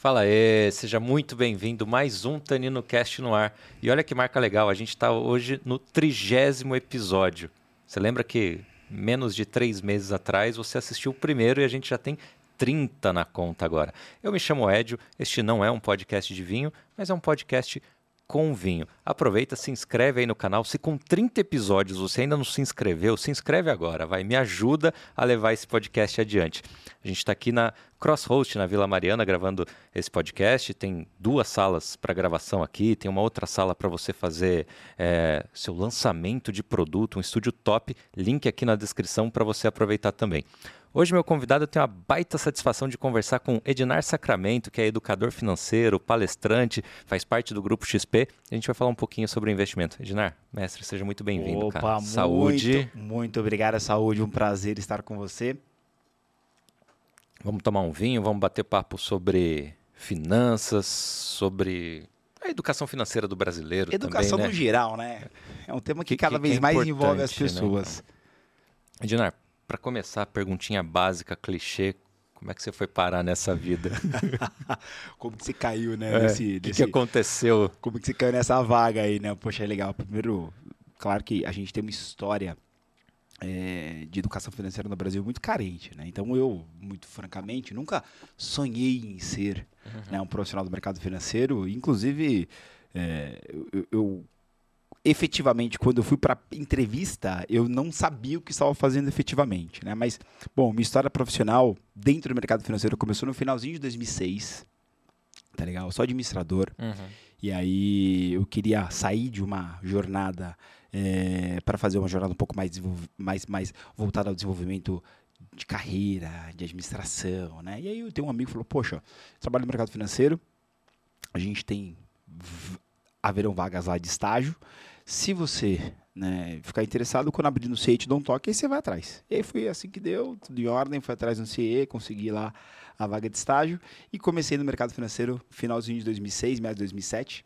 Fala aí, seja muito bem-vindo. Mais um Tanino Cast no ar. E olha que marca legal, a gente está hoje no trigésimo episódio. Você lembra que menos de três meses atrás você assistiu o primeiro e a gente já tem 30 na conta agora. Eu me chamo Edio, este não é um podcast de vinho, mas é um podcast com vinho. Aproveita, se inscreve aí no canal. Se com 30 episódios você ainda não se inscreveu, se inscreve agora, vai. Me ajuda a levar esse podcast adiante. A gente está aqui na Crosshost, na Vila Mariana, gravando esse podcast. Tem duas salas para gravação aqui, tem uma outra sala para você fazer é, seu lançamento de produto, um estúdio top. Link aqui na descrição para você aproveitar também. Hoje, meu convidado tem uma baita satisfação de conversar com Ednar Sacramento, que é educador financeiro, palestrante, faz parte do Grupo XP. A gente vai falar um pouquinho sobre investimento. Ednar, mestre, seja muito bem-vindo, cara. Saúde. Muito, muito obrigado, saúde. Um prazer estar com você. Vamos tomar um vinho, vamos bater papo sobre finanças, sobre a educação financeira do brasileiro. Educação também, né? no geral, né? É um tema que, que cada que vez é mais envolve as né? pessoas. Né? Ednar, para começar, perguntinha básica, clichê. Como é que você foi parar nessa vida? como que você caiu, né? O é, que, que aconteceu? Como que você caiu nessa vaga aí, né? Poxa, é legal. Primeiro, claro que a gente tem uma história é, de educação financeira no Brasil muito carente, né? Então eu, muito francamente, nunca sonhei em ser uhum. né, um profissional do mercado financeiro. Inclusive, é, eu, eu efetivamente, quando eu fui para entrevista, eu não sabia o que estava fazendo efetivamente, né? Mas, bom, minha história profissional dentro do mercado financeiro começou no finalzinho de 2006, tá legal? Eu sou administrador. Uhum. E aí eu queria sair de uma jornada é, para fazer uma jornada um pouco mais, mais, mais voltada ao desenvolvimento de carreira, de administração, né? E aí eu tenho um amigo que falou, poxa, trabalho no mercado financeiro, a gente tem haverão vagas lá de estágio, se você né, ficar interessado, quando abrir no CIE te dá um toque, aí você vai atrás. E aí foi assim que deu, tudo em ordem, fui atrás no CIE, consegui lá a vaga de estágio e comecei no mercado financeiro finalzinho de 2006, meados de 2007.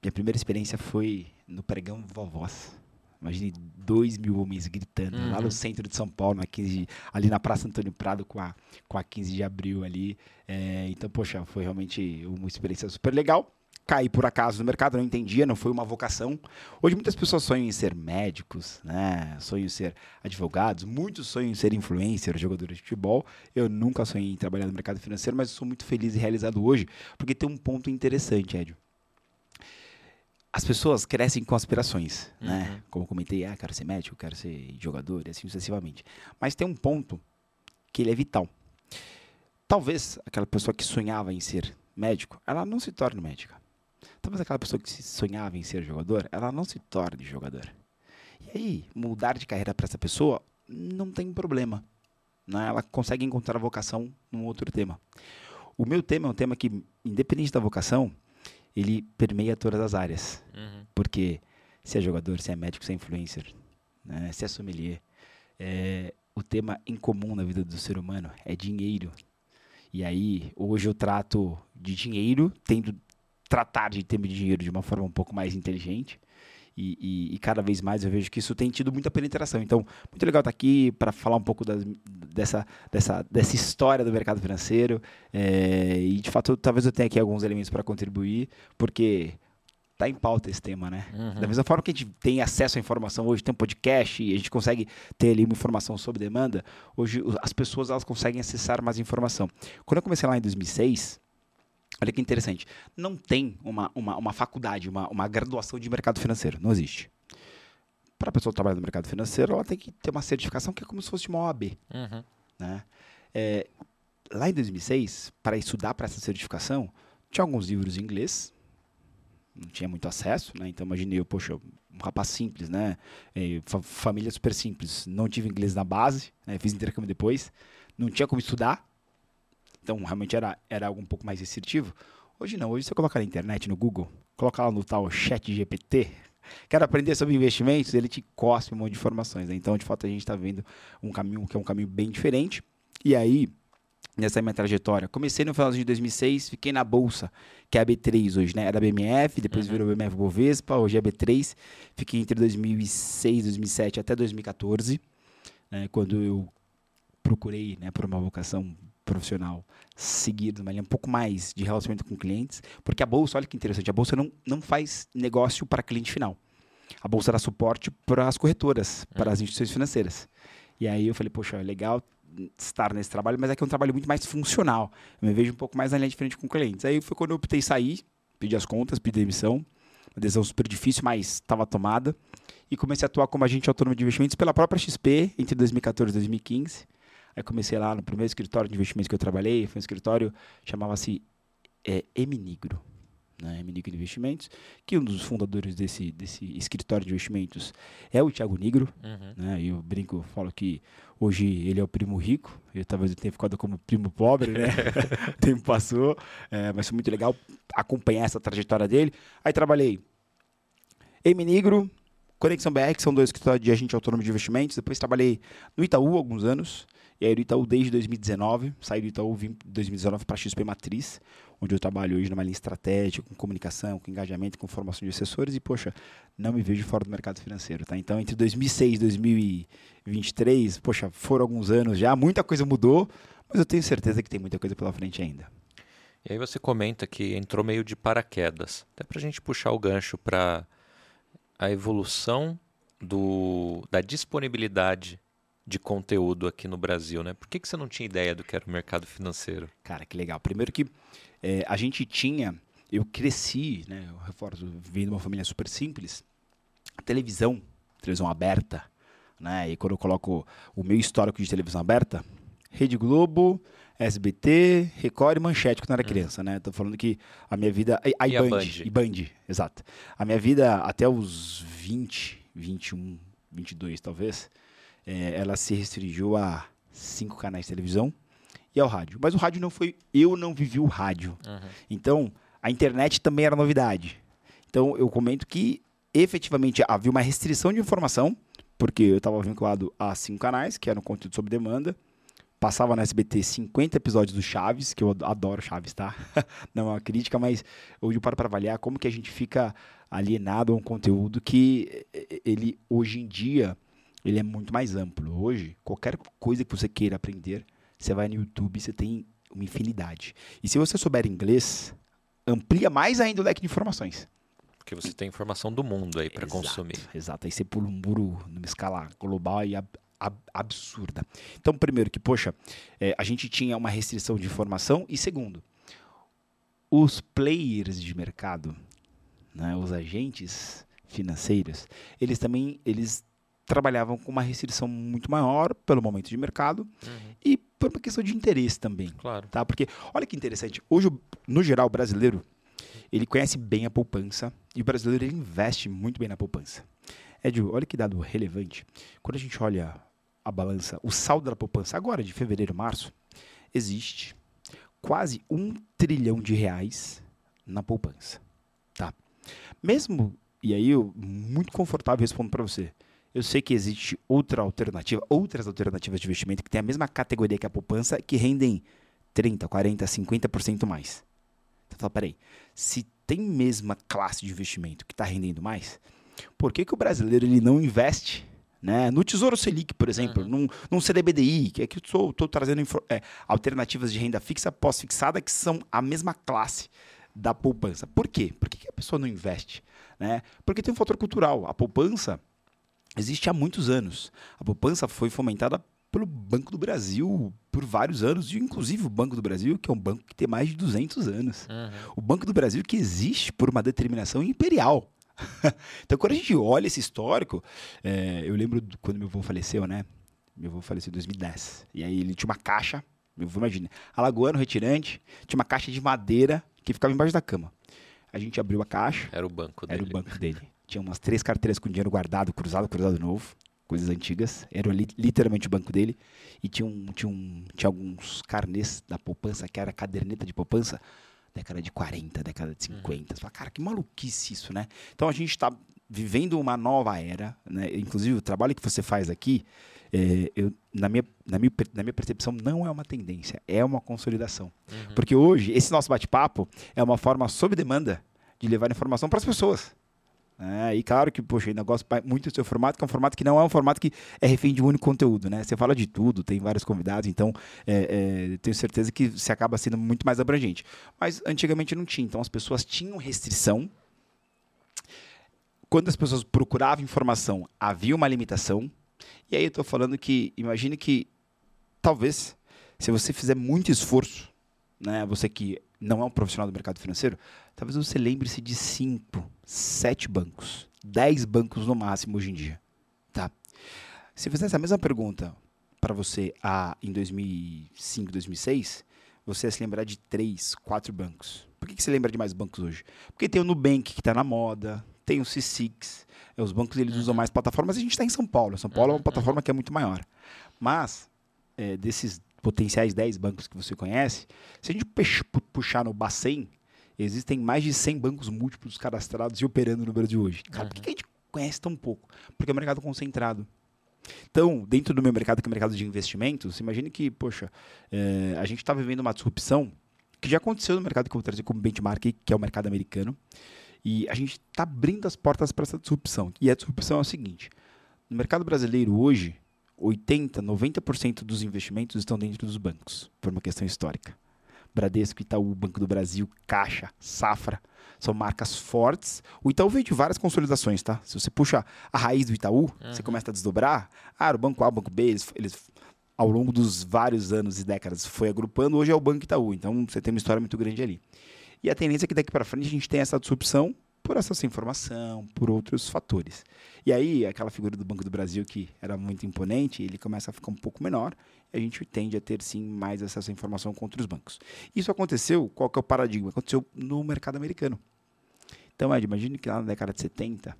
Minha primeira experiência foi no pregão Vovós. Imagine dois mil homens gritando uhum. lá no uhum. centro de São Paulo, na 15, ali na Praça Antônio Prado, com a, com a 15 de abril ali. É, então, poxa, foi realmente uma experiência super legal caí por acaso no mercado, não entendia, não foi uma vocação. Hoje muitas pessoas sonham em ser médicos, né? Sonham em ser advogados, muitos sonham em ser influencer, jogadores de futebol. Eu nunca sonhei em trabalhar no mercado financeiro, mas sou muito feliz e realizado hoje, porque tem um ponto interessante, Edio. As pessoas crescem com aspirações, né? uhum. né? Como comentei, ah, quero ser médico, quero ser jogador, e assim sucessivamente. Mas tem um ponto que ele é vital. Talvez aquela pessoa que sonhava em ser médico, ela não se torne médica Talvez aquela pessoa que sonhava em ser jogador, ela não se torne jogador. E aí, mudar de carreira para essa pessoa não tem problema. Né? Ela consegue encontrar a vocação num outro tema. O meu tema é um tema que, independente da vocação, ele permeia todas as áreas. Uhum. Porque se é jogador, se é médico, se é influencer, né? se é sommelier, é, o tema em comum na vida do ser humano é dinheiro. E aí, hoje eu trato de dinheiro tendo tratar de ter dinheiro de uma forma um pouco mais inteligente. E, e, e, cada vez mais eu vejo que isso tem tido muita penetração. Então, muito legal estar aqui para falar um pouco das, dessa, dessa, dessa história do mercado financeiro. É, e, de fato, talvez eu tenha aqui alguns elementos para contribuir, porque está em pauta esse tema, né? Uhum. Da mesma forma que a gente tem acesso à informação hoje, tem um podcast e a gente consegue ter ali uma informação sob demanda, hoje as pessoas elas conseguem acessar mais informação. Quando eu comecei lá em 2006, Olha que interessante. Não tem uma, uma, uma faculdade, uma, uma graduação de mercado financeiro. Não existe. Para a pessoa trabalhar no mercado financeiro, ela tem que ter uma certificação que é como se fosse uma OAB. Uhum. Né? É, lá em 2006, para estudar para essa certificação, tinha alguns livros em inglês, não tinha muito acesso, né? Então imaginei eu, poxa, um rapaz simples, né? É, família super simples, não tive inglês na base, né? fiz intercâmbio depois, não tinha como estudar, então, realmente era, era algo um pouco mais restritivo. Hoje não, hoje você coloca na internet, no Google, coloca lá no tal chat GPT, quer aprender sobre investimentos, ele te cospe um monte de informações. Né? Então, de fato, a gente está vendo um caminho que é um caminho bem diferente. E aí, nessa minha trajetória, comecei no final de 2006, fiquei na Bolsa, que é a B3 hoje, né? Era a BMF, depois uhum. virou BMF Bovespa, hoje é a B3. Fiquei entre 2006, 2007 até 2014, né? quando eu procurei né, por uma vocação profissional seguir uma linha um pouco mais de relacionamento com clientes, porque a bolsa, olha que interessante, a bolsa não, não faz negócio para cliente final. A bolsa dá suporte para as corretoras, para as instituições financeiras. E aí eu falei, poxa, legal estar nesse trabalho, mas é que é um trabalho muito mais funcional. Eu me vejo um pouco mais na linha de frente com clientes. Aí foi quando eu optei sair, pedi as contas, pedi demissão. Uma decisão super difícil, mas estava tomada. E comecei a atuar como agente autônomo de investimentos pela própria XP entre 2014 e 2015. Aí comecei lá no primeiro escritório de investimentos que eu trabalhei, foi um escritório, chamava-se é, Eminigro, né, Eminigro Investimentos, que um dos fundadores desse, desse escritório de investimentos é o Thiago Nigro, uhum. né, e eu brinco, falo que hoje ele é o primo rico, eu talvez eu tenha ficado como primo pobre, né, o tempo passou, é, mas foi muito legal acompanhar essa trajetória dele. Aí trabalhei Eminigro, Conexão BR, que são dois escritórios de agente autônomo de investimentos, depois trabalhei no Itaú alguns anos, e aí do Itaú desde 2019, saí do Itaú, vim 2019 para a XP Matriz, onde eu trabalho hoje numa linha estratégica, com comunicação, com engajamento, com formação de assessores e, poxa, não me vejo fora do mercado financeiro, tá? Então, entre 2006 e 2023, poxa, foram alguns anos já, muita coisa mudou, mas eu tenho certeza que tem muita coisa pela frente ainda. E aí você comenta que entrou meio de paraquedas, até para a gente puxar o gancho para a evolução do, da disponibilidade de conteúdo aqui no Brasil, né? Por que, que você não tinha ideia do que era o mercado financeiro? Cara, que legal. Primeiro que é, a gente tinha, eu cresci, né? Eu reforço, vim de uma família super simples. Televisão, televisão aberta, né? E quando eu coloco o meu histórico de televisão aberta, Rede Globo, SBT, Record e Manchete quando eu era hum. criança, né? Tô falando que a minha vida. A, e, a Band, E Band, exato. A minha vida até os 20, 21, 22 talvez é, ela se restringiu a cinco canais de televisão e ao rádio. Mas o rádio não foi. Eu não vivi o rádio. Uhum. Então, a internet também era novidade. Então, eu comento que efetivamente havia uma restrição de informação, porque eu estava vinculado a cinco canais, que eram conteúdo sob demanda. Passava na SBT 50 episódios do Chaves, que eu adoro Chaves, tá? Não é uma crítica, mas hoje eu paro para avaliar como que a gente fica alienado a um conteúdo que ele hoje em dia ele é muito mais amplo. Hoje, qualquer coisa que você queira aprender, você vai no YouTube, você tem uma infinidade. E se você souber inglês, amplia mais ainda o leque de informações. Porque você tem informação do mundo aí para consumir. Exato, aí você pula um muro numa escala global e ab ab absurda. Então, primeiro que, poxa, é, a gente tinha uma restrição de informação e segundo, os players de mercado, né, os agentes financeiros, eles também eles trabalhavam com uma restrição muito maior pelo momento de mercado uhum. e por uma questão de interesse também. Claro. Tá? Porque, olha que interessante, hoje, no geral, o brasileiro, ele conhece bem a poupança e o brasileiro ele investe muito bem na poupança. Edio, olha que dado relevante. Quando a gente olha a balança, o saldo da poupança agora, de fevereiro, março, existe quase um trilhão de reais na poupança. Tá? Mesmo, e aí eu muito confortável respondo para você, eu sei que existe outra alternativa, outras alternativas de investimento que têm a mesma categoria que a poupança, que rendem 30, 40, 50% mais. Você fala, peraí, se tem mesma classe de investimento que está rendendo mais, por que, que o brasileiro ele não investe né? No Tesouro Selic, por exemplo, uhum. num, num CDBDI, que é que eu estou trazendo é, alternativas de renda fixa pós-fixada que são a mesma classe da poupança. Por quê? Por que, que a pessoa não investe? Né? Porque tem um fator cultural. A poupança existe há muitos anos. A poupança foi fomentada pelo Banco do Brasil por vários anos, e inclusive o Banco do Brasil, que é um banco que tem mais de 200 anos. Uhum. O Banco do Brasil que existe por uma determinação imperial. então, quando a gente olha esse histórico, é, eu lembro quando meu avô faleceu, né? Meu avô faleceu em 2010. E aí ele tinha uma caixa, meu avô, imagina, alagoano, retirante, tinha uma caixa de madeira que ficava embaixo da cama. A gente abriu a caixa. Era o banco dele. Era o banco dele. Tinha umas três carteiras com dinheiro guardado, cruzado, cruzado novo, coisas antigas. Era li literalmente o banco dele. E tinha, um, tinha, um, tinha alguns carnês da poupança, que era caderneta de poupança, década de 40, década de 50. Uhum. Você fala, cara, que maluquice isso, né? Então a gente está vivendo uma nova era, né? Inclusive o trabalho que você faz aqui, é, eu, na, minha, na, minha, na minha percepção, não é uma tendência, é uma consolidação. Uhum. Porque hoje, esse nosso bate-papo é uma forma sob demanda de levar informação para as pessoas. É, e claro que, poxa, ainda gosto muito do seu formato, que é um formato que não é um formato que é refém de um único conteúdo, né? Você fala de tudo, tem vários convidados, então é, é, tenho certeza que você acaba sendo muito mais abrangente. Mas antigamente não tinha, então as pessoas tinham restrição. Quando as pessoas procuravam informação, havia uma limitação. E aí eu estou falando que, imagine que, talvez, se você fizer muito esforço, né, você que não é um profissional do mercado financeiro, talvez você lembre-se de cinco, sete bancos, dez bancos no máximo hoje em dia. Tá? Se fizesse a mesma pergunta para você ah, em 2005, 2006, você ia se lembrar de três, quatro bancos. Por que, que você lembra de mais bancos hoje? Porque tem o Nubank que está na moda, tem o C6, é, os bancos eles usam uhum. mais plataformas. A gente está em São Paulo. São Paulo é uma uhum. plataforma que é muito maior. Mas, é, desses potenciais 10 bancos que você conhece, se a gente puxar no Bacen, existem mais de 100 bancos múltiplos cadastrados e operando no Brasil hoje. Cara, uhum. por que a gente conhece tão pouco? Porque é um mercado concentrado. Então, dentro do meu mercado, que é o mercado de investimentos, imagine que, poxa, é, a gente está vivendo uma disrupção que já aconteceu no mercado que eu vou trazer como benchmark, que é o mercado americano. E a gente está abrindo as portas para essa disrupção. E a disrupção é o seguinte: no mercado brasileiro hoje, 80, 90% dos investimentos estão dentro dos bancos, por uma questão histórica. Bradesco, Itaú, Banco do Brasil, Caixa, Safra, são marcas fortes. O Itaú veio de várias consolidações, tá? Se você puxa a raiz do Itaú, uhum. você começa a desdobrar. Ah, o Banco A, o Banco B, eles, eles ao longo dos vários anos e décadas foi agrupando. Hoje é o Banco Itaú, então você tem uma história muito grande ali. E a tendência é que daqui para frente a gente tem essa disrupção por acesso à informação, por outros fatores. E aí, aquela figura do Banco do Brasil que era muito imponente, ele começa a ficar um pouco menor, e a gente tende a ter sim mais acesso à informação contra os bancos. Isso aconteceu, qual que é o paradigma? Aconteceu no mercado americano. Então, Ed, imagine que lá na década de 70,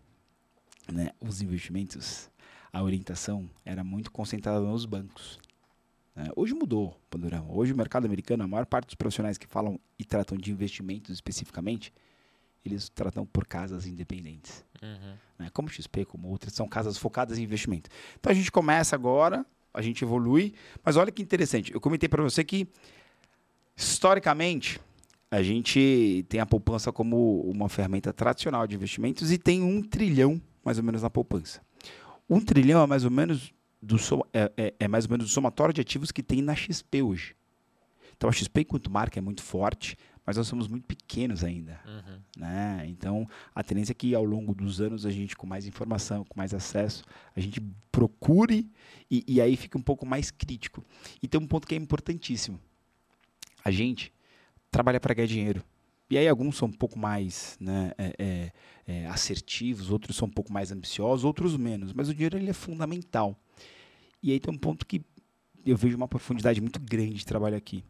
né, os investimentos, a orientação era muito concentrada nos bancos. Né? Hoje mudou, Pandorão. Hoje o mercado americano, a maior parte dos profissionais que falam e tratam de investimentos especificamente, eles tratam por casas independentes. Uhum. Né? Como XP, como outras, são casas focadas em investimento. Então a gente começa agora, a gente evolui, mas olha que interessante. Eu comentei para você que, historicamente, a gente tem a poupança como uma ferramenta tradicional de investimentos e tem um trilhão, mais ou menos, na poupança. Um trilhão é mais ou menos do, é, é, é mais ou menos o somatório de ativos que tem na XP hoje. Então a XP, enquanto marca, é muito forte, mas nós somos muito pequenos ainda. Uhum. Né? Então, a tendência é que ao longo dos anos a gente, com mais informação, com mais acesso, a gente procure e, e aí fica um pouco mais crítico. E tem um ponto que é importantíssimo. A gente trabalha para ganhar dinheiro. E aí alguns são um pouco mais né, é, é, é, assertivos, outros são um pouco mais ambiciosos, outros menos. Mas o dinheiro ele é fundamental. E aí tem um ponto que eu vejo uma profundidade muito grande de trabalho aqui.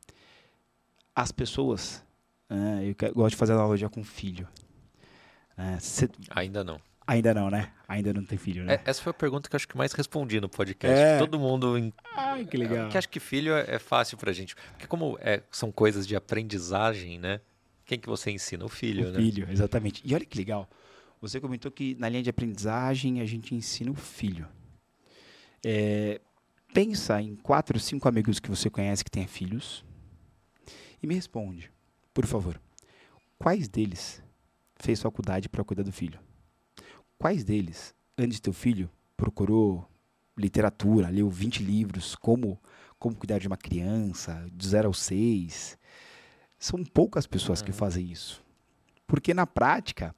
As pessoas é, eu, gosto de fazer analogia com filho. É, cê... Ainda não. Ainda não, né? Ainda não tem filho, né? É, essa foi a pergunta que eu acho que mais respondi no podcast. É. Todo mundo. Em... Ai, que legal. Porque acho que filho é, é fácil pra gente. Porque, como é, são coisas de aprendizagem, né? Quem que você ensina? O filho, o né? filho, exatamente. E olha que legal. Você comentou que na linha de aprendizagem a gente ensina o filho. É, pensa em quatro, cinco amigos que você conhece que têm filhos e me responde. Por favor, quais deles fez faculdade para cuidar do filho? Quais deles, antes de ter o filho, procurou literatura, leu 20 livros, como, como cuidar de uma criança, de 0 ao 6? São poucas pessoas uhum. que fazem isso. Porque na prática,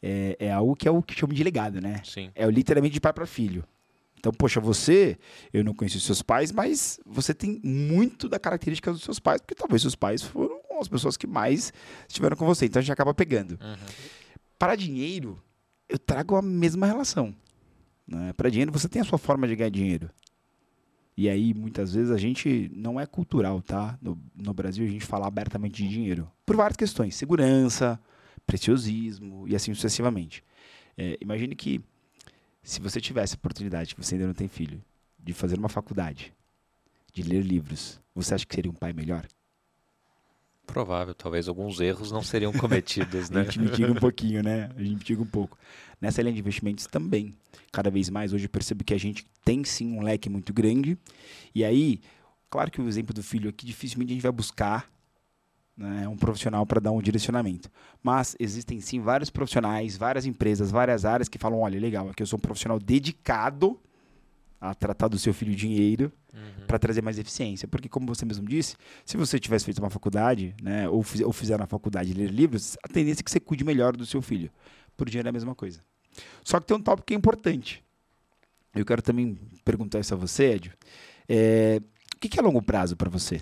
é, é algo que é o que chama de legado, né? Sim. É literalmente de pai para filho. Então, poxa, você, eu não conheci seus pais, mas você tem muito da característica dos seus pais, porque talvez seus pais as pessoas que mais estiveram com você. Então a gente acaba pegando. Uhum. Para dinheiro, eu trago a mesma relação. Né? Para dinheiro, você tem a sua forma de ganhar dinheiro. E aí, muitas vezes, a gente não é cultural, tá? No, no Brasil, a gente fala abertamente de dinheiro. Por várias questões. Segurança, preciosismo e assim sucessivamente. É, imagine que se você tivesse a oportunidade, que você ainda não tem filho, de fazer uma faculdade, de ler livros, você acha que seria um pai melhor? Provável, talvez alguns erros não seriam cometidos, né? a gente mitiga um pouquinho, né? A gente mitiga um pouco. Nessa linha de investimentos também. Cada vez mais hoje eu percebo que a gente tem sim um leque muito grande. E aí, claro que o exemplo do filho aqui, dificilmente a gente vai buscar né, um profissional para dar um direcionamento. Mas existem sim vários profissionais, várias empresas, várias áreas que falam: olha, legal, aqui eu sou um profissional dedicado a tratar do seu filho dinheiro Uhum. para trazer mais eficiência. Porque, como você mesmo disse, se você tivesse feito uma faculdade, né, ou, fiz, ou fizer na faculdade ler livros, a tendência é que você cuide melhor do seu filho. Por dinheiro é a mesma coisa. Só que tem um tópico que é importante. Eu quero também perguntar isso a você, Edio. É, o que que é longo prazo para você?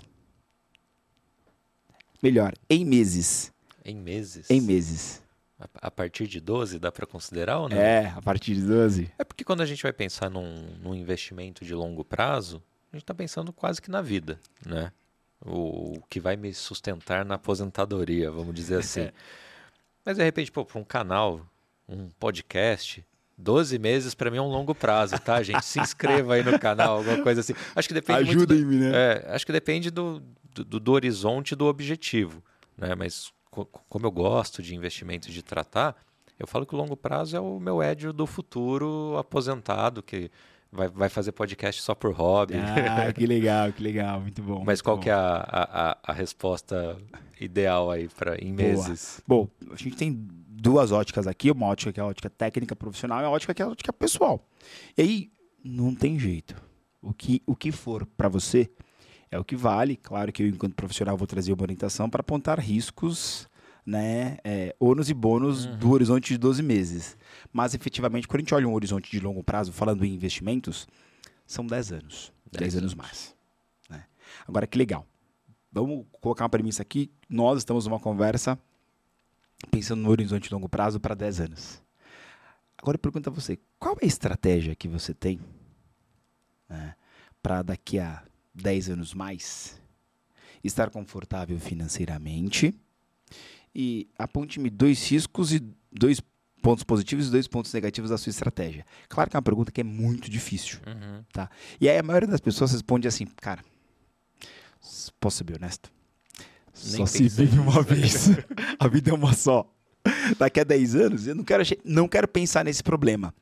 Melhor, em meses. Em meses? Em meses. A, partir de 12 dá para considerar ou não? É, a partir de 12. É porque quando a gente vai pensar num, num investimento de longo prazo, a gente está pensando quase que na vida, né? O, o que vai me sustentar na aposentadoria, vamos dizer assim. Mas de repente, pô, para um canal, um podcast, 12 meses para mim é um longo prazo, tá, gente? Se inscreva aí no canal, alguma coisa assim. Acho que depende Ajudem-me, né? É, acho que depende do, do, do horizonte do objetivo, né? Mas como eu gosto de investimento e de tratar, eu falo que o longo prazo é o meu édio do futuro aposentado, que vai, vai fazer podcast só por hobby. Ah, que legal, que legal. Muito bom. Mas muito qual bom. que é a, a, a- resposta ideal aí para em Boa. meses? Bom, a gente tem duas óticas aqui, uma ótica que é a ótica técnica profissional e a ótica que é a ótica pessoal. E aí não tem jeito. O que, o que for para você é o que vale. Claro que eu, enquanto profissional, vou trazer uma orientação para apontar riscos, né, é, ônus e bônus do horizonte de 12 meses. Mas efetivamente, quando a gente olha um horizonte de longo prazo, falando em investimentos, são 10 anos. 10, 10 anos mais. né? Agora, que legal. Vamos colocar uma premissa aqui. Nós estamos numa conversa pensando no horizonte de longo prazo para 10 anos. Agora eu pergunto a você, qual é a estratégia que você tem para daqui a 10 anos mais estar confortável financeiramente e aponte-me dois riscos e dois pontos positivos e dois pontos negativos da sua estratégia. Claro que é uma pergunta que é muito difícil. Uhum. E aí a maioria das pessoas responde assim, cara, posso ser bem honesto? Só Nem se pensei vive uma vez. a vida é uma só. Daqui a 10 anos, eu não quero, não quero pensar nesse problema.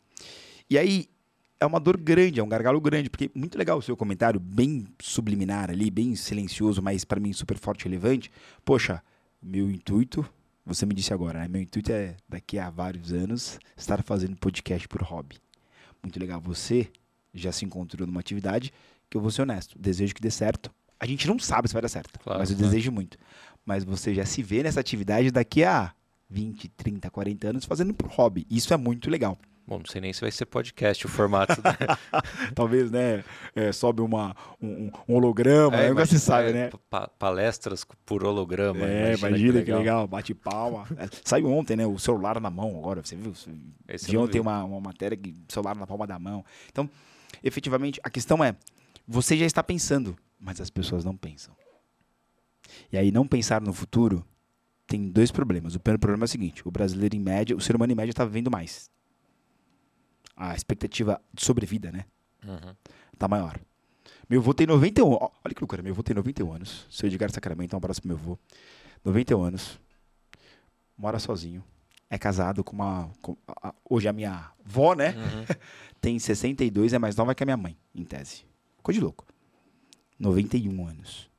E aí é uma dor grande, é um gargalo grande, porque muito legal o seu comentário, bem subliminar ali, bem silencioso, mas para mim super forte e relevante. Poxa, meu intuito, você me disse agora, né? Meu intuito é daqui a vários anos estar fazendo podcast por hobby. Muito legal. Você já se encontrou numa atividade que eu vou ser honesto, desejo que dê certo. A gente não sabe se vai dar certo, Claro, mas eu claro. desejo muito. Mas você já se vê nessa atividade daqui a 20, 30, 40 anos fazendo por hobby. Isso é muito legal. Bom, não sei nem se vai ser podcast o formato. da- Talvez, né, é, sobe uma, um, um holograma, É, é, nunca se imagina, sabe, é, né? pa- palestras por holograma. É, imagina, que, legal. bate palma. É, saiu ontem, né? O celular na mão agora, você viu? Esse De ontem vi. uma, uma matéria que celular na palma da mão. Então, efetivamente, a questão é, você já está pensando, mas as pessoas não pensam. E aí, não pensar no futuro tem dois problemas. O primeiro problema é o seguinte, o brasileiro em média, o ser humano em média está vivendo mais. A expectativa de sobrevida, né? Uhum. tá maior. Meu avô tem 91. ó, Olha que loucura, meu avô tem 91 anos. Seu Edgar Sacramento, um abraço pro meu avô. 91 anos. Mora sozinho. É casado com uma. com- a- a- hoje a minha avó, né? Uhum. Tem 62, é mais nova que a minha mãe, em tese. Coisa de louco. 91 anos.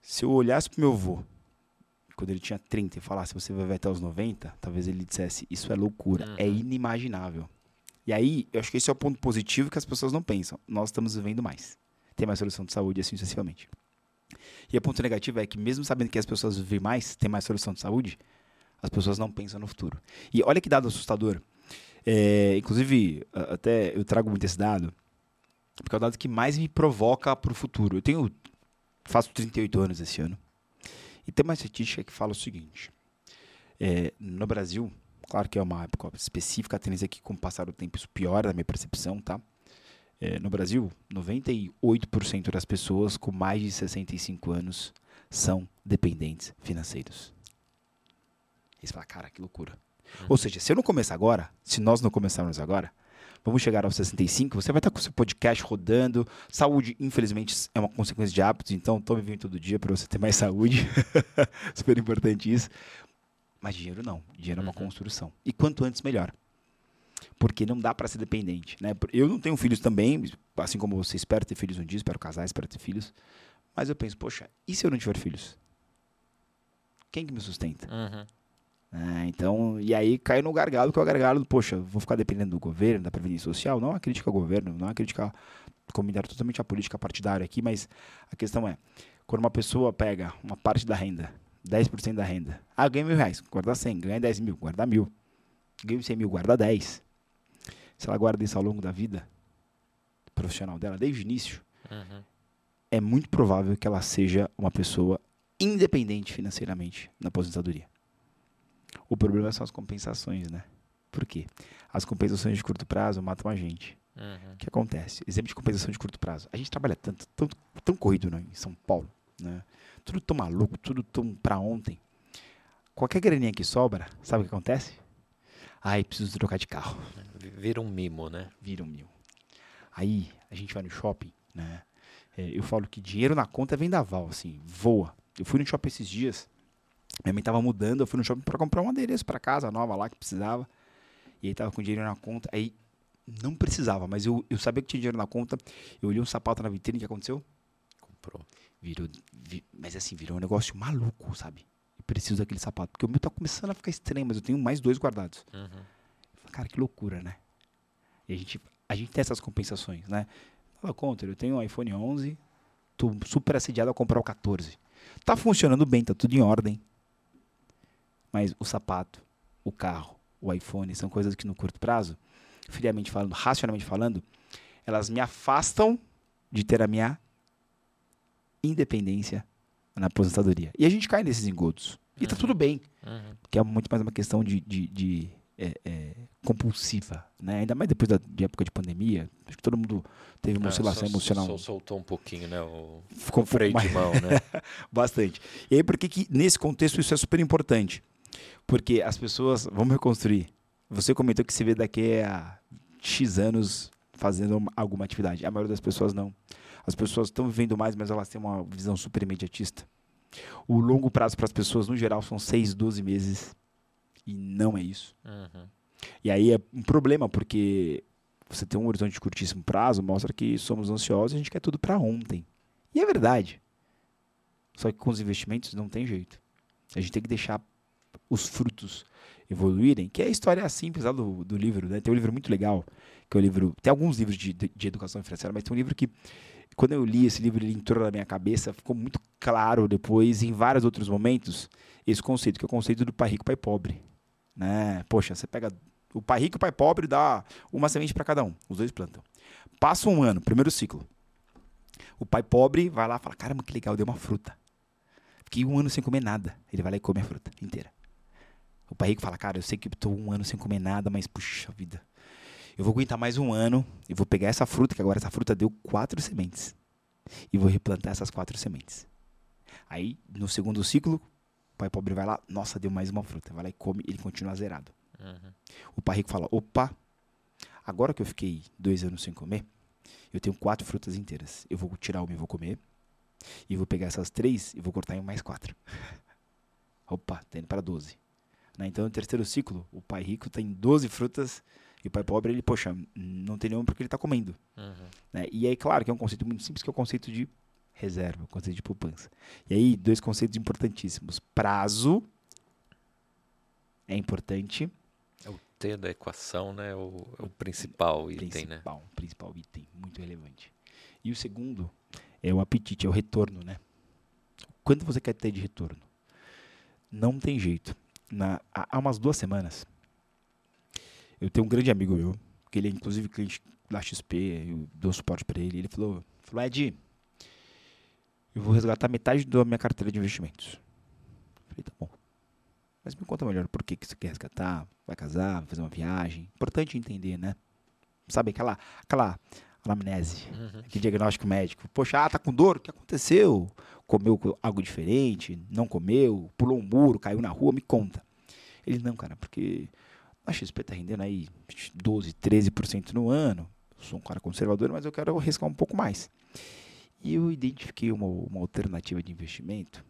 Se eu olhasse pro meu avô, quando ele tinha 30, e falasse, você vai viver até os 90, talvez ele dissesse, isso é loucura, é Uhum. inimaginável. E aí, eu acho que esse é o ponto positivo que as pessoas não pensam. Nós estamos vivendo mais. Tem mais solução de saúde, assim sucessivamente. E o ponto negativo é que, mesmo sabendo que as pessoas vivem mais, tem mais solução de saúde, as pessoas não pensam no futuro. E olha que dado assustador. É, inclusive, até eu trago muito esse dado, porque é o dado que mais me provoca para o futuro. Eu tenho, faço 38 anos esse ano, e tem uma estatística que fala o seguinte: é, no Brasil, claro que é uma época específica, a tendência é que com o passar do tempo isso piora na minha percepção, tá? É, no Brasil, 98% das pessoas com mais de 65 anos são dependentes financeiros. E você fala, cara, que loucura. Ou seja, se eu não começar agora, se nós não começarmos agora, vamos chegar aos 65, você vai estar com o seu podcast rodando. Saúde, infelizmente, é uma consequência de hábitos, então tome vinho todo dia para você ter mais saúde. Super importante isso. Mas dinheiro não. Dinheiro é uma Uhum. construção. E quanto antes, melhor. Porque não dá para ser dependente. Né? Eu não tenho filhos também, assim como você espera ter filhos um dia, espero casar, espero ter filhos. Mas eu penso, poxa, e se eu não tiver filhos? Quem que me sustenta? Uhum. É, então, e aí cai no gargalo, que é o gargalo, poxa, vou ficar dependendo do governo, da previdência social. Não é uma crítica ao governo, não é uma crítica comentário totalmente a política partidária aqui, mas a questão é, quando uma pessoa pega uma parte da renda, 10% da renda, ah, ganha mil reais, guarda 100, ganha 10 mil, guarda mil, ganha 100 mil, guarda 10. Se ela guarda isso ao longo da vida profissional dela, desde o início, Uhum. é muito provável que ela seja uma pessoa independente financeiramente na aposentadoria. O problema são as compensações, né? Por quê? As compensações de curto prazo matam a gente. Uhum. O que acontece? Exemplo de compensação de curto prazo. A gente trabalha tanto, tão, tão corrido né, em São Paulo, né? Tudo tão maluco, tudo tão pra ontem. Qualquer graninha que sobra, sabe o que acontece? Ai, preciso trocar de carro. Vira um mimo, né? Vira um mil. Aí, a gente vai no shopping, né? É, eu falo que dinheiro na conta é vendaval, assim, voa. Eu fui no shopping esses dias, minha mãe tava mudando, eu fui no shopping pra comprar um adereço pra casa nova lá que precisava. E aí tava com dinheiro na conta, aí não precisava, mas eu, eu sabia que tinha dinheiro na conta. Eu olhei um sapato na vitrine, o que aconteceu? Comprou. Virou, vi- mas assim, virou um negócio maluco, sabe? Eu preciso daquele sapato, porque o meu tá começando a ficar estranho, mas eu tenho mais dois guardados. Uhum. Eu falei, Cara, que loucura, né? E a gente, a gente tem essas compensações, né? Fala contra, eu tenho um iPhone 11, tô super assediado a comprar o 14. Tá funcionando bem, tá tudo em ordem. Mas o sapato, o carro, o iPhone são coisas que no curto prazo, friamente falando, racionalmente falando, elas me afastam de ter a minha independência na aposentadoria. E a gente cai nesses engodos. E tá Uhum. tudo bem Uhum. que é muito mais uma questão de, de, de, é, é, compulsiva, né? Ainda mais depois da de época de pandemia, acho que todo mundo teve uma Ah, oscilação sol- emocional. sol- soltou um pouquinho, né? O, Ficou um freio de mão, né? Bastante. E aí, por que que nesse contexto isso é super importante? Porque as pessoas, vamos reconstruir. Você comentou que se vê daqui a X anos fazendo uma- alguma atividade. A maioria das pessoas não. As pessoas estão vivendo mais, mas elas têm uma visão super imediatista. O longo prazo para as pessoas, no geral, são 6, 12 meses. E não é isso. Uhum. E aí é um problema, porque você tem um horizonte de curtíssimo prazo, mostra que somos ansiosos e a gente quer tudo para ontem. E é verdade. Só que com os investimentos não tem jeito. A gente tem que deixar os frutos evoluírem, que é a história simples lá do, do livro. Né? Tem um livro muito legal, que é o livro. Tem alguns livros de, de, de educação financeira, mas tem um livro que, quando eu li esse livro, ele entrou na minha cabeça, ficou muito claro depois, em vários outros momentos, esse conceito, que é o conceito do pai rico, pai pobre. Né? Poxa, você pega o pai rico e o pai pobre dá uma semente para cada um. Os dois plantam. Passa um ano, primeiro ciclo. O pai pobre vai lá e fala: Caramba, que legal, deu uma fruta. Fiquei um ano sem comer nada. Ele vai lá e come a fruta inteira. O pai rico fala: Cara, eu sei que estou um ano sem comer nada, mas puxa vida. Eu vou aguentar mais um ano e vou pegar essa fruta, que agora essa fruta deu quatro sementes. E vou replantar essas quatro sementes. Aí, no segundo ciclo, o pai pobre vai lá: Nossa, deu mais uma fruta. Vai lá e come, ele continua zerado. Uhum. O pai rico fala: opa, agora que eu fiquei dois anos sem comer, eu tenho quatro frutas inteiras. Eu vou tirar uma e vou comer. E vou pegar essas três e vou cortar em mais quatro. opa, tá indo para 12. Né? Então, no terceiro ciclo, o pai rico tem 12 frutas e o pai pobre, ele, poxa, não tem nenhuma porque ele está comendo. Uhum. Né? E aí, claro, que é um conceito muito simples, que é o conceito de reserva, o conceito de poupança. E aí, dois conceitos importantíssimos. Prazo é importante. É o T da equação, né? O, é o principal item, né? principal, principal item, muito relevante. E o segundo é o apetite, é o retorno, né? Quanto você quer ter de retorno? Não tem jeito. Na, há umas duas semanas, eu tenho um grande amigo meu, que ele é inclusive cliente da XP, eu dou suporte para ele. Ele falou, falou, Ed, eu vou resgatar metade da minha carteira de investimentos. Eu falei, tá bom. Mas me conta melhor por que, que você quer resgatar, vai casar, vai fazer uma viagem. Importante entender, né? Sabe aquela, aquela anamnese, Uhum. aquele diagnóstico médico. Poxa, ah, tá com dor? O que aconteceu? Comeu co- algo diferente? Não comeu? Pulou um muro? Caiu na rua? Me conta. Ele, não, cara, porque a XP tá rendendo aí 12, 13% no ano. Eu sou um cara conservador, mas eu quero arriscar um pouco mais. E eu identifiquei uma, uma alternativa de investimento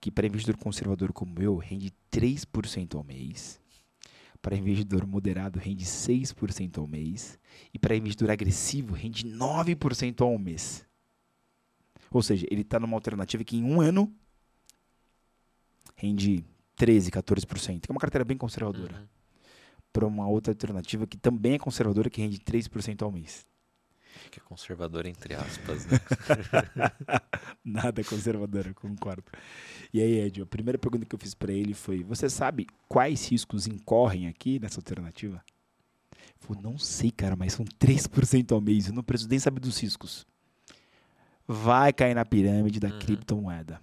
que para investidor conservador como eu rende 3% ao mês. Para investidor moderado rende 6% ao mês. E para investidor agressivo rende 9% ao mês. Ou seja, ele está numa alternativa que em um ano rende 13, 14%, que é uma carteira bem conservadora. Uhum. Para uma outra alternativa que também é conservadora, que rende 3% ao mês. Que é conservador entre aspas, né? Nada conservadora, concordo. E aí, Ed, a primeira pergunta que eu fiz para ele foi: Você sabe quais riscos incorrem aqui nessa alternativa? Ele falou: Não sei, cara, mas são 3% ao mês. Eu não preciso nem saber dos riscos. Vai cair na pirâmide da Uhum. criptomoeda.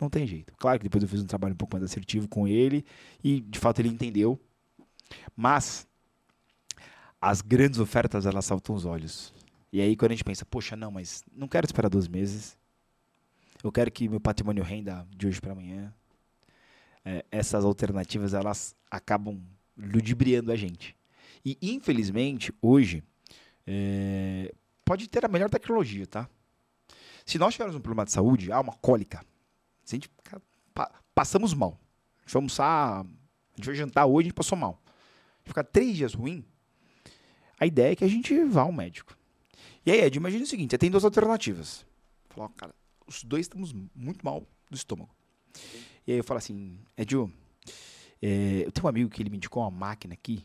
Não tem jeito. Claro que depois eu fiz um trabalho um pouco mais assertivo com ele e de fato ele entendeu. Mas as grandes ofertas elas saltam os olhos. E aí quando a gente pensa, poxa, não, mas não quero esperar 12 meses. Eu quero que meu patrimônio renda de hoje para amanhã. É, essas alternativas elas acabam ludibriando a gente. E infelizmente hoje é, pode ter a melhor tecnologia, tá? Se nós tivermos um problema de saúde, ah, uma cólica, se a gente passamos mal, a gente vai almoçar, a gente vai jantar hoje, a gente passou mal. Ficar três dias ruim, a ideia é que a gente vá ao médico. E aí, Ed, imagina o seguinte, você tem duas alternativas. Falou, cara, os dois estamos muito mal do estômago. E aí eu falo assim, Edio, é, eu tenho um amigo que ele me indicou uma máquina aqui,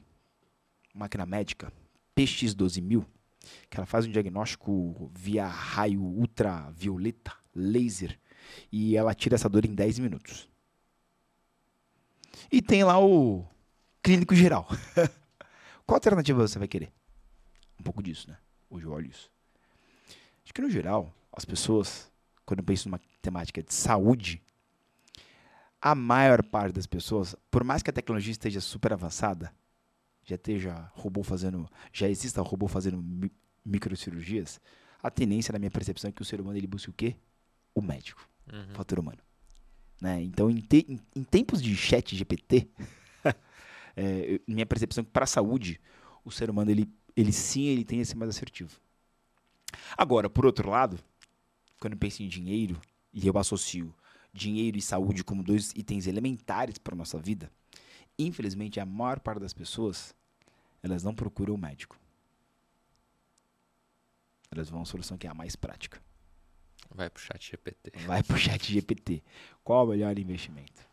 máquina médica, PX12000, que ela faz um diagnóstico via raio ultravioleta, laser, e ela tira essa dor em 10 minutos. E tem lá o clínico geral. Qual alternativa você vai querer? Um pouco disso, né? Hoje eu olho isso. Acho que no geral, as pessoas, quando penso numa temática de saúde, a maior parte das pessoas, por mais que a tecnologia esteja super avançada, já esteja robô fazendo, já exista robô fazendo mi microcirurgias, a tendência na minha percepção é que o ser humano ele busca o quê? O médico, Uhum. o fator humano. Né? Então, em, te- em- em tempos de chat GPT, é, eu- minha percepção é que para a saúde, o ser humano ele, ele sim ele tem esse mais assertivo. Agora, por outro lado, quando eu penso em dinheiro e eu associo dinheiro e saúde como dois itens elementares para nossa vida, infelizmente a maior parte das pessoas elas não procuram o médico. Elas vão à solução que é a mais prática. Vai pro chat GPT. Vai pro chat GPT. Qual o melhor investimento?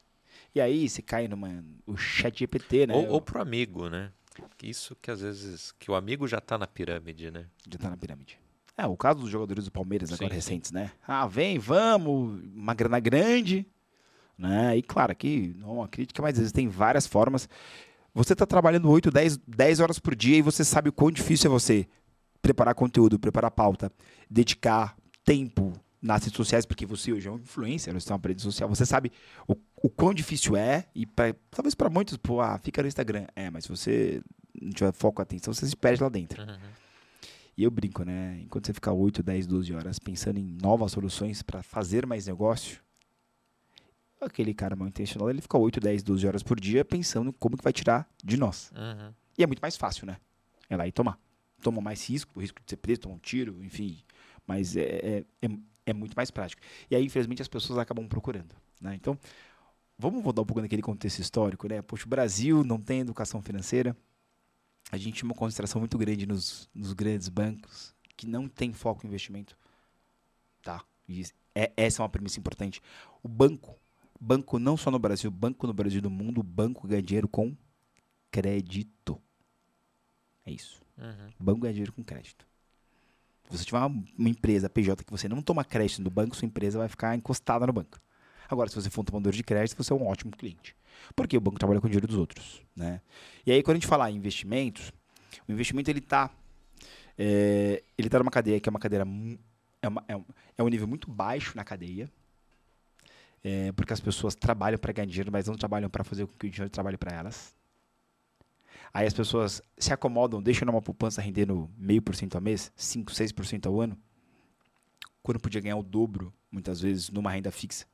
E aí você cai numa. O chat GPT, né? Ou, ou pro amigo, né? Isso que às vezes. Que o amigo já tá na pirâmide, né? Já tá na pirâmide. É, o caso dos jogadores do Palmeiras agora Sim, sim. recentes, né? Ah, vem, vamos, uma grana grande, né? E claro, aqui não é uma crítica, mas existem várias formas. Você está trabalhando 8, 10, 10 horas por dia e você sabe o quão difícil é você preparar conteúdo, preparar pauta, dedicar tempo nas redes sociais, porque você hoje é um influencer, você tem uma rede social, você sabe o, o quão difícil é, e pra, talvez para muitos, pô, ah, fica no Instagram. É, mas se você não tiver foco, atenção, você se perde lá dentro. Uhum. E eu brinco, né? Enquanto você ficar 8, 10, 12 horas pensando em novas soluções para fazer mais negócio, aquele cara mal intencionado, ele fica 8, 10, 12 horas por dia pensando como que vai tirar de nós. Uhum. E é muito mais fácil, né? É lá e tomar. Toma mais risco, o risco de ser preso, tomar um tiro, enfim. Mas é, é, é, é muito mais prático. E aí, infelizmente, as pessoas acabam procurando. Né? Então, vamos voltar um pouco naquele contexto histórico, né? Poxa, o Brasil não tem educação financeira. A gente tinha uma concentração muito grande nos, nos grandes bancos, que não tem foco em investimento. Tá? E é, essa é uma premissa importante. O banco, banco não só no Brasil, banco no Brasil e no mundo, banco ganha dinheiro com crédito. É isso. Uhum. Banco ganha dinheiro com crédito. Se você tiver uma, uma empresa PJ que você não toma crédito do banco, sua empresa vai ficar encostada no banco. Agora, se você for um tomador de crédito, você é um ótimo cliente. Porque o banco trabalha com o dinheiro dos outros. Né? E aí, quando a gente falar em investimentos, o investimento ele está é, ele tá numa cadeia que é uma cadeira é, uma- é um, é um nível muito baixo na cadeia, é, porque as pessoas trabalham para ganhar dinheiro, mas não trabalham para fazer com que o dinheiro trabalhe para elas. Aí as pessoas se acomodam, deixam numa poupança rendendo meio por cento ao mês, 5, 6% ao ano, quando podia ganhar o dobro, muitas vezes, numa renda fixa.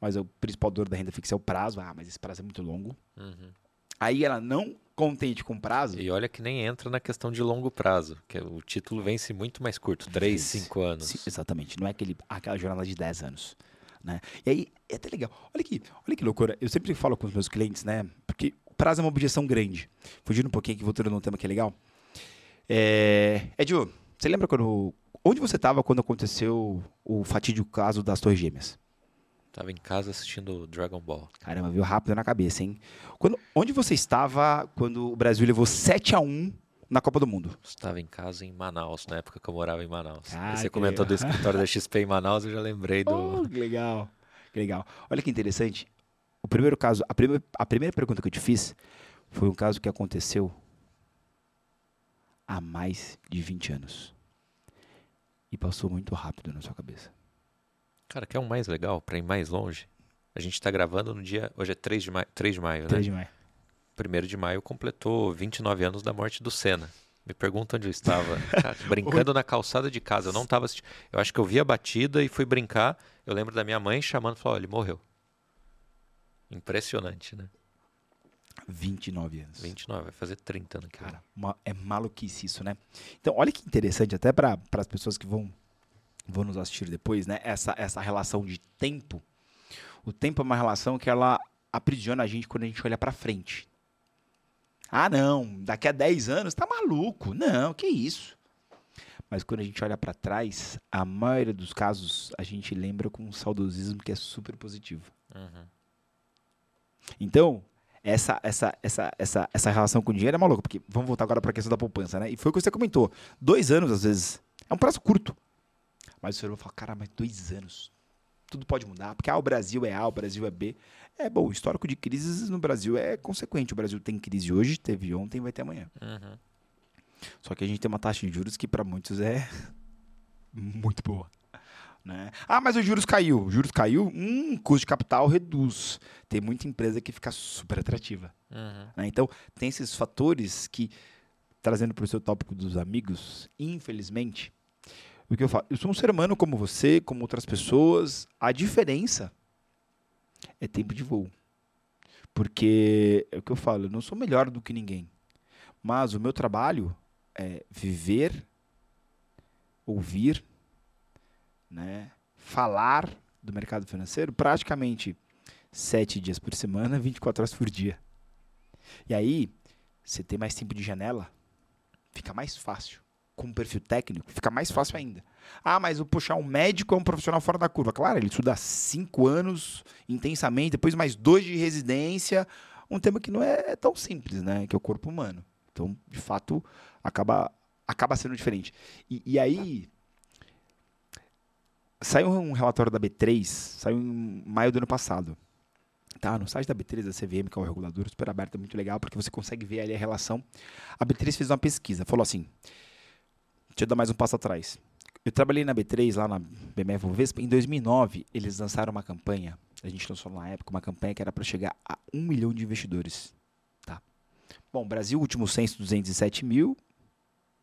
Mas o principal dor da renda fixa é o prazo. Ah, mas esse prazo é muito longo. Uhum. Aí ela não contente com o prazo, E olha que nem entra na questão de longo prazo, que o título vence muito mais curto, 3, Vence. 5 anos. Sim, exatamente. Não é aquele, aquela jornada de 10 anos. Né? E aí, é até legal. Olha aqui, olha que loucura. Eu sempre falo com os meus clientes, né? Porque o prazo é uma objeção grande. Fugindo um pouquinho aqui, voltando num tema que é legal. É... Edio, você lembra quando. Onde você estava quando aconteceu o fatídico caso das Torres Gêmeas? Tava em casa assistindo Dragon Ball. Caramba, viu rápido na cabeça, hein? Quando, onde você estava quando o Brasil levou 7 a 1 na Copa do Mundo? Estava em casa em Manaus, na época que eu morava em Manaus. Ah, você comentou legal. do escritório da XP em Manaus, eu já lembrei do. Oh, que legal. Que legal. Olha que interessante. O primeiro caso, a primeira, a primeira pergunta que eu te fiz foi um caso que aconteceu há mais de 20 anos. E passou muito rápido na sua cabeça. Cara, quer um mais legal, pra ir mais longe? A gente tá gravando no dia. Hoje é 3 de maio, 3 de maio né? 3 de maio. 1 de maio completou 29 anos da morte do Senna. Me pergunta onde eu estava. Cara, brincando na calçada de casa. Eu não estava assistindo. Eu acho que eu vi a batida e fui brincar. Eu lembro da minha mãe chamando e falou: olha, ele morreu. Impressionante, né? 29 anos. 29, vai fazer 30 no Cara, ma- é maluquice isso, né? Então, olha que interessante, até para as pessoas que vão, vão nos assistir depois, né? Essa, essa relação de tempo. O tempo é uma relação que ela aprisiona a gente quando a gente olha para frente. Ah, não, daqui a 10 anos tá maluco. Não, que isso. Mas quando a gente olha para trás, a maioria dos casos a gente lembra com um saudosismo que é super positivo. Uhum. Então, essa, essa, essa, essa, essa relação com o dinheiro é maluca, porque vamos voltar agora para a questão da poupança, né? E foi o que você comentou. Dois anos, às vezes, é um prazo curto. Mas o senhor vai falar, cara, mas dois anos. Tudo pode mudar, porque ah, o Brasil é A, o Brasil é B. É bom, o histórico de crises no Brasil é consequente. O Brasil tem crise hoje, teve ontem, vai ter amanhã. Uhum. Só que a gente tem uma taxa de juros que para muitos é muito boa. Né? Ah, mas os juros caiu. Os juros caiu, hum, custo de capital reduz. Tem muita empresa que fica super atrativa. Uhum. né? Então, tem esses fatores que, trazendo para o seu tópico dos amigos, infelizmente, o que eu falo, eu sou um ser humano como você, como outras pessoas, a diferença é tempo de voo. Porque, é o que eu falo, eu não sou melhor do que ninguém, mas o meu trabalho é viver, ouvir, né, falar do mercado financeiro praticamente sete dias por semana, 24 horas por dia. E aí, você tem mais tempo de janela, fica mais fácil. Com um perfil técnico, fica mais fácil ainda. Ah, mas o puxar um médico é um profissional fora da curva. Claro, ele estuda cinco anos intensamente, depois mais dois de residência. Um tema que não é tão simples, né? Que é o corpo humano. Então, de fato, acaba, acaba sendo diferente. E, e aí, saiu um relatório da B3, saiu em maio do ano passado. Tá, no site da B3, da CVM, que é o regulador super aberto, é muito legal, porque você consegue ver ali a relação. A B3 fez uma pesquisa, falou assim, deixa eu dar mais um passo atrás. Eu trabalhei na B3, lá na BMF Bovespa, em 2009, eles lançaram uma campanha, a gente lançou na época, uma campanha que era para chegar a um milhão de investidores. Tá. Bom, Brasil, último censo, 207 mil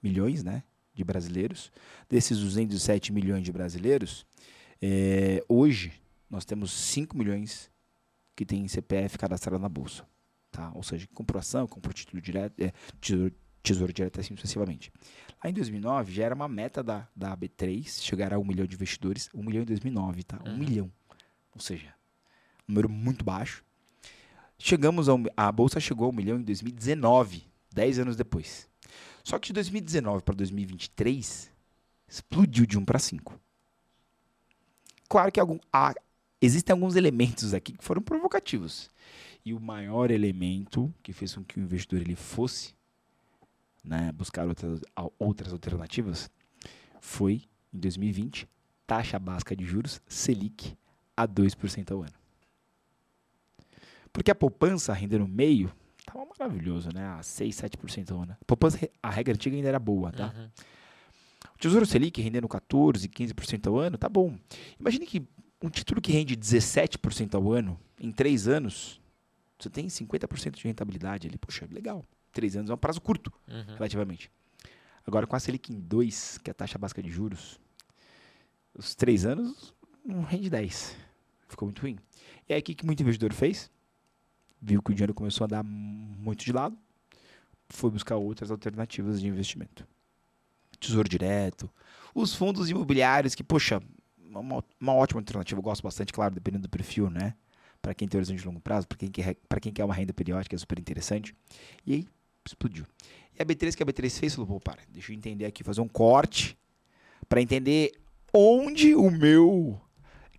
milhões, né, de brasileiros. Desses 207 milhões de brasileiros, eh, hoje nós temos 5 milhões que tem CPF cadastrado na bolsa, tá? Ou seja, comprou ação, comprou título direto, é, tesouro direto assim sucessivamente. Lá em 2009 já era uma meta da, da B3 chegar a um milhão de investidores, um milhão em 2009, tá? Um Uhum. milhão, ou seja, um número muito baixo. Chegamos a, um, a bolsa chegou a um milhão em 2019, 10 anos depois. Só que de 2019 para 2023 explodiu de 1 para 5. Claro que algum, há- existem alguns elementos aqui que foram provocativos. E o maior elemento que fez com que o investidor ele fosse né, buscar outras, outras alternativas foi, em 2020, taxa básica de juros Selic a 2% ao ano. Porque a poupança rendendo meio estava maravilhoso, né? A 6, 7% ao ano. A poupança, a regra antiga ainda era boa, tá? Uhum. O Tesouro Selic rendendo 14, 15% ao ano, tá bom. Imagine que um título que rende 17% ao ano, em 3 anos, você tem 50% de rentabilidade ali. Poxa, legal. 3 anos é um prazo curto, Uhum. relativamente. Agora, com a Selic em 2, que é a taxa básica de juros, os 3 anos não rende 10. Ficou muito ruim. E aí, o que, que muito investidor fez? Viu que o dinheiro começou a dar muito de lado, foi buscar outras alternativas de investimento. Tesouro Direto, os fundos imobiliários, que, poxa, uma, uma ótima alternativa, eu gosto bastante, claro, dependendo do perfil, né? Para quem tem horizonte de longo prazo, para quem, quer, pra quem quer uma renda periódica, é super interessante. E aí, explodiu. E a B3 que a B3 fez, falou, pô, para, deixa eu entender aqui, fazer um corte para entender onde o meu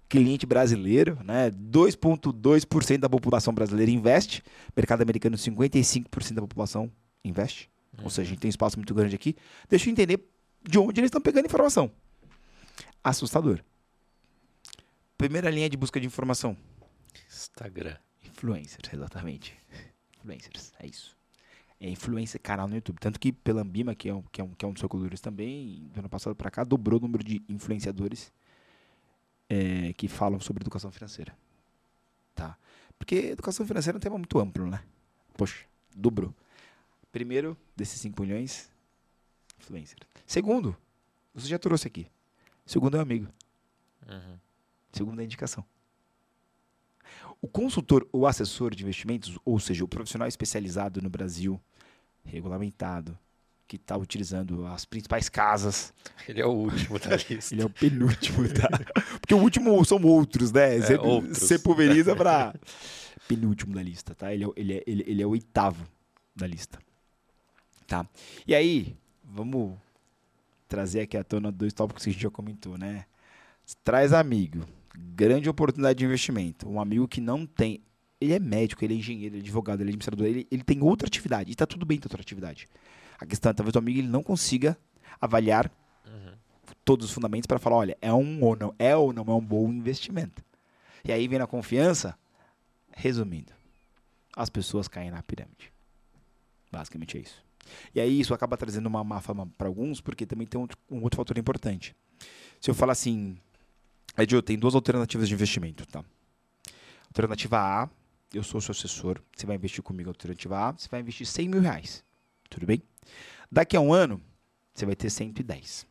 cliente brasileiro, né? 2,2% da população brasileira investe, mercado americano 55% da população investe. Ou seja, a gente tem um espaço muito grande aqui. Deixa eu entender de onde eles estão pegando informação. Assustador. Primeira linha de busca de informação. Instagram. Influencers, exatamente. Influencers, é isso. É influencer canal no YouTube. Tanto que pela Ambima, que é um, que é um, que é um dos seus também, do ano passado para cá, dobrou o número de influenciadores é, que falam sobre educação financeira. Tá? Porque educação financeira é um tema muito amplo, né? Poxa, dobrou. Primeiro, desses 5 milhões, influencer. Segundo, você já trouxe aqui. Segundo é um amigo. Uhum. Segundo é indicação. O consultor ou assessor de investimentos, ou seja, o profissional especializado no Brasil, regulamentado, que está utilizando as principais casas. Ele é o último da lista. Ele é o penúltimo, tá? Porque o último são outros, né? É, outros. Você pulveriza para penúltimo da lista, tá? Ele é, ele, é, ele, ele é o oitavo da lista. Tá? E aí, vamos trazer aqui à tona dois tópicos que a gente já comentou, né? Traz amigo. Grande oportunidade de investimento. Um amigo que não tem. Ele é médico, ele é engenheiro, ele é advogado, ele é administrador, ele, ele tem outra atividade. E está tudo bem ter outra atividade. A questão é talvez o amigo ele não consiga avaliar uhum. todos os fundamentos para falar, olha, é um ou não é ou não é um bom investimento. E aí vem a confiança. Resumindo, as pessoas caem na pirâmide. Basicamente é isso. E aí isso acaba trazendo uma má fama para alguns, porque também tem um, um, outro fator importante. Se eu falar assim, Edio, tem duas alternativas de investimento, tá? Alternativa A, eu sou seu assessor, você vai investir comigo. Alternativa A, você vai investir 100 mil reais. Tudo bem? Daqui a um ano, você vai ter 110.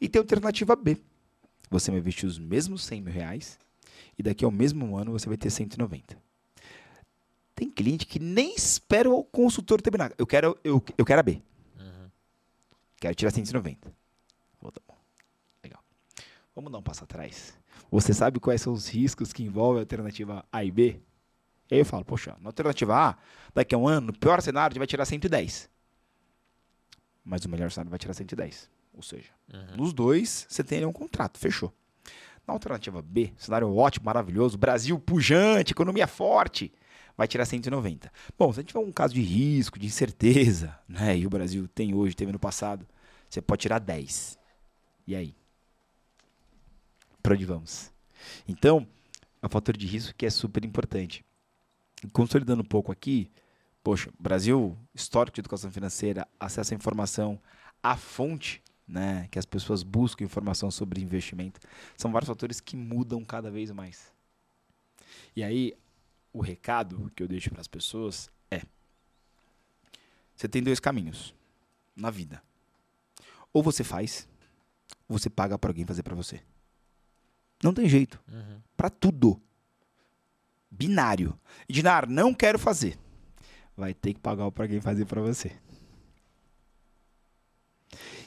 E tem a alternativa B. Você vai investir os mesmos 100 mil reais e daqui ao mesmo ano você vai ter 190. Tem cliente que nem espera o consultor terminar. Eu quero, eu, eu quero a B. Uhum. Quero tirar 190. Oh, tá bom. Legal. Vamos dar um passo atrás. Você sabe quais são os riscos que envolvem a alternativa A e B? E aí eu falo, poxa, na alternativa A, daqui a um ano, no pior cenário, a gente vai tirar 110. Mas o melhor cenário vai tirar 110. Ou seja, uhum. nos dois, você tem um contrato, fechou. Na alternativa B, cenário ótimo, maravilhoso, Brasil pujante, economia forte, vai tirar 190. Bom, se a gente tiver um caso de risco, de incerteza, né, e o Brasil tem hoje, teve no passado, você pode tirar 10. E aí? Para onde vamos? Então, é um fator de risco que é super importante. Consolidando um pouco aqui, poxa, Brasil, histórico de educação financeira, acesso à informação, a fonte, né, que as pessoas buscam informação sobre investimento, são vários fatores que mudam cada vez mais. E aí, o recado que eu deixo para as pessoas é: você tem dois caminhos na vida. Ou você faz, ou você paga para alguém fazer para você. Não tem jeito. Uhum. Para tudo. Binário. Dinar, não quero fazer. Vai ter que pagar para alguém fazer para você.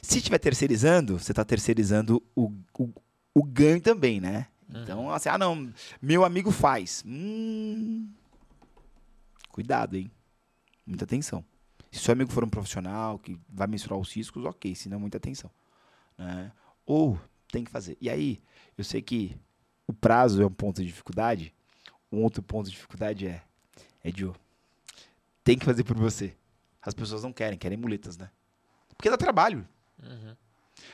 Se estiver terceirizando, você está terceirizando o, o, o ganho também, né? Então, uhum. assim, ah, não, meu amigo faz. Hum, cuidado, hein? Muita atenção. Se seu amigo for um profissional que vai mensurar os riscos, ok, se não, muita atenção. Né? Ou tem que fazer. E aí, eu sei que o prazo é um ponto de dificuldade. Um outro ponto de dificuldade é, é de tem que fazer por você. As pessoas não querem, querem muletas, né? Porque dá trabalho. Uhum.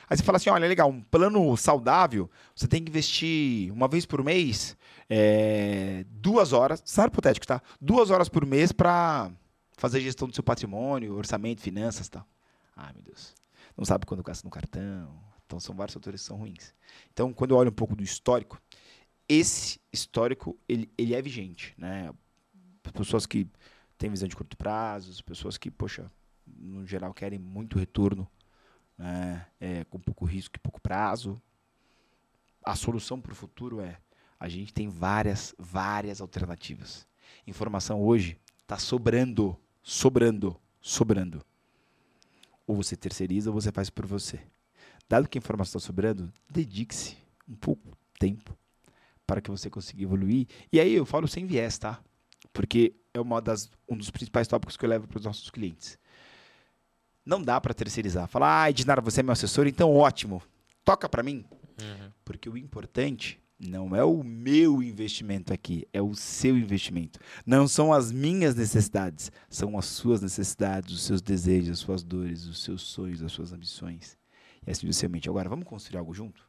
Aí você fala assim, olha, legal, um plano saudável, você tem que investir uma vez por mês, é, duas horas, cenário hipotético, tá? Duas horas por mês para fazer gestão do seu patrimônio, orçamento, finanças e tal. Ai, meu Deus. Não sabe quando gasta no cartão. Então, são vários fatores que são ruins. Então, quando eu olho um pouco do histórico, esse histórico, ele, ele é vigente, né? Pessoas que têm visão de curto prazo, pessoas que, poxa, no geral querem muito retorno né, é, com pouco risco e pouco prazo. A solução para o futuro é a gente tem várias, várias alternativas. Informação hoje está sobrando, sobrando, sobrando. Ou você terceiriza ou você faz por você. Dado que a informação está sobrando, dedique-se um pouco tempo para que você consiga evoluir. E aí eu falo sem viés, tá? Porque é uma das, um dos principais tópicos que eu levo para os nossos clientes. Não dá para terceirizar. Falar, ah, Edinara, você é meu assessor, então ótimo. Toca para mim. Uhum. Porque o importante Não é o meu investimento aqui, é o seu investimento. Não são as minhas necessidades, são as suas necessidades, os seus desejos, as suas dores, os seus sonhos, as suas ambições. E assim sucessivamente. Agora, vamos construir algo junto?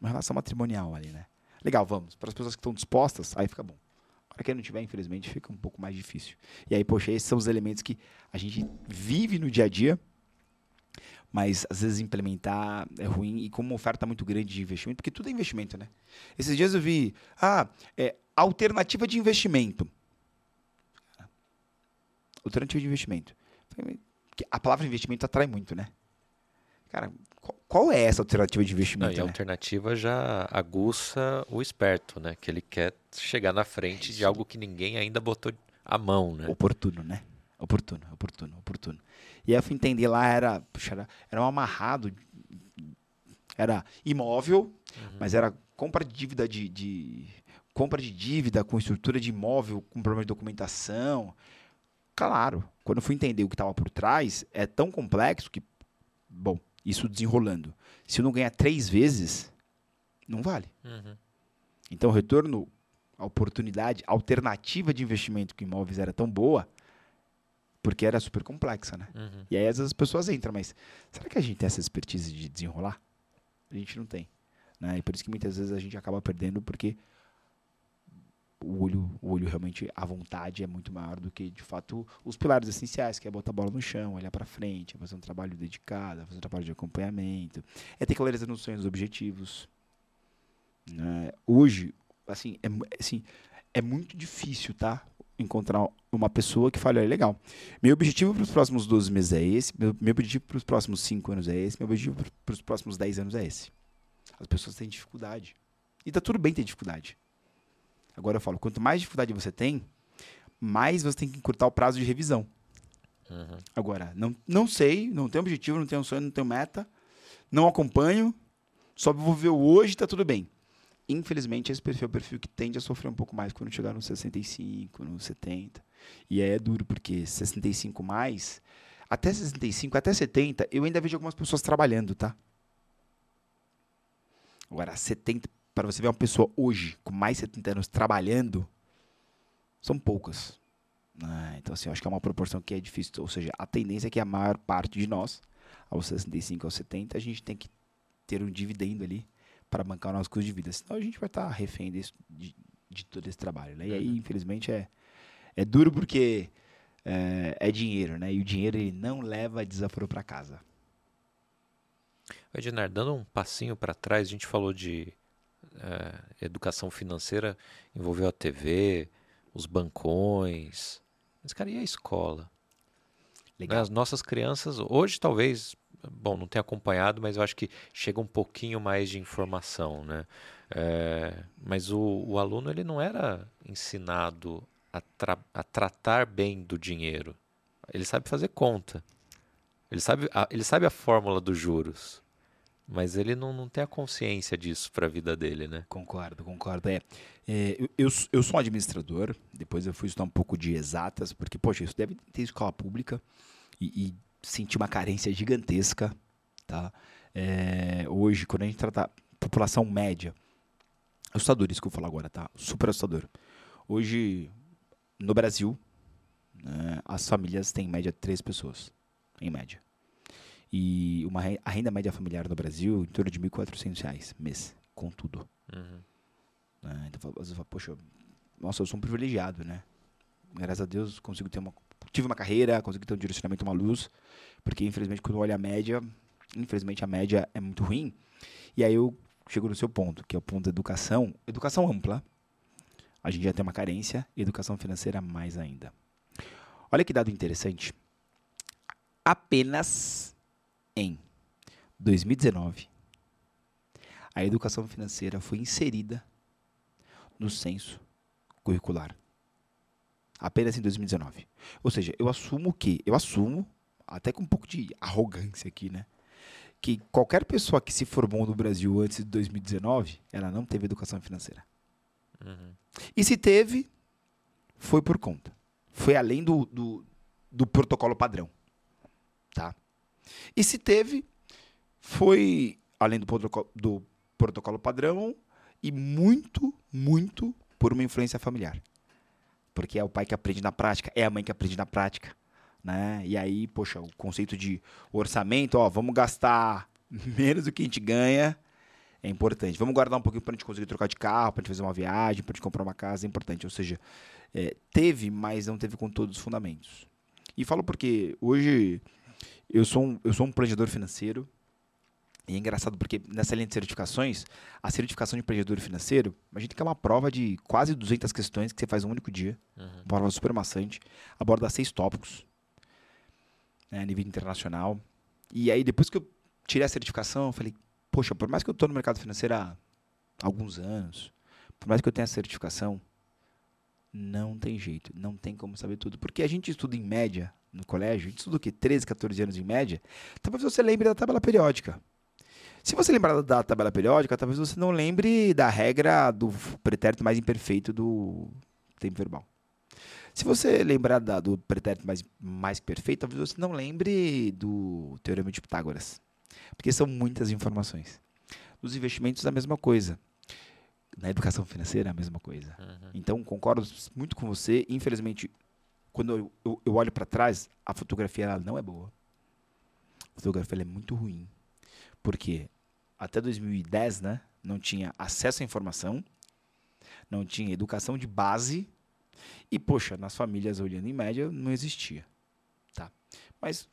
Uma relação matrimonial ali, né? Legal, vamos. Para as pessoas que estão dispostas, aí fica bom. Para quem não tiver, infelizmente, fica um pouco mais difícil. E aí, poxa, esses são os elementos que a gente vive no dia a dia, mas às vezes implementar é ruim e com uma oferta muito grande de investimento, porque tudo é investimento, né? Esses dias eu vi, ah, é, alternativa de investimento. Alternativa de investimento. A palavra investimento atrai muito, né? Cara, qual é essa alternativa de investimento? Não, e a né? alternativa já aguça o esperto, né? Que ele quer chegar na frente é de algo que ninguém ainda botou a mão, né? Oportuno, né? Oportuno, oportuno, oportuno. E aí eu fui entender lá, era, puxa, era, era um amarrado, era imóvel, uhum. mas era compra de dívida de, de, compra de dívida com estrutura de imóvel, com problema de documentação. Claro, quando eu fui entender o que estava por trás, é tão complexo que, bom, isso desenrolando. Se eu não ganhar três vezes, não vale. Uhum. Então, o retorno, a oportunidade, a alternativa de investimento com imóveis era tão boa porque era super complexa, né? Uhum. E aí às vezes as pessoas entram, mas será que a gente tem essa expertise de desenrolar? A gente não tem. Né? E por isso que muitas vezes a gente acaba perdendo porque o olho, o olho realmente, a vontade é muito maior do que, de fato, os pilares essenciais, que é botar a bola no chão, olhar para frente, é fazer um trabalho dedicado, é fazer um trabalho de acompanhamento, é ter clareza nos sonhos e objetivos. Né? Hoje, assim, é, assim, é muito difícil, tá? encontrar uma pessoa que fale, olha, legal, meu objetivo para os próximos 12 meses é esse, meu, meu objetivo para os próximos 5 anos é esse, meu objetivo para os próximos 10 anos é esse. As pessoas têm dificuldade. E tá tudo bem ter dificuldade. Agora eu falo, quanto mais dificuldade você tem, mais você tem que encurtar o prazo de revisão. Uhum. Agora, não, não sei, não tenho objetivo, não tenho sonho, não tenho meta, não acompanho, só vou ver hoje, tá tudo bem. Infelizmente, esse perfil é o perfil que tende a sofrer um pouco mais quando chegar nos 65, nos 70. E aí é duro, porque 65 mais, até 65, até 70, eu ainda vejo algumas pessoas trabalhando, tá? Agora, 70, para você ver uma pessoa hoje, com mais de 70 anos, trabalhando, são poucas. Ah, então, assim, eu acho que é uma proporção que é difícil. Ou seja, a tendência é que a maior parte de nós, aos 65, aos 70, a gente tem que ter um dividendo ali para bancar o nosso custo de vida. Senão a gente vai estar refém desse, de, de, todo esse trabalho. Né? E aí, infelizmente, é, é duro porque é, é, dinheiro, né? E o dinheiro ele não leva desaforo para casa. Ednar, dando um passinho para trás, a gente falou de é, educação financeira, envolveu a TV, os bancões. Mas, cara, e a escola? Legal. As nossas crianças, hoje talvez bom, não tenho acompanhado, mas eu acho que chega um pouquinho mais de informação, né? É, mas o, o, aluno ele não era ensinado a, tra a, tratar bem do dinheiro. Ele sabe fazer conta. Ele sabe a, ele sabe a fórmula dos juros. Mas ele não, não tem a consciência disso para a vida dele, né? Concordo, concordo. É, é eu, eu sou um administrador, depois eu fui estudar um pouco de exatas, porque, poxa, isso deve ter escola pública e, e senti uma carência gigantesca, tá? É, hoje, quando a gente trata população média, assustador isso que eu vou falar agora, tá? Super assustador. Hoje, no Brasil, né, as famílias têm em média três pessoas, em média. E uma, a renda média familiar no Brasil em torno de R$ 1.400 mês, com tudo. Uhum. Né, então, às vezes, poxa, nossa, eu sou um privilegiado, né? Graças a Deus consigo ter uma tive uma carreira, consegui ter um direcionamento, uma luz, porque infelizmente quando eu olho a média, infelizmente a média é muito ruim. E aí eu chego no seu ponto, que é o ponto da educação, educação ampla. A gente já tem uma carência, e educação financeira mais ainda. Olha que dado interessante. Apenas em 2019, a educação financeira foi inserida no censo curricular apenas em 2019. Ou seja, eu assumo que, eu assumo, até com um pouco de arrogância aqui, né? Que qualquer pessoa que se formou no Brasil antes de 2019, ela não teve educação financeira. Uhum. E se teve, foi por conta. Foi além do, do, do protocolo padrão. Tá? E se teve, foi além do protocolo, do protocolo padrão e muito, muito por uma influência familiar. Porque é o pai que aprende na prática, é a mãe que aprende na prática. Né? E aí, poxa, o conceito de orçamento, ó, vamos gastar menos do que a gente ganha, é importante. Vamos guardar um pouquinho para a gente conseguir trocar de carro, para a gente fazer uma viagem, para a gente comprar uma casa, é importante. Ou seja, é, teve, mas não teve com todos os fundamentos. E falo porque hoje eu sou um, eu sou um planejador financeiro, e é engraçado porque nessa linha de certificações, a certificação de empreendedor financeiro, a gente tem uma prova de quase 200 questões que você faz um único dia. Uhum. Uma prova super maçante. Aborda seis tópicos né, a nível internacional. E aí, depois que eu tirei a certificação, eu falei, poxa, por mais que eu estou no mercado financeiro há alguns anos, por mais que eu tenha a certificação, não tem jeito, não tem como saber tudo. Porque a gente estuda em média no colégio, a gente estuda o quê? 13, 14 anos em média. Talvez você lembre da tabela periódica. Se você lembrar da tabela periódica, talvez você não lembre da regra do pretérito mais imperfeito do tempo verbal. Se você lembrar da, do pretérito mais, mais perfeito, talvez você não lembre do teorema de Pitágoras. Porque são muitas informações. Nos investimentos, a mesma coisa. Na educação financeira, a mesma coisa. Uhum. Então, concordo muito com você. Infelizmente, quando eu, eu, eu olho para trás, a fotografia ela não é boa. A fotografia é muito ruim. Por quê? até 2010, né, não tinha acesso à informação, não tinha educação de base e, poxa, nas famílias olhando em média não existia, tá? Mas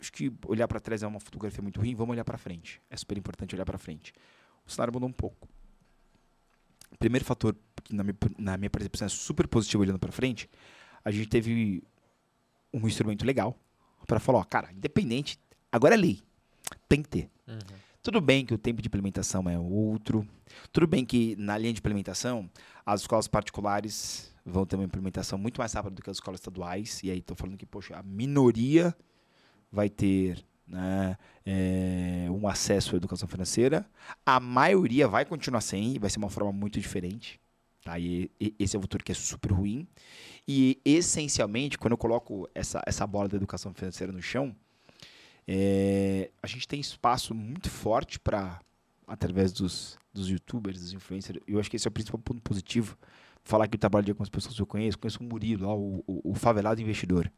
acho que olhar para trás é uma fotografia muito ruim, vamos olhar para frente. É super importante olhar para frente. O cenário mudou um pouco. Primeiro fator que na minha, na minha percepção é super positivo olhando para frente, a gente teve um instrumento legal para falar, ó, cara, independente, agora é lei, tem que ter. Uhum. Tudo bem que o tempo de implementação é outro. Tudo bem que na linha de implementação, as escolas particulares vão ter uma implementação muito mais rápida do que as escolas estaduais. E aí estou falando que, poxa, a minoria vai ter né, é, um acesso à educação financeira. A maioria vai continuar sem, e vai ser uma forma muito diferente. Tá? E, e, esse é o futuro que é super ruim. E, essencialmente, quando eu coloco essa, essa bola da educação financeira no chão, é, a gente tem espaço muito forte para, através dos, dos youtubers, dos influencers, eu acho que esse é o principal ponto positivo. Falar que o trabalho de algumas pessoas que eu conheço, conheço o Murilo, ó, o, o, o favelado investidor.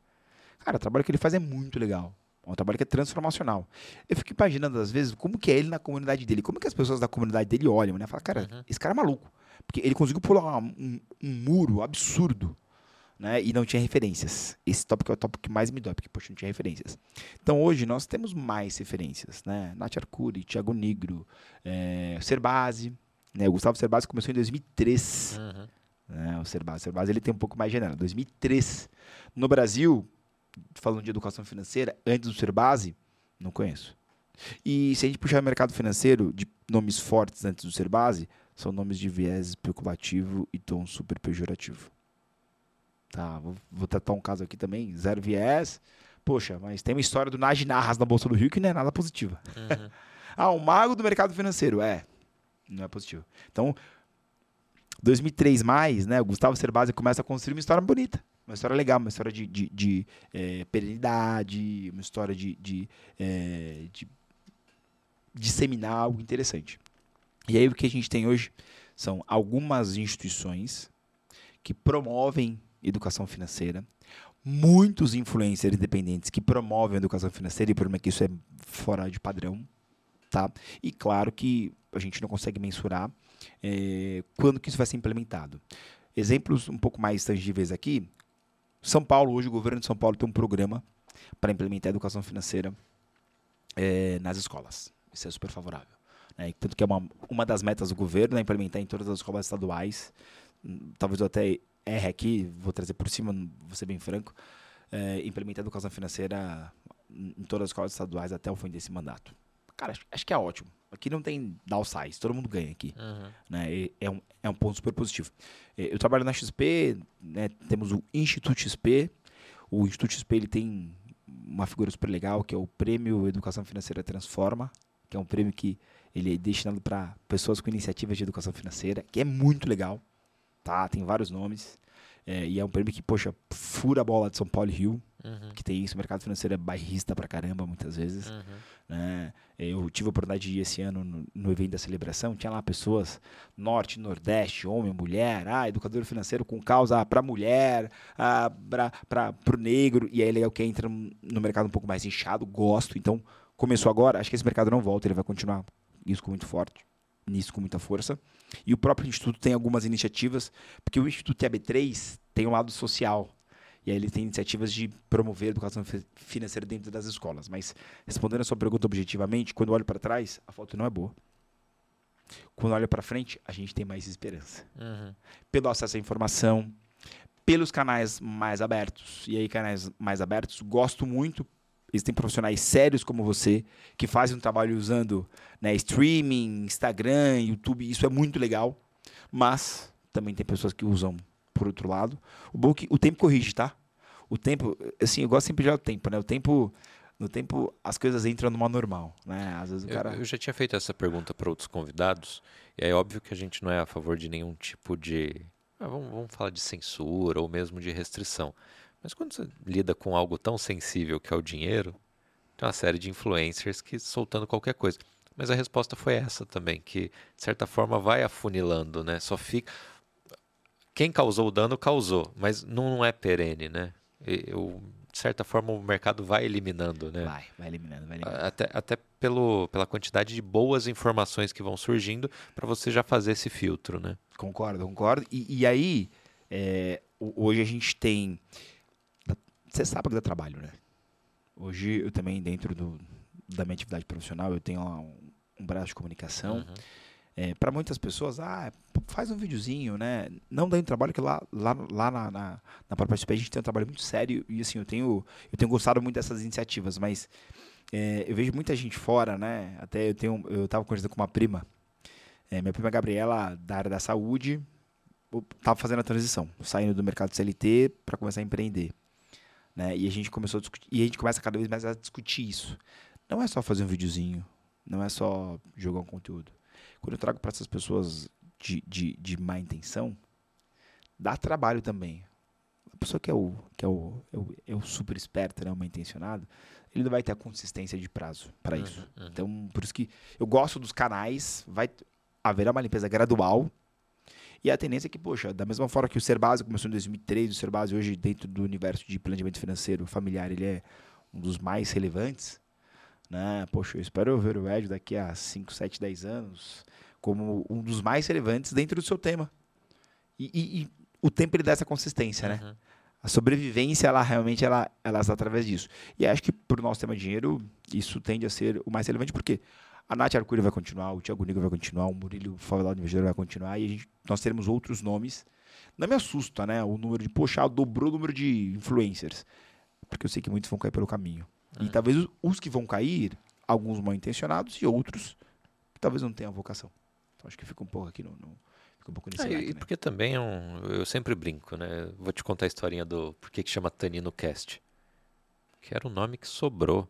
Cara, o trabalho que ele faz é muito legal. É um trabalho que é transformacional. Eu fico imaginando, às vezes, como que é ele na comunidade dele. Como que as pessoas da comunidade dele olham, né? Fala, cara, uhum. esse cara é maluco. Porque ele conseguiu pular um, um muro absurdo né? E não tinha referências. Esse tópico é o tópico que mais me dói, porque, poxa, não tinha referências. Então, hoje, nós temos mais referências, né? Nath Arcuri, Thiago Negro, é, Serbase, né? O Gustavo Serbase começou em 2003. Uhum. Né? O Serbase, o Serbase, ele tem um pouco mais de janela. 2003. No Brasil, falando de educação financeira, antes do Serbase, não conheço. E se a gente puxar o mercado financeiro de nomes fortes antes do Serbase, são nomes de viés especulativo e tom super pejorativo. Tá, vou, vou tratar um caso aqui também, zero viés. Poxa, mas tem uma história do Naj Narras na Bolsa do Rio que não é nada positiva. Uhum. ah, um mago do mercado financeiro. É, não é positivo. Então, 2003 mais, né, o Gustavo Cerbasi começa a construir uma história bonita. Uma história legal, uma história de, de, de é, perenidade, uma história de, de, é, de disseminar algo interessante. E aí o que a gente tem hoje são algumas instituições que promovem educação financeira, muitos influencers independentes que promovem a educação financeira e o problema é que isso é fora de padrão, tá? E claro que a gente não consegue mensurar é, quando que isso vai ser implementado. Exemplos um pouco mais tangíveis aqui. São Paulo, hoje o governo de São Paulo tem um programa para implementar a educação financeira é, nas escolas. Isso é super favorável. Né? Tanto que é uma, uma das metas do governo é implementar em todas as escolas estaduais. Hum, talvez eu até erre aqui, vou trazer por cima, vou ser bem franco, é, implementar educação financeira em todas as escolas estaduais até o fim desse mandato. Cara, acho, acho que é ótimo. Aqui não tem downsize, todo mundo ganha aqui. Uhum. Né? É, um, é um ponto super positivo. É, eu trabalho na XP, né? temos o Instituto XP. O Instituto XP ele tem uma figura super legal, que é o Prêmio Educação Financeira Transforma, que é um prêmio que ele é destinado para pessoas com iniciativas de educação financeira, que é muito legal tá? Tem vários nomes. É, e é um prêmio que, poxa, fura a bola de São Paulo e Rio. Uhum. que tem isso. O mercado financeiro é bairrista pra caramba, muitas vezes. Uhum. né? Eu tive a oportunidade de ir esse ano no, no evento da celebração, tinha lá pessoas norte, nordeste, homem, mulher, ah, educador financeiro com causa para mulher, ah, para o negro, e aí é legal que entra no mercado um pouco mais inchado, gosto, então começou agora, acho que esse mercado não volta, ele vai continuar isso com muito forte, nisso com muita força. E o próprio Instituto tem algumas iniciativas, porque o Instituto TAB3 tem um lado social, e aí ele tem iniciativas de promover a educação fi- financeira dentro das escolas. Mas respondendo a sua pergunta objetivamente, quando olho para trás, a foto não é boa. Quando olho para frente, a gente tem mais esperança. Uhum. Pelo acesso à informação, pelos canais mais abertos. E aí, canais mais abertos, gosto muito. Existem profissionais sérios como você que fazem um trabalho usando né, streaming, Instagram, YouTube. Isso é muito legal. Mas também tem pessoas que usam por outro lado. O bom que o tempo corrige, tá? O tempo, assim, eu gosto sempre de olhar o tempo, né? O tempo, no tempo as coisas entram numa normal, né? Às vezes o Eu, cara eu já tinha feito essa pergunta para outros convidados, e é óbvio que a gente não é a favor de nenhum tipo de. ah, vamos, vamos falar de censura ou mesmo de restrição. Mas quando você lida com algo tão sensível que é o dinheiro, tem uma série de influencers que soltando qualquer coisa. Mas a resposta foi essa também, que de certa forma vai afunilando, né? Só fica. Quem causou o dano, causou, mas não é perene, né? Eu, de certa forma, o mercado vai eliminando, né? vai, vai eliminando, vai eliminando. Até, até pelo, pela quantidade de boas informações que vão surgindo para você já fazer esse filtro, né? Concordo, concordo. E, e aí, é, ho- hoje a gente tem. Você sabe que dá trabalho, né? Hoje eu também, dentro do, da minha atividade profissional, eu tenho um, um braço de comunicação. Uhum. para muitas pessoas, ah, faz um videozinho, né? Não dá um trabalho que lá, lá, lá na, na, na própria SP a gente tem um trabalho muito sério e assim, eu tenho, eu tenho gostado muito dessas iniciativas, mas é, eu vejo muita gente fora, né? Até eu tenho, eu tava conversando com uma prima, é, minha prima Gabriela, da área da saúde, o- tava fazendo a transição, saindo do mercado CLT para começar a empreender. Né? E a gente começou a discutir, e a gente começa cada vez mais a discutir isso. Não é só fazer um videozinho, não é só jogar um conteúdo. Quando eu trago para essas pessoas de, de, de má intenção, dá trabalho também. A pessoa que é o, que é o, é o, é o super esperto, né, o mal intencionado, ele não vai ter a consistência de prazo para isso. Uhum, uhum. Então, por isso que eu gosto dos canais, vai haverá uma limpeza gradual. E a tendência é que, poxa, da mesma forma que o Serbase começou em 2003, o Serbase hoje, dentro do universo de planejamento financeiro familiar, ele é um dos mais relevantes. Né? Poxa, eu espero ver o Ed daqui a 5, 7, 10 anos como um dos mais relevantes dentro do seu tema. E, e- e o tempo ele dá essa consistência, né? Uhum. A sobrevivência, ela realmente ela, ela está através disso. E acho que para o nosso tema dinheiro, isso tende a ser o mais relevante, porque a Nath Arcuri vai continuar, o Thiago Nigo vai continuar, o Murilo Favelado de Investidor vai continuar, e a gente, nós teremos outros nomes. Não me assusta, né? O número de, poxa, dobrou o número de influencers. Porque eu sei que muitos vão cair pelo caminho. E Uhum. talvez os, os que vão cair, alguns mal intencionados e outros que talvez não tenham vocação. Então acho que fica um pouco aqui no. no fica um pouco nesse Ah, leque, e né? porque também é um, eu sempre brinco, né? Vou te contar a historinha do por que que chama Tanino Cast. Que era um nome que sobrou.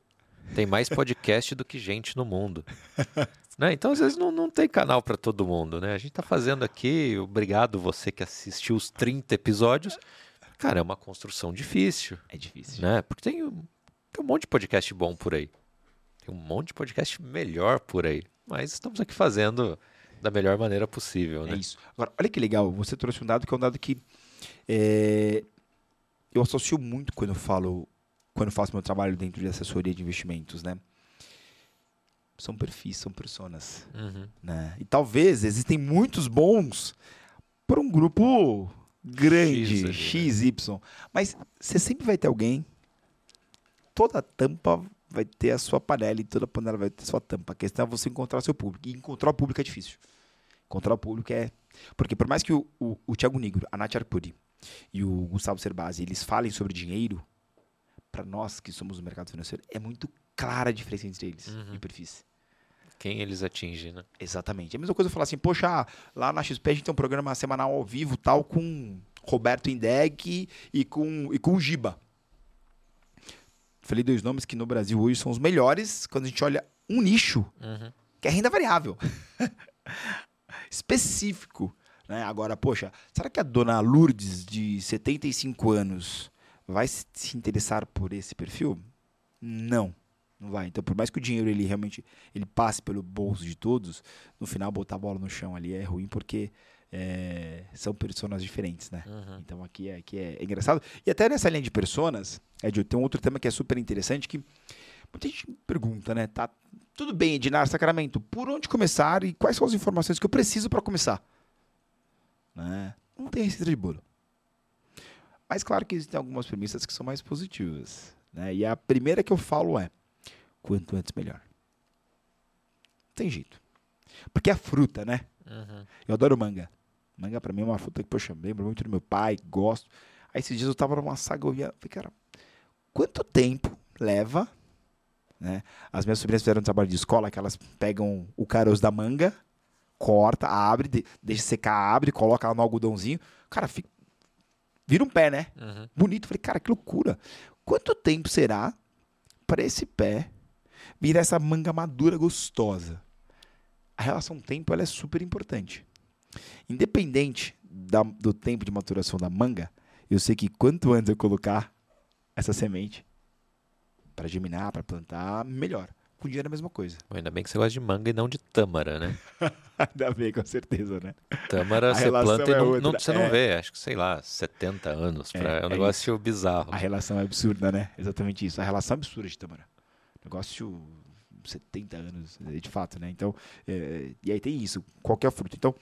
Tem mais podcast do que gente no mundo. Né? Então, às vezes, não, não tem canal para todo mundo, né? A gente tá fazendo aqui, obrigado você que assistiu os 30 episódios. Cara, é uma construção difícil, É difícil. né? Porque tem, um- tem um monte de podcast bom por aí. Tem um monte de podcast melhor por aí. Mas estamos aqui fazendo da melhor maneira possível, É né? isso. Agora, olha que legal, você trouxe um dado que é um dado que é, eu associo muito quando eu falo, quando faço meu trabalho dentro de assessoria de investimentos, né? São perfis, são personas, Uhum. né? E talvez existem muitos bons para um grupo grande, X ali, né? X, Y. Mas você sempre vai ter alguém, toda tampa vai ter a sua panela e toda panela vai ter a sua tampa. A questão é você encontrar o seu público. E encontrar o público é difícil. Encontrar o público é. Porque por mais que o, o, o Thiago Negro, a Nath Arcuri e o Gustavo Cerbasi eles falem sobre dinheiro, para nós que somos do mercado financeiro, é muito clara a diferença entre eles Uhum. e perfis. Quem eles atingem, né? Exatamente. É a mesma coisa eu falar assim, poxa, lá na XP a gente tem um programa semanal ao vivo tal com Roberto Indeg e com, e com o Giba. Falei dois nomes que no Brasil hoje são os melhores quando a gente olha um nicho Uhum. que é renda variável. Específico. Né? Agora, poxa, será que a dona Lourdes, de 75 anos, vai se interessar por esse perfil? Não, não vai. Então, por mais que o dinheiro ele realmente ele passe pelo bolso de todos, no final botar a bola no chão ali é ruim porque é, são personas diferentes, né? Uhum. Então aqui é, aqui é engraçado. E até nessa linha de personas, Ed, tem um outro tema que é super interessante que muita gente me pergunta, né? Tá tudo bem, Edinar Sacramento, por onde começar e quais são as informações que eu preciso para começar? Né? Não tem receita de bolo. Mas claro que existem algumas premissas que são mais positivas. Né? E a primeira que eu falo é: quanto antes melhor. Não tem jeito. Porque é fruta, né? Uhum. Eu adoro manga. Manga pra mim é uma fruta que, poxa, lembra muito do meu pai, gosto. Aí esses dias eu tava numa saga, eu ia, falei, cara, quanto tempo leva, né? As minhas sobrinhas fizeram um trabalho de escola que elas pegam o caroço da manga, corta, abre, de- deixa secar, abre, coloca lá no algodãozinho. Cara, fica, vira um pé, né? Uhum. Bonito. Falei, cara, que loucura. Quanto tempo será para esse pé virar essa manga madura gostosa? A relação tempo ela é super importante. Independente da- do tempo de maturação da manga, eu sei que quanto antes eu colocar essa semente para germinar, para plantar, melhor. Com dinheiro é a mesma coisa. Bom, Ainda bem que você gosta de manga e não de tâmara, né? Ainda bem, com certeza, né? Tâmara A você planta e é não, outra. não- você não É. vê, acho que sei lá, 70 anos. Pra, É, é, um é negócio bizarro. A relação é absurda, né? Exatamente isso. A relação é absurda de Tâmara. Negócio 70 anos, é, de fato, né? Então, é, e aí tem isso, qualquer fruta. Então,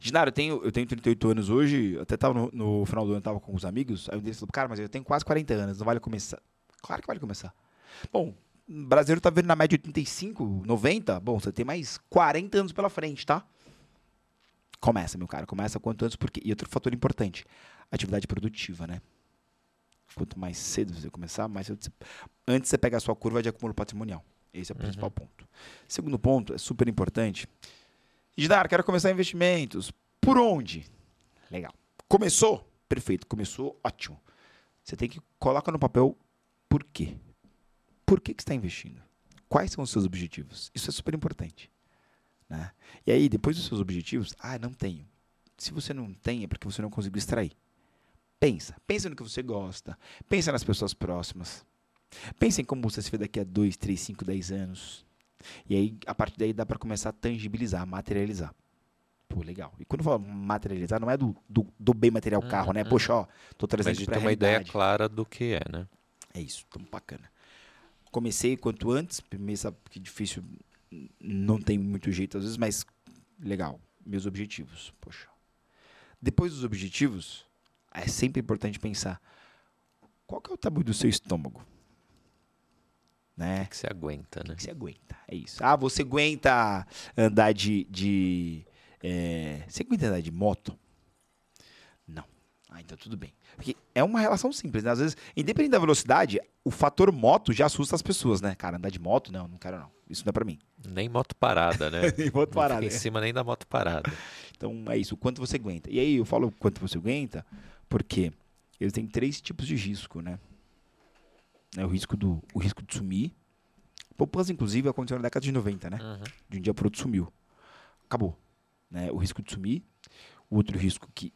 Ginara, eu tenho, eu tenho 38 anos hoje, até tava no, no final do ano, tava com os amigos, aí um deles falou, cara, mas eu tenho quase 40 anos, não vale começar? Claro que vale começar. Bom, o brasileiro tá vendo na média 85, 90, bom, você tem mais 40 anos pela frente, tá? Começa, meu cara, começa quanto antes, porque... E outro fator importante, atividade produtiva, né? Quanto mais cedo você começar, mais cedo você... Antes você pega a sua curva de acúmulo patrimonial. Esse é o principal ponto. Segundo ponto, é super importante. Gidar, quero começar investimentos. Por onde? Legal. Começou? Perfeito. Começou? Ótimo. Você tem que colocar no papel por quê. Por que, que você está investindo? Quais são os seus objetivos? Isso é super importante. Né? E aí, depois dos seus objetivos, ah, não tenho. Se você não tem, é porque você não conseguiu extrair. Pensa. Pensa no que você gosta. Pensa nas pessoas próximas. Pensa em como você se vê daqui a 2, 3, 5, 10 anos. E aí, a partir daí, dá para começar a tangibilizar, materializar. Pô, legal. E quando eu falo materializar, não é do, do, do bem material Uhum, carro, né? uhum. Poxa, ó, tô trazendo Mas isso pra ter uma ideia realidade. clara do que é, né? É isso, tão bacana. Comecei quanto antes, primeiro sabe que difícil, não tem muito jeito às vezes, mas legal, meus objetivos, poxa. Depois dos objetivos, é sempre importante pensar, qual que é o tamanho do seu estômago? Né? Que você aguenta, né? que você aguenta, é isso. Ah, você aguenta andar de... de é, você aguenta andar de moto? Ah, então tudo bem. Porque é uma relação simples, né? Às vezes, independente da velocidade, o fator moto já assusta as pessoas, né? Cara, andar de moto, não, não quero não. Isso não é pra mim. Nem moto parada, né? Nem moto Não parada, fica em é. cima nem da moto parada. Então é isso, o quanto você aguenta. E aí eu falo o quanto você aguenta, porque eles têm três tipos de risco, né? Né, O risco do o risco de sumir. Poupança, inclusive, aconteceu na década de 90, né? Uhum. De um dia para outro sumiu. Acabou. Né? O risco de sumir. O outro risco que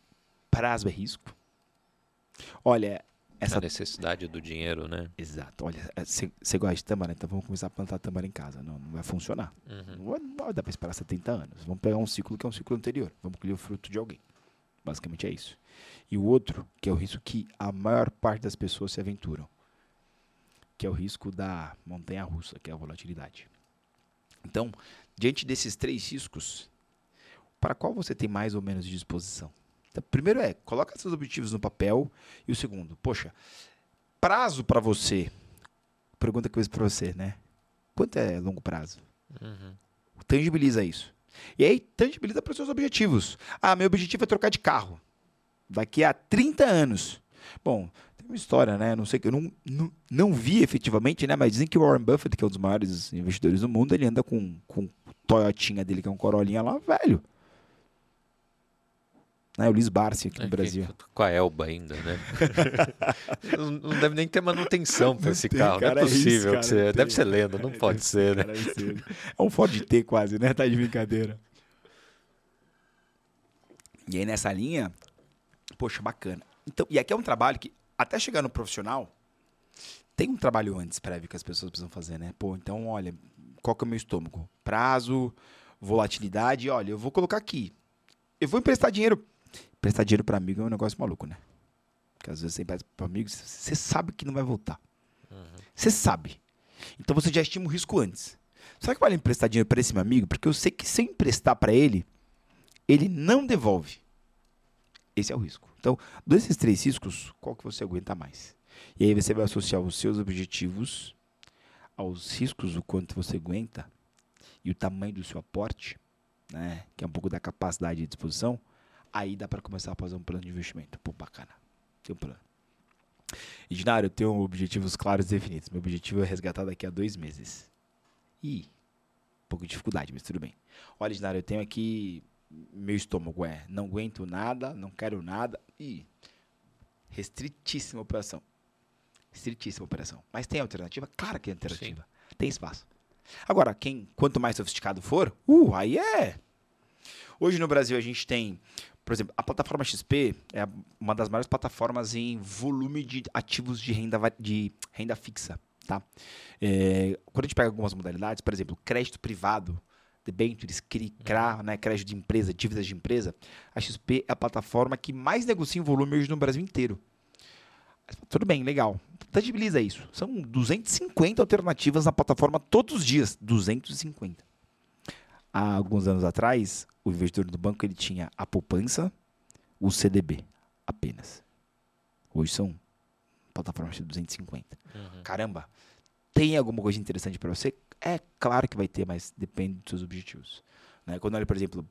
prazo é risco. Olha, essa A necessidade do dinheiro, né? Exato. Olha, você gosta de tâmara, então vamos começar a plantar tâmara em casa. Não, não vai funcionar. Uhum. Não, vai, não vai dar para esperar 70 anos. Vamos pegar um ciclo que é um ciclo anterior. Vamos colher o fruto de alguém. Basicamente é isso. E o outro, que é o risco que a maior parte das pessoas se aventuram, que é o risco da montanha russa, que é a volatilidade. Então, diante desses três riscos, para qual você tem mais ou menos disposição? Então, primeiro é, coloca seus objetivos no papel. E o segundo, poxa, prazo para você. Pergunta que eu fiz para você, né? Quanto é longo prazo? Uhum. Tangibiliza isso. E aí, tangibiliza para os seus objetivos. Ah, meu objetivo é trocar de carro. Daqui a 30 anos. Bom, tem uma história, né? Não sei que eu não, não, não vi efetivamente, né? Mas dizem que o Warren Buffett, que é um dos maiores investidores do mundo, ele anda com, com o Toyotinha dele, que é um Corolinha lá, velho. Né? O Luiz Barsi aqui É no que- Brasil. com a Elba ainda, né? não, não deve nem ter manutenção para esse tem, carro. cara, não é é isso, possível. cara, que você-. Deve ser lenda, não pode ser, né? É. É um Ford T quase, né? Tá de brincadeira. E aí nessa linha, poxa, bacana. Então, e aqui é um trabalho que até chegar no profissional, tem um trabalho antes prévio que as pessoas precisam fazer, né? Pô, então, olha, qual que é o meu estômago? Prazo, volatilidade, olha, eu vou colocar aqui. Eu vou emprestar dinheiro. Emprestar dinheiro para amigo é um negócio maluco, né? Porque às vezes você empresta para amigo, você sabe que não vai voltar. Você sabe. Então você já estima o risco antes. Será que vale emprestar dinheiro para esse meu amigo? Porque eu sei que se eu emprestar para ele, ele não devolve. Esse é o risco. Então, desses três riscos, qual que você aguenta mais? E aí você vai associar os seus objetivos aos riscos, o quanto você aguenta e o tamanho do seu aporte, né, que é um pouco da capacidade de disposição, aí dá para começar a fazer um plano de investimento. Pô, bacana. Tem um plano. Dinário, eu tenho objetivos claros e definidos. Meu objetivo é resgatar daqui a dois meses. Ih, um pouco de dificuldade, mas tudo bem. Olha, Dinário, eu tenho aqui meu estômago é não aguento nada, não quero nada. Ih, restritíssima operação. Restritíssima operação. Mas tem alternativa? Claro que tem alternativa. Sim. Tem espaço. Agora, quem quanto mais sofisticado for, uh, aí é. Hoje no Brasil a gente tem, por exemplo, a plataforma XP é uma das maiores plataformas em volume de ativos de renda, de renda fixa. Tá? É, quando a gente pega algumas modalidades, por exemplo, crédito privado, debêntures, CRI, CRA, né, crédito de empresa, dívidas de empresa, a XP é a plataforma que mais negocia em volume hoje no Brasil inteiro. Tudo bem, legal. Tangibiliza isso. São 250 alternativas na plataforma todos os dias. 250. Há alguns anos atrás, o investidor do banco ele tinha a poupança, o CDB apenas. Hoje são plataformas de 250. Uhum. Caramba, tem alguma coisa interessante para você? É claro que vai ter, mas depende dos seus objetivos. Né? Quando olha, por exemplo,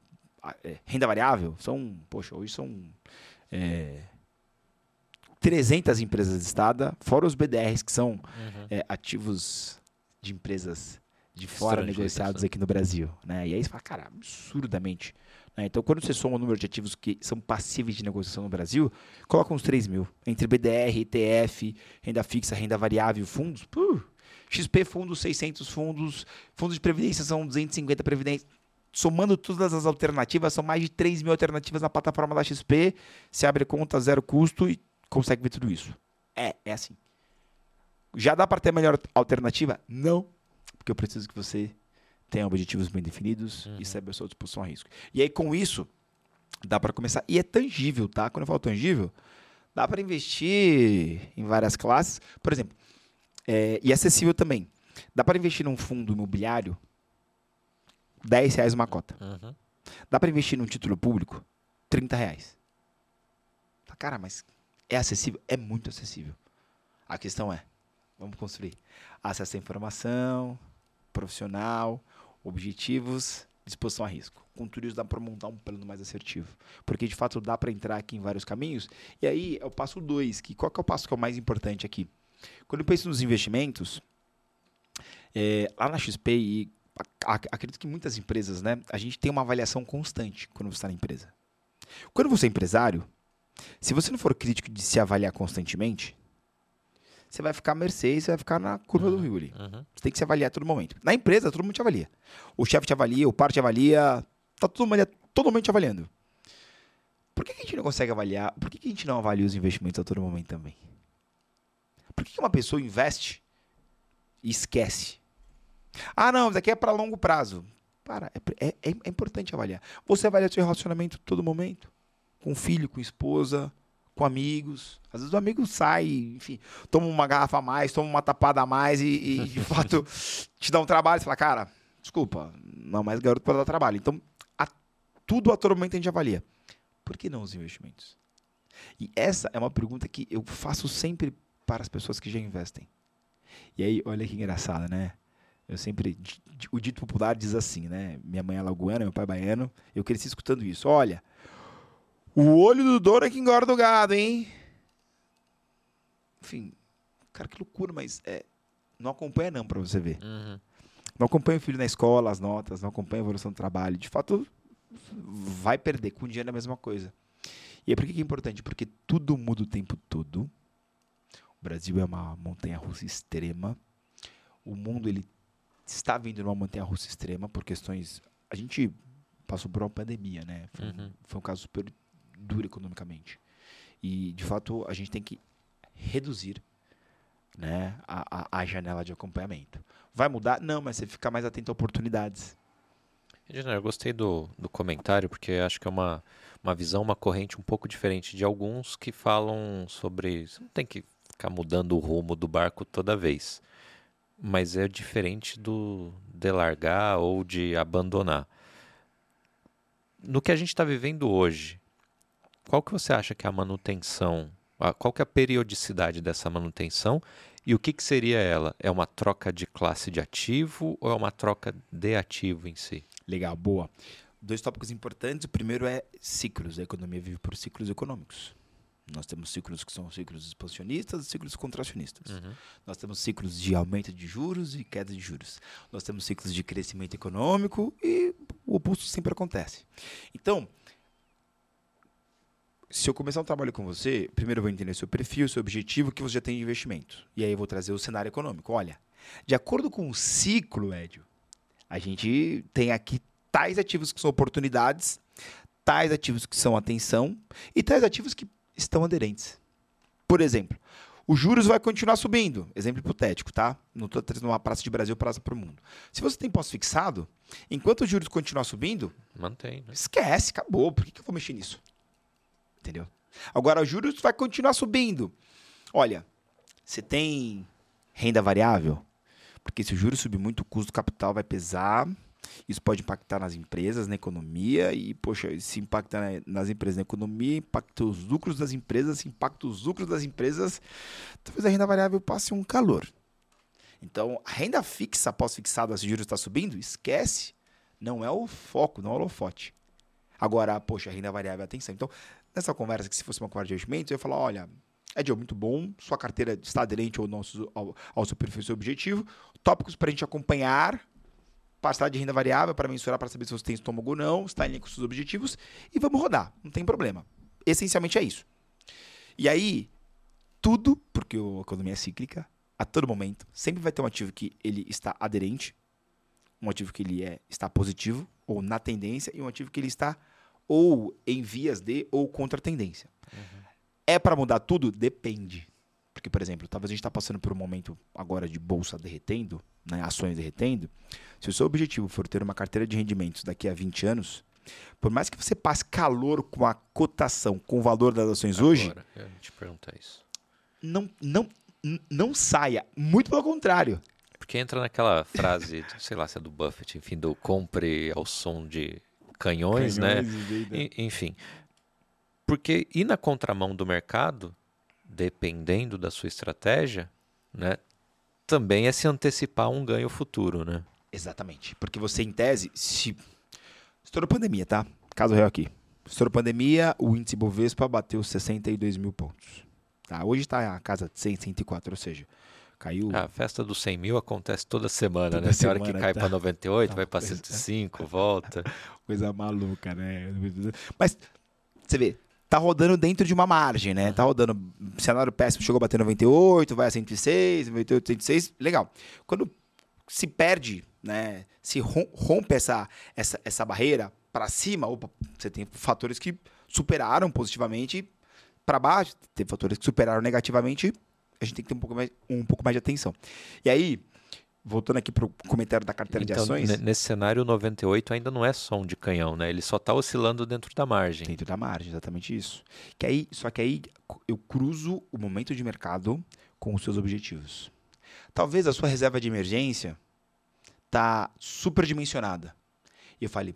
é, renda variável, são, poxa, hoje são é, 300 empresas listadas, fora os BDRs, que são uhum. é, ativos de empresas de fora negociados aqui no Brasil. Né? E aí você fala, cara, absurdamente. Né? Então, quando você soma o número de ativos que são passíveis de negociação no Brasil, coloca uns 3 mil. Entre BDR, ETF, renda fixa, renda variável, fundos, puh, XP fundos, 600 fundos, fundos de previdência são 250 previdências. Somando todas as alternativas, são mais de 3 mil alternativas na plataforma da XP. Você abre conta zero custo e consegue ver tudo isso. É, é assim. Já dá para ter melhor alternativa? Não. Porque eu preciso que você tenha objetivos bem definidos uhum. e saiba a sua disposição a risco. E aí, com isso, dá para começar. E é tangível, tá? Quando eu falo tangível, dá para investir em várias classes. Por exemplo, é, e acessível também. Dá para investir num fundo imobiliário 10 reais uma cota. Uhum. Dá para investir num título público 30 reais. Cara, mas é acessível? É muito acessível. A questão é, vamos construir acesso à informação, profissional, objetivos, disposição a risco. Com tudo isso dá para montar um plano mais assertivo. Porque de fato dá para entrar aqui em vários caminhos. E aí é o passo 2, que qual que é o passo que é o mais importante aqui? Quando eu penso nos investimentos, é, lá na XP e acredito que muitas empresas, né, a gente tem uma avaliação constante quando você está na empresa. Quando você é empresário, se você não for crítico de se avaliar constantemente, você vai ficar à mercê e você vai ficar na curva uhum, do rio ali. Uhum. Você tem que se avaliar a todo momento. Na empresa, todo mundo te avalia. O chefe te avalia, o par te avalia, tá todo mundo, todo mundo te avaliando. Por que, a gente não consegue avaliar? Por que, a gente não avalia os investimentos a todo momento também? Por que, uma pessoa investe e esquece? Ah, não, isso aqui é para longo prazo. Para, é, é, é importante avaliar. Você avalia seu relacionamento todo momento com filho, com esposa, com amigos. Às vezes o amigo sai, enfim, toma uma garrafa a mais, toma uma tapada a mais e, e de fato te dá um trabalho. Você fala, cara, desculpa, não mais garoto para dar trabalho. Então, a, tudo a todo momento a gente avalia. Por que não os investimentos? E essa é uma pergunta que eu faço sempre para as pessoas que já investem. E aí, olha que engraçado, né? Eu sempre. O dito popular diz assim, né? Minha mãe é lagoana, meu pai é baiano. Eu cresci escutando isso. Olha, o olho do dono é que engorda o gado, hein? Enfim, cara, que loucura, mas é, não acompanha não para você ver. Uhum. Não acompanha o filho na escola, as notas, não acompanha a evolução do trabalho. De fato, vai perder. Com o dinheiro é a mesma coisa. E é por que é importante? Porque tudo muda o tempo todo. O Brasil é uma montanha-russa extrema. O mundo ele está vindo numa montanha-russa extrema por questões... A gente passou por uma pandemia, né? Foi, uhum. foi um caso super dura economicamente. E, de fato, a gente tem que reduzir né, a, a, a janela de acompanhamento. Vai mudar? Não, mas você fica mais atento a oportunidades. Eu gostei do, do comentário, porque acho que é uma, uma visão, uma corrente um pouco diferente de alguns que falam sobre. Você não tem que ficar mudando o rumo do barco toda vez. Mas é diferente do de largar ou de abandonar. No que a gente está vivendo hoje, qual que você acha que é a manutenção? Qual que é a periodicidade dessa manutenção e o que, que seria ela? É uma troca de classe de ativo ou é uma troca de ativo em si? Legal, boa. Dois tópicos importantes. O primeiro é ciclos. A economia vive por ciclos econômicos. Nós temos ciclos que são ciclos expansionistas e ciclos contracionistas. Uhum. Nós temos ciclos de aumento de juros e queda de juros. Nós temos ciclos de crescimento econômico e o oposto sempre acontece. Então, se eu começar um trabalho com você, primeiro eu vou entender seu perfil, seu objetivo, o que você já tem de investimento. E aí eu vou trazer o cenário econômico. Olha, de acordo com o ciclo, Edio, a gente tem aqui tais ativos que são oportunidades, tais ativos que são atenção e tais ativos que estão aderentes. Por exemplo, os juros vai continuar subindo. Exemplo hipotético, tá? Não estou trazendo uma praça de Brasil, praça para o mundo. Se você tem pós-fixado, enquanto os juros continuar subindo, mantém. Né? Esquece, acabou. Por que, que eu vou mexer nisso? Entendeu? Agora, os juros vai continuar subindo. Olha, você tem renda variável? Porque se o juros subir muito, o custo do capital vai pesar. Isso pode impactar nas empresas, na economia. E, poxa, se impacta nas empresas, na economia, impacta os lucros das empresas. Se impacta os lucros das empresas, talvez a renda variável passe um calor. Então, a renda fixa, pós-fixada, se o juros está subindo, esquece. Não é o foco, não é o holofote. Agora, poxa, a renda variável, atenção. Então, nessa conversa, que se fosse uma conversa de investimento, eu ia falar, olha, Edil, muito bom, sua carteira está aderente ao, nosso, ao, ao seu perfil seu objetivo, tópicos para a gente acompanhar, parcela de renda variável para mensurar para saber se você tem estômago ou não, está em linha com seus objetivos, e vamos rodar, não tem problema. Essencialmente é isso. E aí, tudo, porque a economia é cíclica, a todo momento, sempre vai ter um ativo que ele está aderente, um ativo que ele é, está positivo, ou na tendência, e um ativo que ele está ou em vias de ou contra a tendência. Uhum. É para mudar tudo? Depende. Porque, por exemplo, talvez a gente está passando por um momento agora de bolsa derretendo, né, ações derretendo. Se o seu objetivo for ter uma carteira de rendimentos daqui a 20 anos, por mais que você passe calor com a cotação, com o valor das ações agora, hoje. Eu te perguntar isso. Não, não, não saia. Muito pelo contrário. Porque entra naquela frase, sei lá se é do Buffett, enfim, do compre ao som de canhões, né? canhões né? enfim. Porque ir na contramão do mercado, dependendo da sua estratégia, né? Também é se antecipar um ganho futuro, né? Exatamente. Porque você, em tese, se. Estourou pandemia, tá? Caso real aqui. Estourou pandemia, o índice Bovespa bateu 62 mil pontos. Tá? Hoje está a casa de 100, 104, ou seja, Caiu. A festa dos 100 mil acontece toda semana, toda né? Tem hora que cai tá, para 98, tá vai para 105, volta. Coisa maluca, né? Mas você vê, tá rodando dentro de uma margem, né? Tá rodando. Cenário péssimo chegou a bater 98, vai a 106, 98, 106. Legal. Quando se perde, né? Se rompe essa, essa, essa barreira para cima, opa, você tem fatores que superaram positivamente para baixo, tem fatores que superaram negativamente a gente tem que ter um pouco mais, um pouco mais de atenção. E aí, voltando aqui para o comentário da carteira então, de ações. Nesse cenário, 98 ainda não é som de canhão, né? Ele só está oscilando dentro da margem. Dentro da margem, exatamente isso. Que aí, só que aí eu cruzo o momento de mercado com os seus objetivos. Talvez a sua reserva de emergência tá superdimensionada. E eu falei,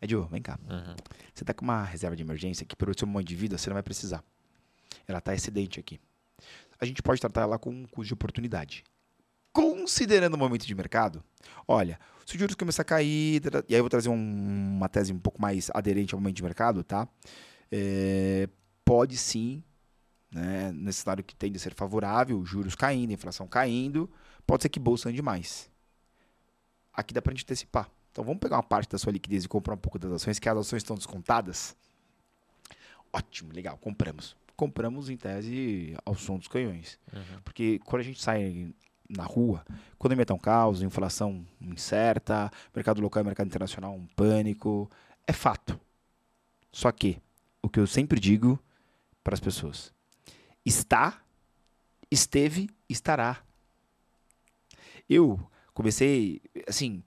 Edio, vem cá. Uhum. Você está com uma reserva de emergência que pelo seu momento de vida você não vai precisar. Ela está excedente aqui a gente pode tratar ela com um custo de oportunidade. Considerando o momento de mercado, olha, se o juros começar a cair, e aí eu vou trazer um, uma tese um pouco mais aderente ao momento de mercado, tá? É, pode sim, né, nesse cenário que tende a ser favorável, juros caindo, inflação caindo, pode ser que bolsa ande mais. Aqui dá para gente antecipar. Então vamos pegar uma parte da sua liquidez e comprar um pouco das ações, que as ações estão descontadas. Ótimo, legal, compramos compramos em tese ao som dos canhões. Uhum. Porque quando a gente sai na rua, quando a tá um caos, inflação incerta, mercado local e mercado internacional um pânico, é fato. Só que o que eu sempre digo para as pessoas, está esteve, estará. Eu comecei, assim,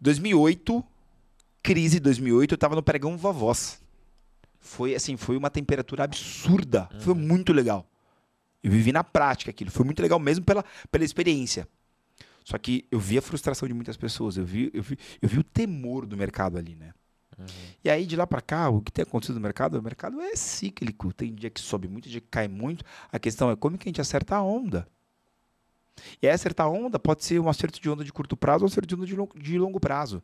2008, crise 2008, eu tava no pregão Vovós. Foi assim, foi uma temperatura absurda. Uhum. Foi muito legal. Eu vivi na prática aquilo. Foi muito legal mesmo pela, pela experiência. Só que eu vi a frustração de muitas pessoas. Eu vi, eu vi, eu vi o temor do mercado ali, né? Uhum. E aí, de lá para cá, o que tem acontecido no mercado? O mercado é cíclico. Tem dia que sobe muito, dia que cai muito. A questão é como que a gente acerta a onda. E aí, acertar a onda pode ser um acerto de onda de curto prazo ou um acerto de onda de longo, de longo prazo.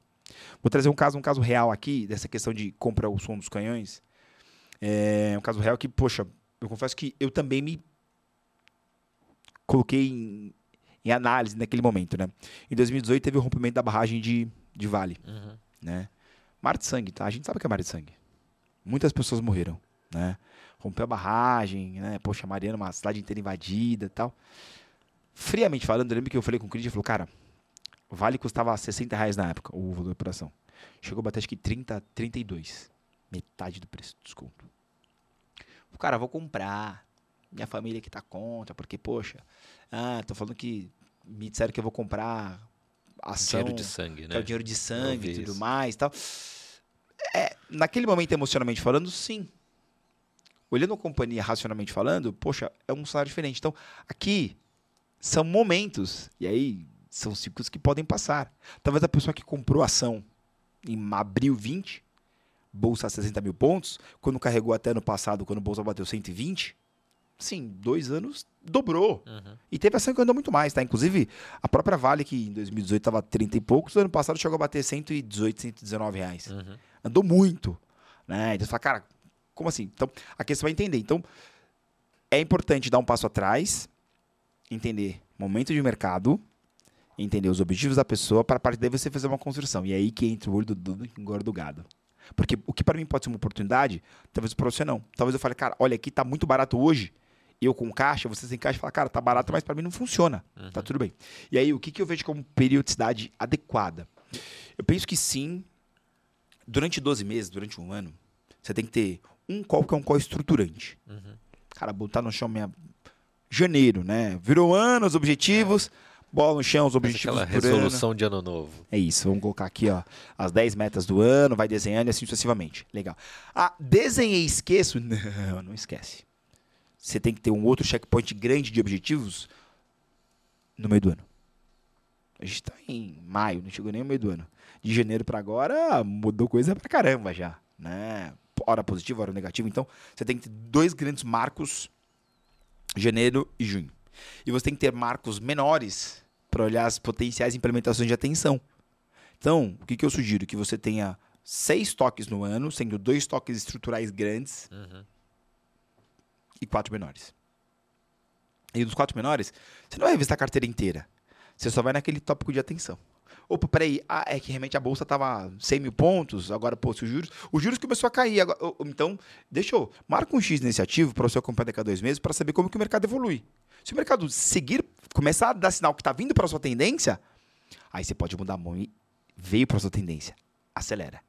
Vou trazer um caso, um caso real aqui, dessa questão de compra o som dos canhões. É um caso real que, poxa, eu confesso que eu também me coloquei em, em análise naquele momento, né? Em 2018 teve o rompimento da barragem de, de Vale, uhum. né? Mar de sangue, tá? A gente sabe que é mar de sangue. Muitas pessoas morreram, né? Rompeu a barragem, né? Poxa, Mariana, uma cidade inteira invadida tal. Friamente falando, eu lembro que eu falei com o Cris e falou, cara, Vale custava 60 reais na época, o valor da operação. Chegou a bater acho que 30, 32. Metade do preço, desconto. O cara, vou comprar. Minha família que tá contra, porque, poxa, ah, tô falando que me disseram que eu vou comprar ação. Dinheiro de sangue, né? É o dinheiro de sangue e tudo isso. mais tal. É, naquele momento, emocionalmente falando, sim. Olhando a companhia racionalmente falando, poxa, é um salário diferente. Então, aqui são momentos, e aí são ciclos que podem passar. Talvez a pessoa que comprou ação em abril 20, bolsa a 60 mil pontos, quando carregou até no passado, quando a bolsa bateu 120, sim, dois anos dobrou. Uhum. E teve ação que andou muito mais, tá? Inclusive, a própria Vale, que em 2018 estava 30 e poucos, no ano passado chegou a bater 118, 119 reais. Uhum. Andou muito. Né? Então você fala, cara, como assim? Então, a questão é entender. Então, é importante dar um passo atrás, entender momento de mercado, entender os objetivos da pessoa, para a partir daí você fazer uma construção. E é aí que entra o olho do dono e engorda o gado. Porque o que para mim pode ser uma oportunidade, talvez para você não. Talvez eu fale, cara, olha, aqui tá muito barato hoje, eu com caixa, você sem caixa, fala, cara, tá barato, mas para mim não funciona. Uhum. Tá tudo bem. E aí, o que, que eu vejo como periodicidade adequada? Eu penso que sim, durante 12 meses, durante um ano, você tem que ter um call que é um call estruturante. Uhum. Cara, botar no chão minha. Janeiro, né? Virou ano, os objetivos. É bola no chão, os objetivos. Aquela resolução ano. de ano novo. É isso, vamos colocar aqui, ó, as 10 metas do ano, vai desenhando e assim sucessivamente. Legal. Ah, desenhei e esqueço? Não, não esquece. Você tem que ter um outro checkpoint grande de objetivos no meio do ano. A gente está em maio, não chegou nem no meio do ano. De janeiro para agora, mudou coisa pra caramba já, né? Hora positiva, hora negativa. Então, você tem que ter dois grandes marcos, janeiro e junho. E você tem que ter marcos menores para olhar as potenciais implementações de atenção. Então, o que, que eu sugiro? Que você tenha seis toques no ano, sendo dois toques estruturais grandes uhum. e quatro menores. E dos quatro menores, você não vai revistar a carteira inteira. Você só vai naquele tópico de atenção. Opa, peraí, ah, é que realmente a bolsa estava 100 mil pontos, agora, pô, se os juros, os juros começou a cair. Agora, então, deixa eu, marca um X nesse ativo para você acompanhar daqui a dois meses para saber como que o mercado evolui. Se o mercado seguir, começar a dar sinal que está vindo para sua tendência, aí você pode mudar a mão e veio para sua tendência. Acelera.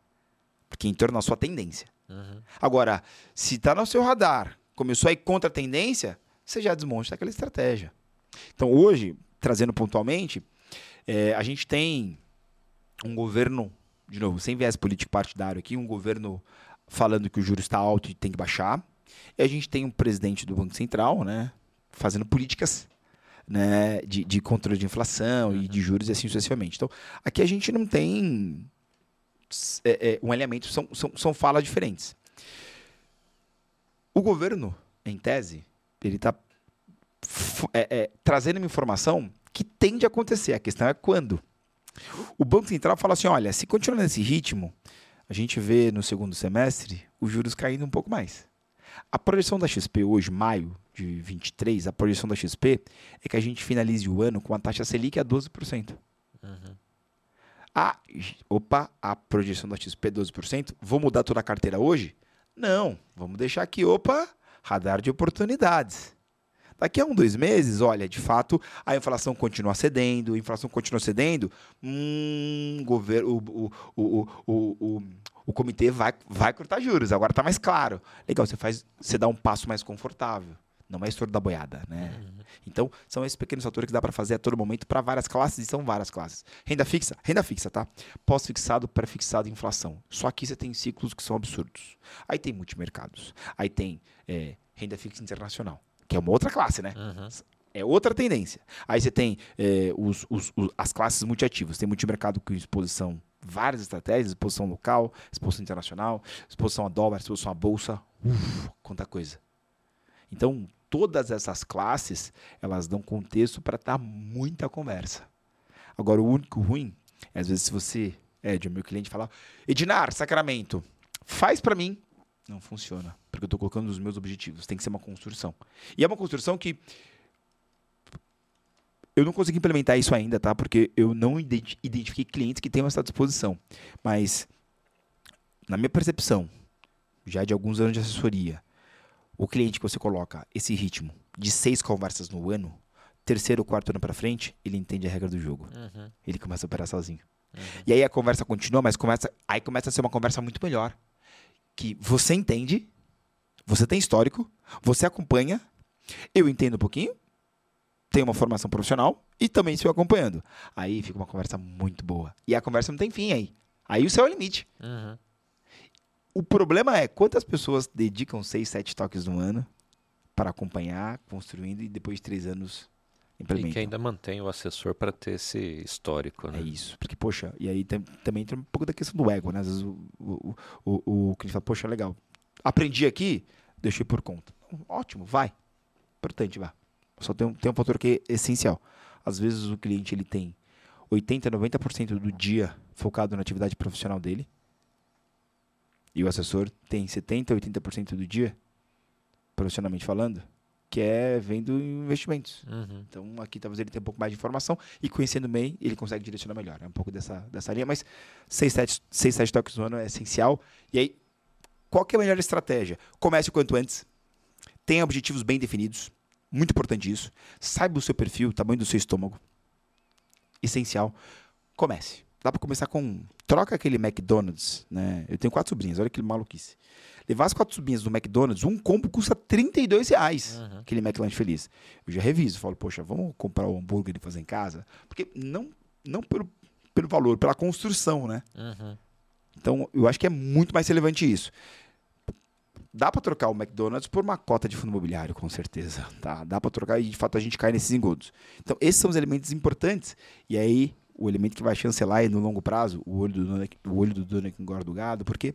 Porque entrou na sua tendência. Uhum. Agora, se está no seu radar, começou a ir contra a tendência, você já desmonta aquela estratégia. Então, hoje, trazendo pontualmente, é, a gente tem um governo, de novo, sem viés político partidário aqui, um governo falando que o juro está alto e tem que baixar. E a gente tem um presidente do Banco Central, né, fazendo políticas né, de, de controle de inflação uhum. e de juros e assim sucessivamente. Então, aqui a gente não tem é, é, um alinhamento, são, são, são falas diferentes. O governo, em tese, ele está é, é, trazendo uma informação que tende a acontecer. A questão é quando. O Banco Central fala assim: olha, se continuar nesse ritmo, a gente vê no segundo semestre os juros caindo um pouco mais. A projeção da XP hoje, maio de 23, a projeção da XP é que a gente finalize o ano com a taxa Selic a 12%. Uhum. Ah, opa, a projeção da XP é 12%, vou mudar toda a carteira hoje? Não, vamos deixar aqui, opa, radar de oportunidades. Daqui a um, dois meses, olha, de fato, a inflação continua cedendo, a inflação continua cedendo, hum, governo, o, o, o, o, o comitê vai, vai cortar juros, agora está mais claro. Legal, você faz, você dá um passo mais confortável. Não é estouro da boiada, né? Uhum. Então, são esses pequenos fatores que dá para fazer a todo momento para várias classes, e são várias classes. Renda fixa, renda fixa, tá? Pós-fixado, pré-fixado, inflação. Só aqui você tem ciclos que são absurdos. Aí tem multimercados. Aí tem é, renda fixa internacional, que é uma outra classe, né? Uhum. É outra tendência. Aí você tem é, os, os, os, as classes multiativas. Tem multimercado com exposição, várias estratégias, exposição local, exposição internacional, exposição a dólar, exposição à bolsa. Uf, quanta coisa. Então, todas essas classes, elas dão contexto para dar muita conversa. Agora, o único ruim é, às vezes, se você é de meu cliente falar, Edinar, Sacramento, faz para mim. Não funciona, porque eu estou colocando os meus objetivos. Tem que ser uma construção. E é uma construção que eu não consegui implementar isso ainda, tá? Porque eu não identifiquei clientes que tenham essa disposição. Mas, na minha percepção, já de alguns anos de assessoria, o cliente que você coloca esse ritmo de seis conversas no ano, terceiro quarto ano para frente, ele entende a regra do jogo. Uhum. Ele começa a operar sozinho. Uhum. E aí a conversa continua, mas começa, aí começa a ser uma conversa muito melhor. Que você entende, você tem histórico, você acompanha, eu entendo um pouquinho, tenho uma formação profissional e também estou acompanhando. Aí fica uma conversa muito boa. E a conversa não tem fim aí. Aí o céu é o limite. Uhum. O problema é quantas pessoas dedicam seis, sete toques no ano para acompanhar, construindo e depois de três anos implementam. E que ainda mantém o assessor para ter esse histórico, né? É isso. Porque, poxa, e aí tem, também entra um pouco da questão do ego, né? Às vezes o, o, o, o cliente fala, poxa, legal, aprendi aqui, deixei por conta. Ótimo, vai. Importante, vá. Só tem um, tem um fator que é essencial. Às vezes o cliente ele tem 80, 90% do dia focado na atividade profissional dele e o assessor tem 70%, 80% do dia, profissionalmente falando, que é vendo investimentos. Uhum. Então, aqui talvez ele tenha um pouco mais de informação e conhecendo o MEI, ele consegue direcionar melhor. É um pouco dessa, dessa linha, mas 6, 7, 6, 7 toques no ano é essencial. E aí, qual é a melhor estratégia? Comece o quanto antes. Tenha objetivos bem definidos. Muito importante isso. Saiba o seu perfil, o tamanho do seu estômago. Essencial. Comece. Dá para começar com. Troca aquele McDonald's, né? Eu tenho quatro sobrinhas, olha que maluquice. Levar as quatro sobrinhas do McDonald's, um combo custa 32 reais. Uhum. Aquele McLanche feliz. Eu já reviso, falo, poxa, vamos comprar o hambúrguer e fazer em casa? Porque não, não pelo, pelo valor, pela construção, né? Uhum. Então, eu acho que é muito mais relevante isso. Dá para trocar o McDonald's por uma cota de fundo imobiliário, com certeza. Tá? Dá para trocar e, de fato, a gente cai nesses engodos. Então, esses são os elementos importantes. E aí, o elemento que vai chancelar é no longo prazo, o olho do dono, o olho do dono que engorda o gado, porque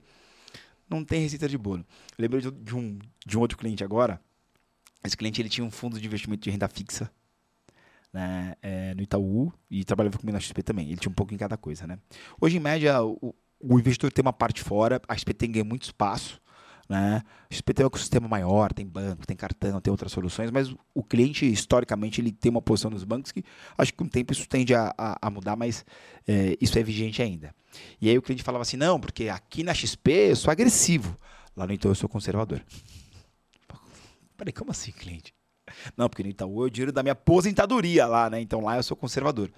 não tem receita de bolo. Eu lembrei de um, de um outro cliente agora. Esse cliente ele tinha um fundo de investimento de renda fixa né, é, no Itaú e trabalhava comigo na XP também. Ele tinha um pouco em cada coisa. Né? Hoje, em média, o, o investidor tem uma parte fora, a XP tem ganho muito espaço. Né? O XP tem um ecossistema maior, tem banco, tem cartão, tem outras soluções, mas o cliente, historicamente, ele tem uma posição nos bancos que acho que com o tempo isso tende a, a, a mudar, mas é, isso é vigente ainda. E aí o cliente falava assim, não, porque aqui na XP eu sou agressivo, lá no Itaú eu sou conservador. Peraí, como assim, cliente? Não, porque no Itaú é o dinheiro da minha aposentadoria lá, né? Então lá eu sou conservador.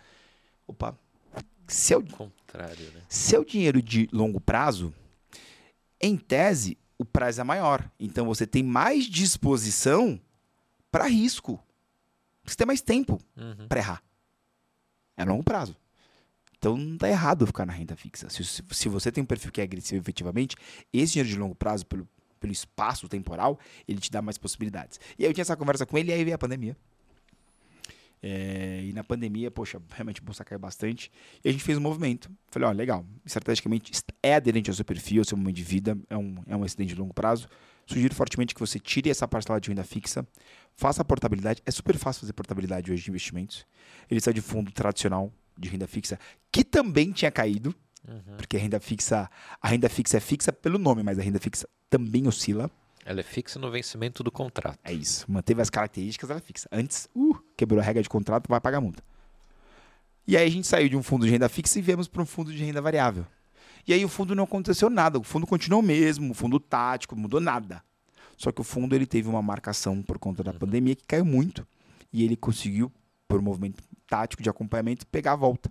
Opa, se é o, Contrário, né? se é o dinheiro de longo prazo, em tese, o prazo é maior. Então você tem mais disposição para risco. Você tem mais tempo uhum. para errar. É longo prazo. Então não está errado ficar na renda fixa. Se, se, você tem um perfil que é agressivo efetivamente, esse dinheiro de longo prazo, pelo, pelo espaço temporal, ele te dá mais possibilidades. E aí eu tinha essa conversa com ele e aí veio a pandemia. É, e na pandemia, poxa, realmente a bolsa caiu bastante. E a gente fez um movimento. Falei, ó, legal, estrategicamente é aderente ao seu perfil, ao seu momento de vida, é um, é um excedente de longo prazo. Sugiro fortemente que você tire essa parcela de renda fixa, faça a portabilidade. É super fácil fazer portabilidade hoje de investimentos. Ele sai de fundo tradicional de renda fixa, que também tinha caído, uhum. porque a renda fixa, a renda fixa é fixa pelo nome, mas a renda fixa também oscila. Ela é fixa no vencimento do contrato. É isso. Manteve as características, ela é fixa. Antes, uh, quebrou a regra de contrato, vai pagar multa. E aí a gente saiu de um fundo de renda fixa e viemos para um fundo de renda variável. E aí o fundo não aconteceu nada. O fundo continuou mesmo, o fundo tático, mudou nada. Só que o fundo ele teve uma marcação por conta da uhum. pandemia que caiu muito. E ele conseguiu, por um movimento tático de acompanhamento, pegar a volta.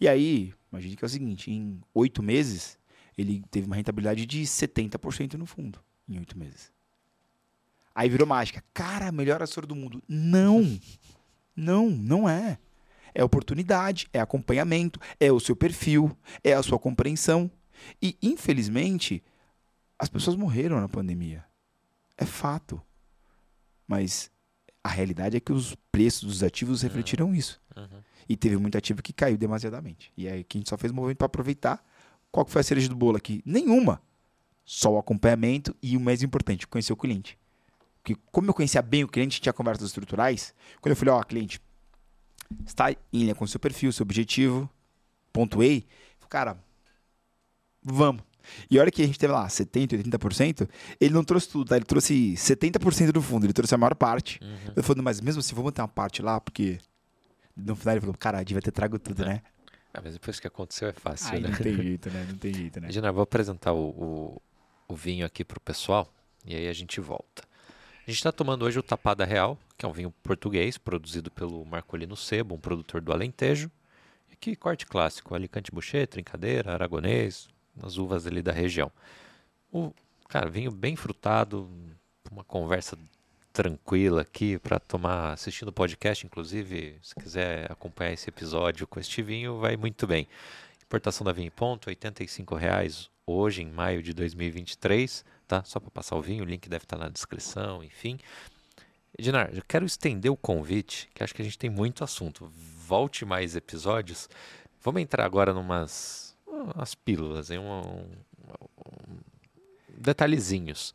E aí, imagine que é o seguinte, em oito meses, ele teve uma rentabilidade de 70% no fundo em oito meses. Aí virou mágica. Cara, melhor assessor do mundo. Não. Não, não é. É oportunidade, é acompanhamento, é o seu perfil, é a sua compreensão. E, infelizmente, as pessoas morreram na pandemia. É fato. Mas a realidade é que os preços dos ativos refletiram isso. Uhum. E teve muito ativo que caiu demasiadamente. E aí que a gente só fez movimento para aproveitar. Qual que foi a cereja do bolo aqui? Nenhuma. Só o acompanhamento e o mais importante, conhecer o cliente. Porque como eu conhecia bem o cliente, tinha conversas estruturais, quando eu falei, ó, cliente, está em linha com o seu perfil, seu objetivo, pontuei, cara, vamos. E olha que a gente teve lá 70%, 80%, ele não trouxe tudo, tá? Ele trouxe 70% do fundo, ele trouxe a maior parte. Uhum. Eu falei, mas mesmo assim, vamos ter uma parte lá, porque no final ele falou, cara, devia ter trago tudo, né? Ah, mas depois que aconteceu é fácil, Aí né? não tem jeito, né? Não tem jeito, né? Eu vou apresentar o, o, o vinho aqui pro pessoal e aí a gente volta. A gente está tomando hoje o Tapada Real, que é um vinho português, produzido pelo Marcolino Sebo, um produtor do Alentejo. E corte clássico, Alicante Boucher, Trincadeira, Aragonês, as uvas ali da região. O, cara, vinho bem frutado, uma conversa tranquila aqui para tomar, assistindo o podcast, inclusive, se quiser acompanhar esse episódio com este vinho, vai muito bem. Importação da Vinho Ponto, 85 reais hoje, em maio de 2023, tá? Só para passar o vinho, o link deve estar na descrição, enfim. Edinar, eu quero estender o convite, que acho que a gente tem muito assunto. Volte mais episódios. Vamos entrar agora numas umas pílulas, em um, um, um, detalhezinhos.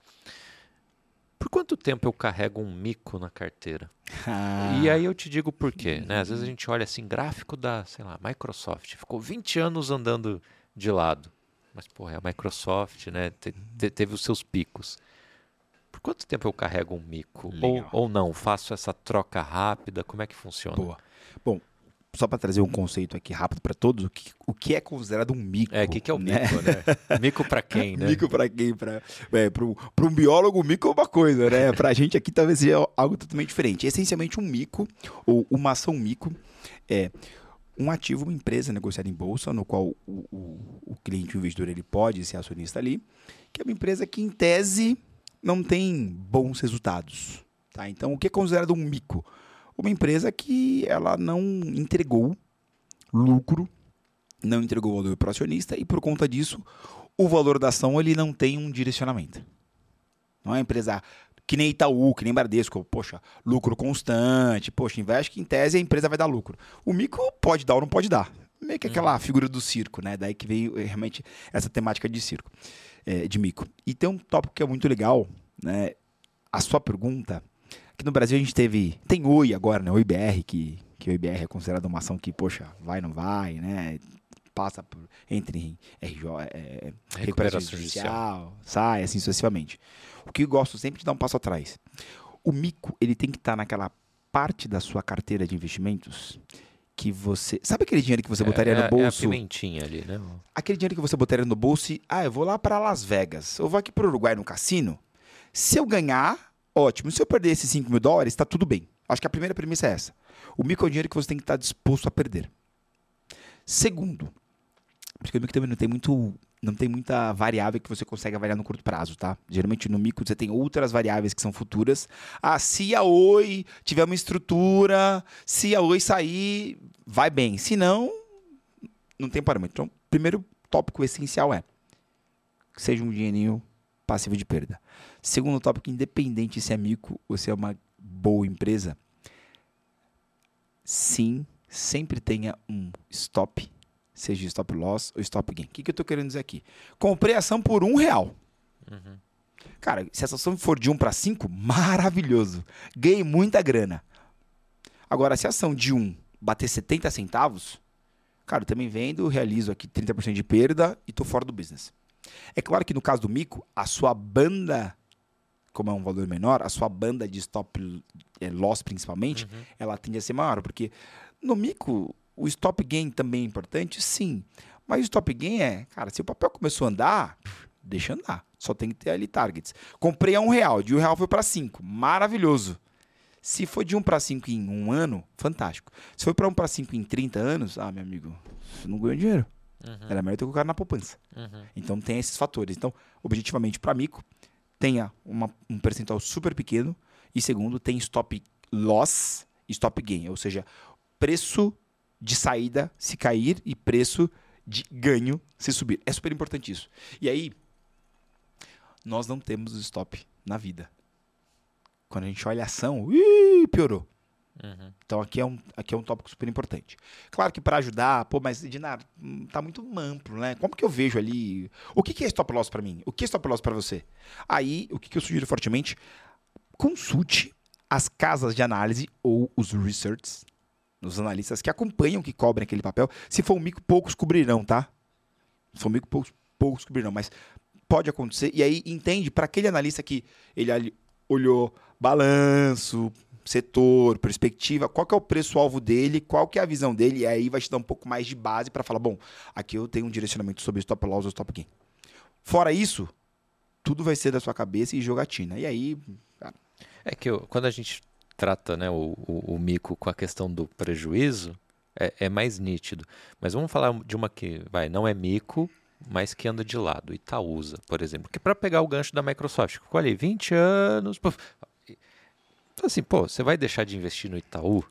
Por quanto tempo eu carrego um mico na carteira? Ah, E aí eu te digo por quê, né? Às vezes a gente olha assim, gráfico da, sei lá, Microsoft, ficou 20 anos andando de lado. Mas, porra, é a Microsoft, né? Te- te- teve os seus picos. Por quanto tempo eu carrego um mico? Ou, Legal. ou não? Faço essa troca rápida? Como é que funciona? boa. Bom, só para trazer um conceito aqui rápido para todos, o que, o que é considerado um mico? É, o que, que é o né? mico, né? Mico pra quem, né? Mico para quem? Para é, um biólogo, mico é uma coisa, né? Para a gente aqui talvez seja algo totalmente diferente. Essencialmente, um mico, ou uma ação mico, é um ativo, uma empresa negociada em bolsa, no qual o, o, o cliente, o investidor, ele pode ser acionista ali, que é uma empresa que, em tese, não tem bons resultados. Tá? Então, o que é considerado um mico? Uma empresa que ela não entregou lucro, não entregou valor para o acionista e, por conta disso, o valor da ação ele não tem um direcionamento. Não é uma empresa que nem Itaú, que nem Bradesco, poxa, lucro constante, poxa, investe que em tese a empresa vai dar lucro. O mico pode dar ou não pode dar. Meio que aquela figura do circo, né? Daí que veio eh, realmente essa temática de circo, eh, de mico. E tem um tópico que é muito legal, né? A sua pergunta, aqui no Brasil a gente teve, tem Oi agora, né? O IBR, que, que o IBR é considerado uma ação que, poxa, vai, não vai, né? Passa por, entre RJ, é, recuperação judicial, sai, assim sucessivamente. O que eu gosto sempre de dar um passo atrás. O mico, ele tem que estar naquela parte da sua carteira de investimentos que você. Sabe aquele dinheiro que você botaria é, no É a bolso? pimentinha ali, né? aquele dinheiro que você botaria no bolso e, ah, eu vou lá para Las Vegas, eu vou aqui para o Uruguai no cassino. Se eu ganhar, ótimo. Se eu perder esses 5 mil dólares, está tudo bem. Acho que a primeira premissa é essa. O mico é o dinheiro que você tem que estar disposto a perder. Segundo, porque o mico também não tem muito. Não tem muita variável que você consegue avaliar no curto prazo, tá? Geralmente no mico você tem outras variáveis que são futuras. Ah, se a Oi tiver uma estrutura, se a Oi sair, vai bem. Se não, não tem parâmetro. Então, primeiro tópico essencial é seja um dinheirinho passivo de perda. Segundo tópico, independente se é mico ou se é uma boa empresa, sim, sempre tenha um stop, seja stop loss ou stop gain. O que, que eu estou querendo dizer aqui? Comprei a ação por um real. Uhum. Cara, se essa ação for de 1 para 5, maravilhoso. Ganhei muita grana. Agora, se a ação de 1 bater 70 centavos, cara, eu também vendo, realizo aqui 30% de perda e tô fora do business. É claro que no caso do mico, a sua banda, como é um valor menor, a sua banda de stop eh, loss principalmente, Uhum. ela tende a ser maior, porque no mico o stop gain também é importante, sim. Mas o stop gain é, cara, se o papel começou a andar, deixa andar. Só tem que ter ali targets. Comprei a um real, de um real foi para cinco, maravilhoso. Se foi de um para cinco em um ano, fantástico. Se foi para um para cinco em 30 anos, ah, meu amigo, você não ganhou dinheiro. Uhum. Era melhor ter colocado na poupança. Uhum. Então tem esses fatores. Então, objetivamente, para mico, tenha uma, um percentual super pequeno. E segundo, tem stop loss e stop gain. Ou seja, preço de saída se cair e preço de ganho se subir. É super importante isso. E aí, nós não temos stop na vida. Quando a gente olha a ação, ui, piorou. Uhum. Então aqui é, um, aqui é um tópico super importante. Claro que para ajudar, pô, mas Dinar, hum, tá muito amplo, né? Como que eu vejo ali? O que, que é stop loss para mim? O que é stop loss para você? Aí, o que, que eu sugiro fortemente? Consulte as casas de análise ou os research, os analistas que acompanham, que cobrem aquele papel. Se for um mico, poucos cobrirão, tá? Se for um mico, poucos, poucos cobrirão, mas pode acontecer. E aí entende para aquele analista que ele olhou balanço, setor, perspectiva, qual que é o preço-alvo dele, qual que é a visão dele, e aí vai te dar um pouco mais de base para falar, bom, aqui eu tenho um direcionamento sobre stop loss ou stop gain. Fora isso, tudo vai ser da sua cabeça e jogatina. E aí, cara... É que eu, quando a gente trata né, o, o, o, mico com a questão do prejuízo, é, é, mais nítido. Mas vamos falar de uma que, vai, não é mico, mas que anda de lado. Itaúsa, por exemplo. Que para pegar o gancho da Microsoft, ficou ali 20 anos, então, assim, pô, você vai deixar de investir no Itaú,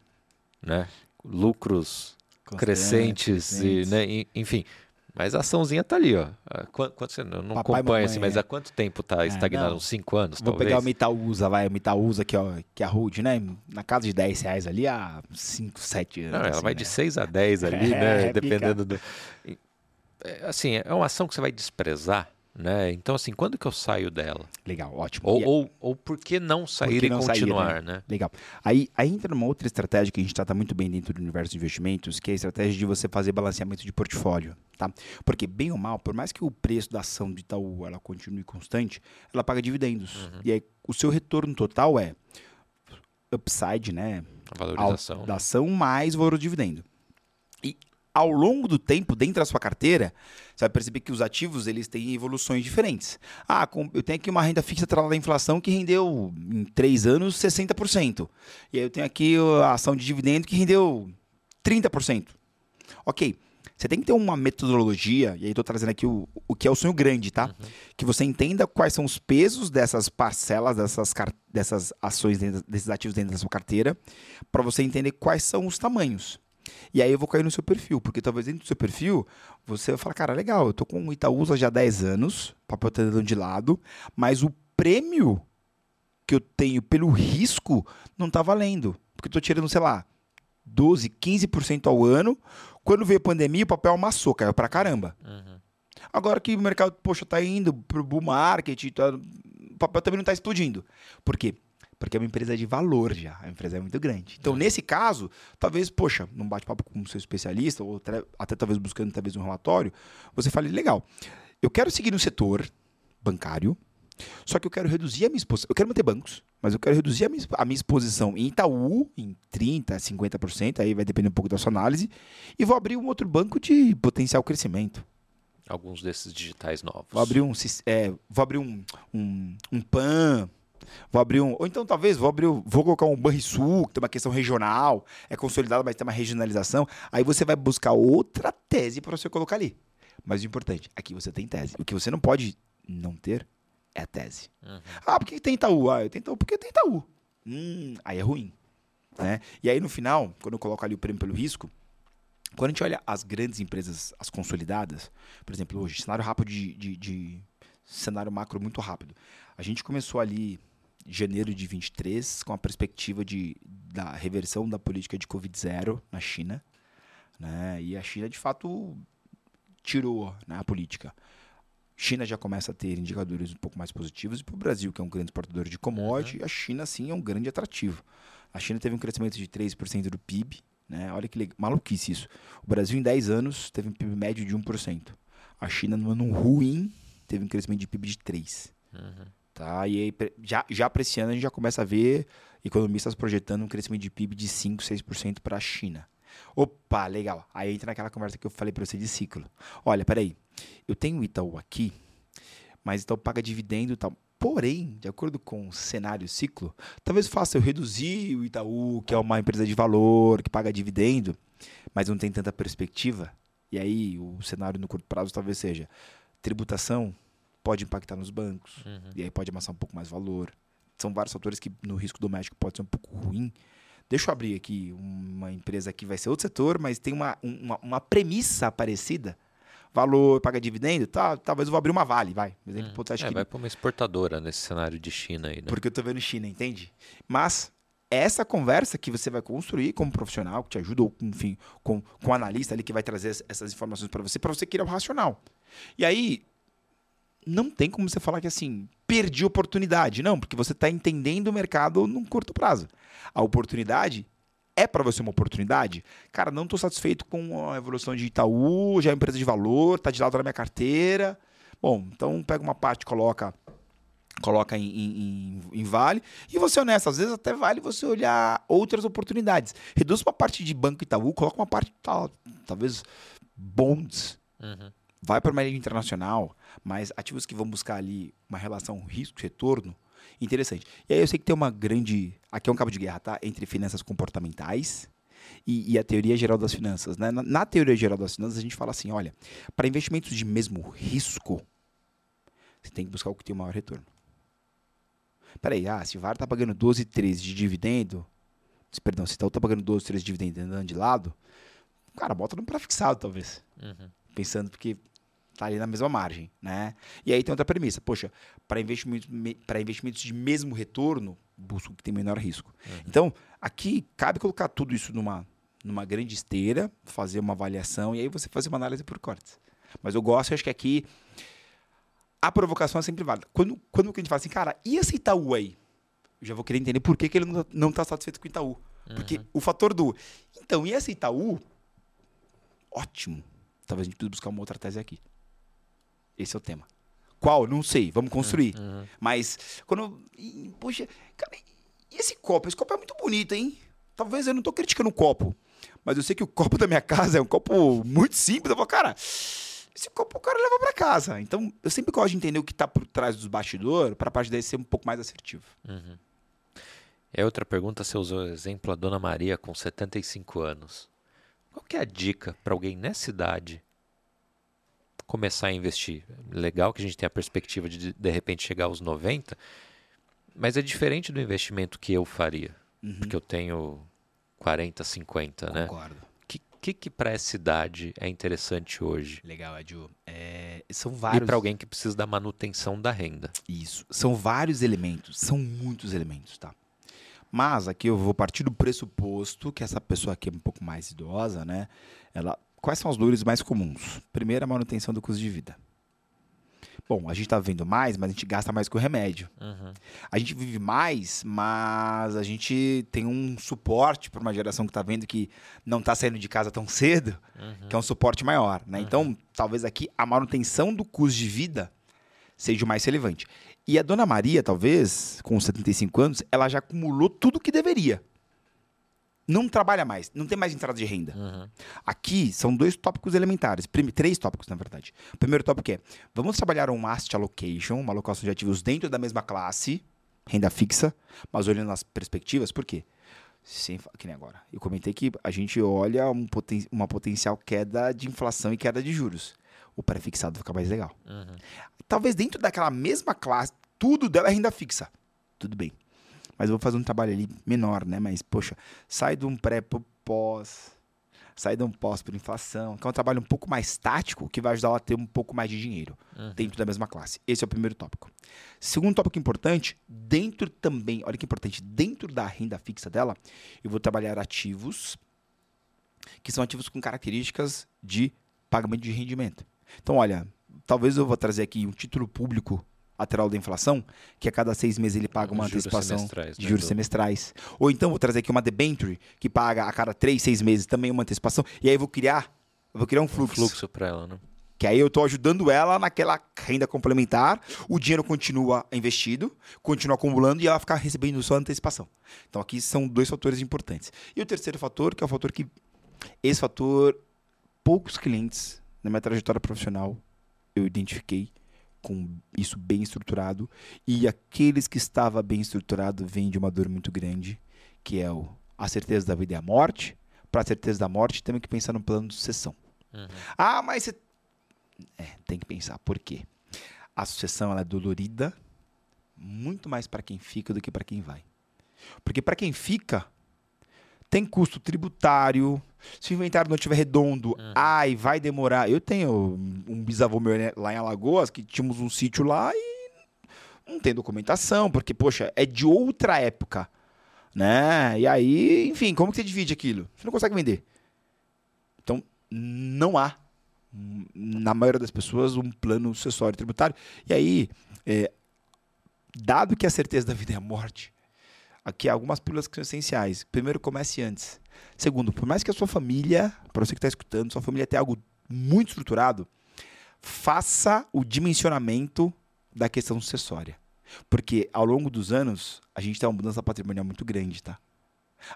né? Lucros crescentes, crescentes. e, né? enfim. Mas a açãozinha tá ali, ó. Quanto, quanto você não, não acompanha assim, mas é. há quanto tempo tá é, estagnado? Uns 5 anos, Vou talvez? pegar o Itaúsa, vai, o Itaúsa que, ó, que é a Rude, né? Na casa de 10 reais ali há 5, 7 anos. Não, ela assim, vai né? de 6 a 10 ali, é, né? Dependendo do... Assim, é uma ação que você vai desprezar, né? Então, assim, quando que eu saio dela? Legal, ótimo. Ou, ou, ou por que não sair que não e continuar, sair, né? né? Legal. Aí, aí entra numa outra estratégia que a gente trata muito bem dentro do universo de investimentos, que é a estratégia de você fazer balanceamento de portfólio, tá? Porque, bem ou mal, por mais que o preço da ação do Itaú ela continue constante, ela paga dividendos. Uhum. E aí, o seu retorno total é upside, né? A valorização. Da ação mais valor do dividendo. Ao longo do tempo, dentro da sua carteira, você vai perceber que os ativos eles têm evoluções diferentes. Ah, eu tenho aqui uma renda fixa atrelada à inflação que rendeu em 3 anos 60%. E aí eu tenho aqui a ação de dividendo que rendeu 30%. Ok. Você tem que ter uma metodologia, e aí estou trazendo aqui o, o que é o sonho grande, tá? Uhum. Que você entenda quais são os pesos dessas parcelas, dessas, dessas ações, dentro, desses ativos dentro da sua carteira, para você entender quais são os tamanhos. E aí eu vou cair no seu perfil, porque talvez dentro do seu perfil você vai falar, cara, legal, eu tô com o Itaúsa já há 10 anos, papel tá dando de lado, mas o prêmio que eu tenho pelo risco não tá valendo. Porque eu tô tirando, sei lá, 12, 15% ao ano. Quando veio a pandemia, o papel amassou, caiu pra caramba. Uhum. Agora que o mercado, poxa, tá indo pro bull market, tá, o papel também não tá explodindo. Por quê? Porque é uma empresa de valor já, a empresa é muito grande. Então, uhum. nesse caso, talvez, poxa, num bate-papo com o seu especialista, ou até, até talvez buscando talvez um relatório, você fale, legal, eu quero seguir no setor bancário, só que eu quero reduzir a minha exposição. Eu quero manter bancos, mas eu quero reduzir a minha, a minha exposição em Itaú em 30%, 50%, aí vai depender um pouco da sua análise, e vou abrir um outro banco de potencial crescimento. Alguns desses digitais novos. Vou abrir um, é, vou abrir um, um, um PAN, Vou abrir um. Ou então, talvez, vou abrir. Vou colocar um Banrisul, que tem uma questão regional, é consolidado, mas tem uma regionalização. Aí você vai buscar outra tese para você colocar ali. Mas o importante, aqui você tem tese. O que você não pode não ter é a tese. Uhum. Ah, por que tem Itaú? Ah, eu tenho Itaú porque tem Itaú. Hum, aí é ruim. Né? E aí, no final, quando eu coloco ali o prêmio pelo risco, quando a gente olha as grandes empresas, as consolidadas, por exemplo, hoje, cenário rápido de, de, de cenário macro muito rápido. A gente começou ali janeiro de 23, com a perspectiva de, da reversão da política de Covid-0 na China. Né? E a China, de fato, tirou né, a política. China já começa a ter indicadores um pouco mais positivos, e para o Brasil, que é um grande exportador de commodity, uhum. a China, sim, é um grande atrativo. A China teve um crescimento de 3% do PIB, né? olha que legal, maluquice isso. O Brasil, em 10 anos, teve um PIB médio de 1%. A China, no ano ruim, teve um crescimento de PIB de 3%. Uhum. Tá? E aí, já, já para esse ano a gente já começa a ver economistas projetando um crescimento de PIB de 5, 6% para a China. Opa, legal. Aí entra naquela conversa que eu falei para você de ciclo. Olha, peraí. Eu tenho o Itaú aqui, mas Itaú paga dividendo e tal. Porém, de acordo com o cenário ciclo, talvez faça eu reduzir o Itaú, que é uma empresa de valor, que paga dividendo, mas não tem tanta perspectiva. E aí o cenário no curto prazo talvez seja tributação pode impactar nos bancos, uhum. e aí pode amassar um pouco mais valor. São vários fatores que no risco doméstico pode ser um pouco ruim. Deixa eu abrir aqui uma empresa que vai ser outro setor, mas tem uma, uma, uma premissa parecida. Valor, paga dividendo, tá, talvez eu vou abrir uma Vale, vai. Exemplo, hum. é, que... vai para uma exportadora nesse cenário de China aí, né? Porque eu tô vendo China, entende? Mas essa conversa que você vai construir como profissional, que te ajuda, ou enfim, com, com um analista ali que vai trazer essas informações para você, para você criar o racional. E aí, não tem como você falar que assim, perdi oportunidade. Não, porque você está entendendo o mercado num curto prazo. A oportunidade é para você uma oportunidade? Cara, não estou satisfeito com a evolução de Itaú, já é uma empresa de valor, está de lado da minha carteira. Bom, então pega uma parte, coloca coloca em, em, em, vale. E você honesto, às vezes até vale você olhar outras oportunidades. Reduz uma parte de Banco Itaú, coloca uma parte, tal, talvez, bonds. Uhum. Vai para uma linha internacional, mas ativos que vão buscar ali uma relação risco-retorno, interessante. E aí eu sei que tem uma grande. Aqui é um cabo de guerra, tá? Entre finanças comportamentais e, e a teoria geral das finanças. Né? Na, na teoria geral das finanças, a gente fala assim: olha, para investimentos de mesmo risco, você tem que buscar o que tem o maior retorno. Peraí, ah, se o VAR tá pagando 12, 13 de dividendo, perdão, se o Itaú tá pagando 12, 13 de dividendo andando de lado, cara, bota no para fixado, talvez. Uhum. Pensando porque tá ali na mesma margem, né? E aí tem outra premissa, poxa, para investimentos, para investimentos de mesmo retorno, busco que tem menor risco. Uhum. Então, aqui cabe colocar tudo isso numa, numa grande esteira, fazer uma avaliação e aí você fazer uma análise por cortes. Mas eu gosto, eu acho que aqui a provocação é sempre válida. Quando, quando a gente fala assim, cara, e esse Itaú aí? Eu já vou querer entender por que, que ele não está satisfeito com o Itaú. Uhum. Porque o fator do. Então, e esse Itaú? Ótimo. Talvez a gente precise buscar uma outra tese aqui. Esse é o tema. Qual? Não sei. Vamos construir. Uhum. uhum. Mas, quando. E, poxa, cara, e esse copo? Esse copo é muito bonito, hein? Talvez eu não estou criticando o copo. Mas eu sei que o copo da minha casa é um copo muito simples. Eu falo, cara esse copo o cara leva para casa. Então, eu sempre gosto de entender o que está por trás dos bastidores, para a parte daí ser um pouco mais assertivo. Uhum. É outra pergunta, você usou o exemplo a Dona Maria com 75 anos. Qual que é a dica para alguém nessa idade começar a investir? Legal que a gente tem a perspectiva de de repente chegar aos 90, mas é diferente do investimento que eu faria. Uhum. Porque eu tenho 40, 50, Concordo. né? Concordo que, que para essa idade é interessante hoje? Legal, Edu. É, são vários. E para alguém que precisa da manutenção da renda. Isso. São vários elementos, são muitos elementos, tá? Mas aqui eu vou partir do pressuposto que essa pessoa aqui é um pouco mais idosa, né? Ela, quais são as dores mais comuns? Primeiro, a manutenção do custo de vida. Bom, a gente está vivendo mais, mas a gente gasta mais com remédio. Uhum. A gente vive mais, mas a gente tem um suporte para uma geração que está vendo que não está saindo de casa tão cedo, uhum. que é um suporte maior. Né? Uhum. Então, talvez aqui a manutenção do custo de vida seja o mais relevante. E a dona Maria, talvez, com 75 anos, ela já acumulou tudo que deveria não trabalha mais, não tem mais entrada de renda. Uhum. Aqui são dois tópicos elementares, três tópicos, na verdade. O primeiro tópico é: vamos trabalhar um asset allocation, uma alocação de ativos dentro da mesma classe, renda fixa, mas olhando as perspectivas, por quê? Sem, que nem agora. Eu comentei que a gente olha um poten uma potencial queda de inflação e queda de juros. O pré-fixado fica mais legal. Uhum. Talvez dentro daquela mesma classe, tudo dela é renda fixa. Tudo bem mas eu vou fazer um trabalho ali menor, né? Mas, poxa, sai de um pré pro pós, sai de um pós por inflação, que é um trabalho um pouco mais tático, que vai ajudar ela a ter um pouco mais de dinheiro uhum. dentro da mesma classe. Esse é o primeiro tópico. Segundo tópico importante, dentro também, olha que importante, dentro da renda fixa dela, eu vou trabalhar ativos que são ativos com características de pagamento de rendimento. Então, olha, talvez eu vou trazer aqui um título público lateral da inflação, que a cada seis meses ele paga uma juros antecipação de né, juros né, semestrais. Ou então vou trazer aqui uma debenture, que paga a cada três, seis meses também uma antecipação, e aí eu vou criar, eu vou criar um fluxo. Um fluxo para ela, né? Que aí eu estou ajudando ela naquela renda complementar, o dinheiro continua investido, continua acumulando e ela fica recebendo só antecipação. Então aqui são dois fatores importantes. E o terceiro fator, que é o fator que. Esse fator, poucos clientes na minha trajetória profissional eu identifiquei com isso bem estruturado e aqueles que estava bem estruturado vêm de uma dor muito grande, que é o, a certeza da vida e a morte. Para a certeza da morte, temos que pensar no plano de sucessão. Uhum. Ah, mas você... É, tem que pensar. Por quê? a sucessão ela é dolorida, muito mais para quem fica do que para quem vai. Porque para quem fica, tem custo tributário. Se o inventário não estiver redondo, uhum. ai, vai demorar. Eu tenho um bisavô meu né, lá em Alagoas, que tínhamos um sítio lá e não tem documentação, porque, poxa, é de outra época. Né? E aí, enfim, como que você divide aquilo? Você não consegue vender. Então, não há, na maioria das pessoas, um plano sucessório tributário. E aí, é, dado que a certeza da vida é a morte, aqui há algumas pílulas que são essenciais. Primeiro, comece antes. Segundo, por mais que a sua família, para você que está escutando, sua família tenha algo muito estruturado, faça o dimensionamento da questão sucessória. Porque ao longo dos anos, a gente tem uma mudança patrimonial muito grande, tá?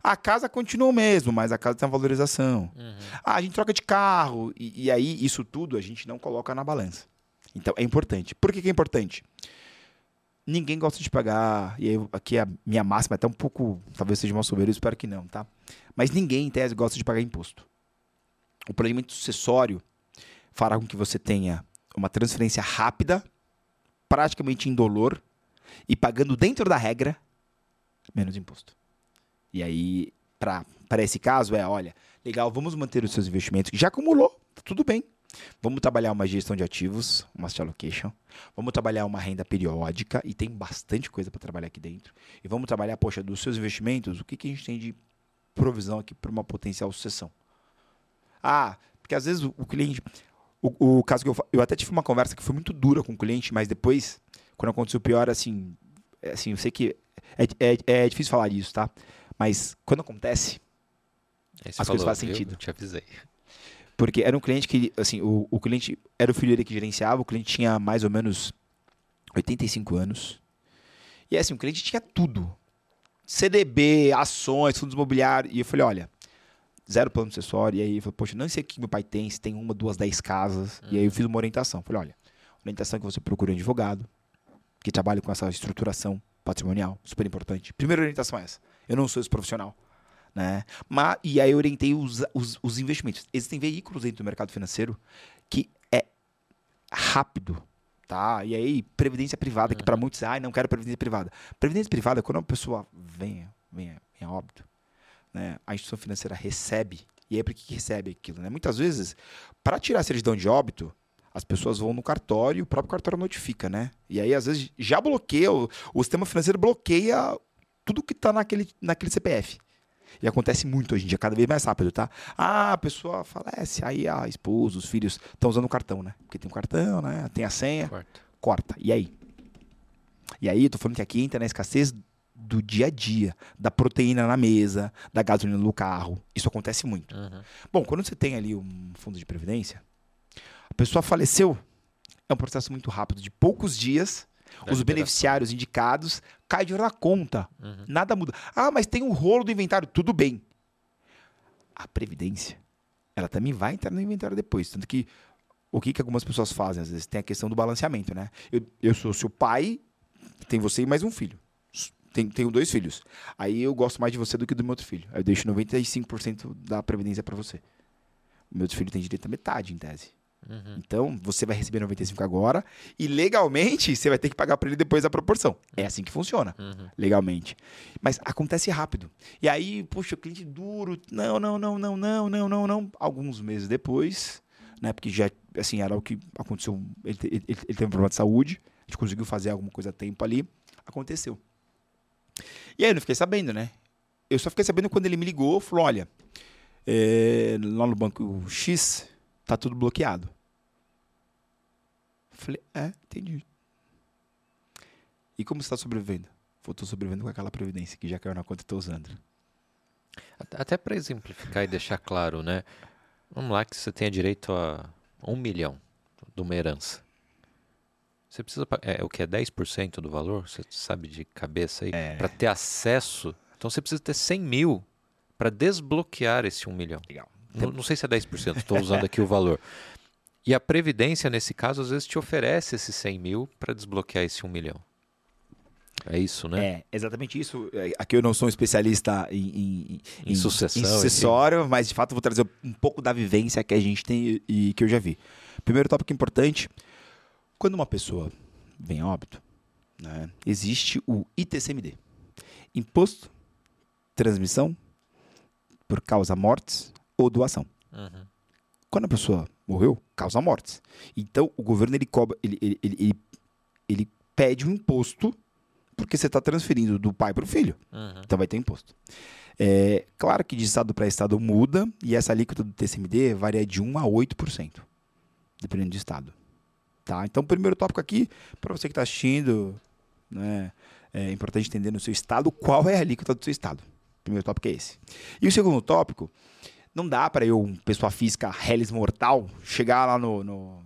A casa continua o mesmo, mas a casa tem uma valorização. Uhum. Ah, a gente troca de carro. E, e, aí, isso tudo a gente não coloca na balança. Então, é importante. Por que, que é importante? Ninguém gosta de pagar. E aí, aqui a minha máxima é até um pouco. Talvez seja uma soberba, espero que não, tá? Mas ninguém, em tese, gosta de pagar imposto. O planejamento sucessório fará com que você tenha uma transferência rápida, praticamente indolor, e pagando dentro da regra, menos imposto. E aí, para esse caso, é: olha, legal, vamos manter os seus investimentos, que já acumulou, tá tudo bem. Vamos trabalhar uma gestão de ativos, uma allocation. Vamos trabalhar uma renda periódica, e tem bastante coisa para trabalhar aqui dentro. E vamos trabalhar, poxa, dos seus investimentos, o que, que a gente tem de provisão aqui para uma potencial sucessão? Ah, porque às vezes o, o cliente. O, o, caso que eu, eu até tive uma conversa que foi muito dura com o cliente, mas depois, quando aconteceu o pior, assim, é, assim eu sei que é, é, é difícil falar disso, tá? Mas quando acontece, as falou, coisas fazem sentido. Eu te avisei. Porque era um cliente que, assim, o, o cliente era o filho dele que gerenciava, o cliente tinha mais ou menos 85 anos. E assim, o cliente tinha tudo. CDB, ações, fundos imobiliários. E eu falei, olha, zero plano acessório. E aí eu falei, poxa, não sei o que meu pai tem, se tem uma, duas, dez casas. Uhum. E aí eu fiz uma orientação. Falei, olha, orientação é que você procure um advogado que trabalhe com essa estruturação patrimonial, super importante. Primeira orientação é essa. Eu não sou esse profissional. Né? Mas, e aí eu orientei os, os, os investimentos. Existem veículos dentro do mercado financeiro que é rápido. Tá? E aí, previdência privada, que para uhum. muitos, ah, não quero previdência privada. Previdência privada, quando uma pessoa vem, vem, vem a óbito, né? a instituição financeira recebe. E aí, por que recebe aquilo? Né? Muitas vezes, para tirar a certidão de óbito, as pessoas vão no cartório e o próprio cartório notifica, né? E aí, às vezes, já bloqueia, o, o sistema financeiro bloqueia tudo que está naquele, naquele CPF. E acontece muito hoje em dia, cada vez mais rápido, tá? Ah, a pessoa falece, aí a esposa, os filhos estão usando o cartão, né? Porque tem o cartão, né? Tem a senha. Corta. Corta. E aí? E aí, eu tô falando que aqui entra na escassez do dia a dia, da proteína na mesa, da gasolina no carro. Isso acontece muito. Uhum. Bom, quando você tem ali um fundo de previdência, a pessoa faleceu, é um processo muito rápido, de poucos dias, os beneficiários indicados cai dinheiro na conta. Uhum. Nada muda. Ah, mas tem um rolo do inventário. Tudo bem. A previdência, ela também vai entrar no inventário depois. Tanto que o que, que algumas pessoas fazem? Às vezes tem a questão do balanceamento, né? Eu, eu sou seu pai, tem você e mais um filho. Tenho, tenho dois filhos. Aí eu gosto mais de você do que do meu outro filho. Aí eu deixo 95% da previdência para você. O meu outro filho tem direito a metade, em tese. Uhum. Então, você vai receber 95 agora e legalmente você vai ter que pagar para ele depois a proporção. É assim que funciona, uhum. legalmente. Mas acontece rápido. E aí, puxa, o cliente duro, não, não, não, não, não, não, não, não. Alguns meses depois, né, porque já, assim, era o que aconteceu, ele, ele, ele teve um problema de saúde, a gente conseguiu fazer alguma coisa a tempo ali, aconteceu. E aí eu não fiquei sabendo, né? Eu só fiquei sabendo quando ele me ligou, falou, olha, é, lá no banco X, tá tudo bloqueado. Falei, é, entendi. E como você está sobrevivendo? Estou sobrevivendo com aquela previdência que já caiu na conta e estou usando. Até para exemplificar e deixar claro, né? Vamos lá que você tenha direito a um milhão de uma herança. Você precisa é, é o que é 10% do valor? Você sabe de cabeça aí? É. Para ter acesso. Então você precisa ter 100 mil para desbloquear esse 1 milhão. Legal. Não, não sei se é 10%, estou usando aqui o valor. E a Previdência, nesse caso, às vezes te oferece esses 100 mil para desbloquear esse 1 milhão. É isso, né? É, exatamente isso. É, aqui eu não sou um especialista em, em, em, sucessão, em sucessório, mas de fato vou trazer um pouco da vivência que a gente tem e que eu já vi. Primeiro tópico importante: quando uma pessoa vem a óbito. Né? Existe o ITCMD. Imposto, transmissão por causa mortes ou doação. Uhum. Quando a pessoa morreu, causa mortes. Então, o governo ele cobra, ele, ele, ele, ele, pede um imposto porque você está transferindo do pai para o filho. Uhum. Então vai ter imposto. É, claro que de estado para estado muda e essa alíquota do TCMD varia de 1 a 8%, dependendo do estado. Tá? Então, o primeiro tópico aqui, para você que está assistindo, né, é importante entender no seu estado qual é a alíquota do seu estado. O primeiro tópico é esse. E o segundo tópico, não dá para eu, pessoa física, reles mortal, chegar lá no, no,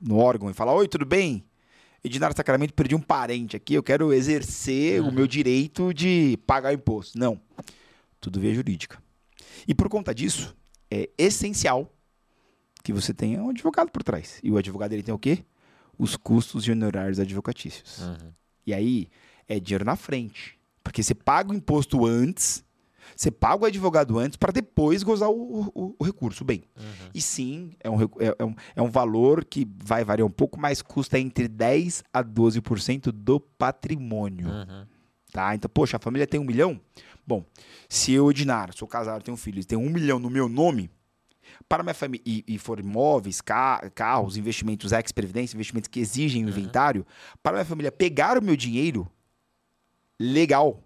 no órgão e falar: Oi, tudo bem? Edinaro Sacramento, perdi um parente aqui, eu quero exercer Uhum. o meu direito de pagar imposto. Não. Tudo via jurídica. E por conta disso, é essencial que você tenha um advogado por trás. E o advogado ele tem o quê? Os custos e honorários advocatícios. Uhum. E aí é dinheiro na frente. Porque você paga o imposto antes, você paga o advogado antes para depois gozar o, o- o recurso. Bem, Uhum. e sim, é um, é, é um, é um valor que vai variar um pouco, mas custa entre 10% a 12% do patrimônio. Uhum. Tá? Então, poxa, a família tem um milhão? Bom, se eu, Dinar, sou casado, tenho um filho, e tem um milhão no meu nome, para minha família, e, e for imóveis, ca- carros, investimentos ex-previdência, investimentos que exigem Uhum. inventário, para minha família pegar o meu dinheiro legal,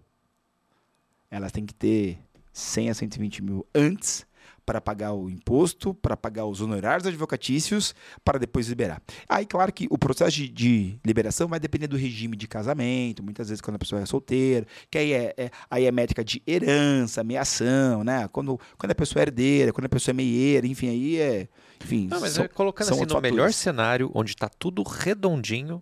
elas têm que ter 100 a 120 mil antes para pagar o imposto, para pagar os honorários advocatícios, para depois liberar. Aí, claro que o processo de, de liberação vai depender do regime de casamento, muitas vezes quando a pessoa é solteira, que aí é, é- aí é métrica de herança, meação, né? Quando, quando a pessoa é herdeira, quando a pessoa é meieira, enfim, aí é... Enfim, Não, mas são- é colocando são assim, no outros melhor fatores. cenário, onde tá tudo redondinho,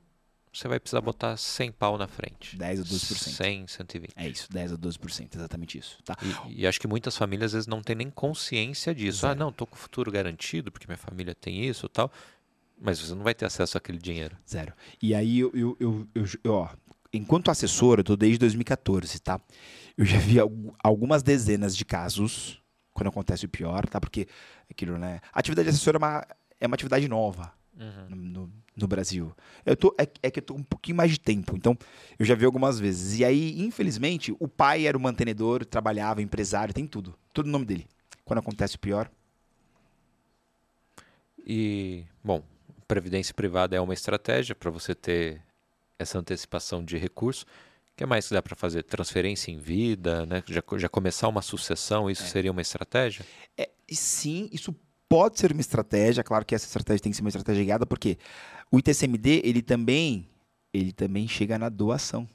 você vai precisar botar 100 pau na frente. 10 a 12%. 100, 120. É isso, 10 a 12%, exatamente isso, tá? E, e acho que muitas famílias às vezes não têm nem consciência disso. Ah, não, tô com o futuro garantido porque minha família tem isso e tal. Mas você não vai ter acesso àquele dinheiro. Zero. E aí, eu, eu, eu, eu- ó, enquanto assessor, eu tô desde 2014, tá? Eu já vi algu- algumas dezenas de casos, quando acontece o pior, tá? Porque aquilo, né? A atividade de assessor é uma, é uma atividade nova no, no- no Brasil. Eu tô, é, é que eu tô um pouquinho mais de tempo, então eu já vi algumas vezes. E aí, infelizmente, o pai era o mantenedor, trabalhava, empresário, tem tudo. Tudo no nome dele. Quando acontece o pior, E, bom, previdência privada é uma estratégia para você ter essa antecipação de recurso. O que mais que dá para fazer? Transferência em vida, né? Já, já começar uma sucessão, isso seria uma estratégia? É, sim, isso pode ser uma estratégia, claro que essa estratégia tem que ser uma estratégia guiada, porque o ITCMD, ele também, ele também chega na doação.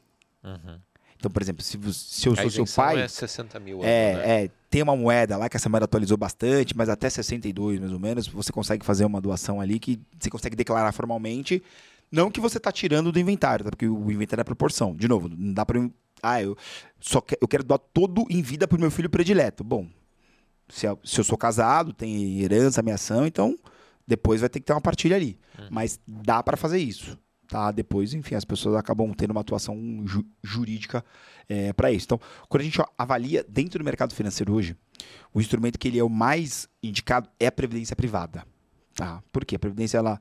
Uhum. Então, por exemplo, se, você- se eu A sou seu pai, é 60 mil ano, é, né? é, tem uma moeda lá, que essa moeda atualizou bastante, mas até 62, mais ou menos, você consegue fazer uma doação ali que você consegue declarar formalmente, não que você está tirando do inventário, tá? porque o inventário é proporção. De novo, não dá para eu... Ah, eu, só que, eu quero doar todo em vida para o meu filho predileto. Bom, se eu, se eu sou casado, tem herança, ameação, então depois vai ter que ter uma partilha ali. Mas dá para fazer isso. Tá? Depois, enfim, as pessoas acabam tendo uma atuação ju- jurídica para isso. Então, quando a gente avalia dentro do mercado financeiro hoje, o instrumento que ele é o mais indicado é a previdência privada. Tá? Por quê? A previdência, ela,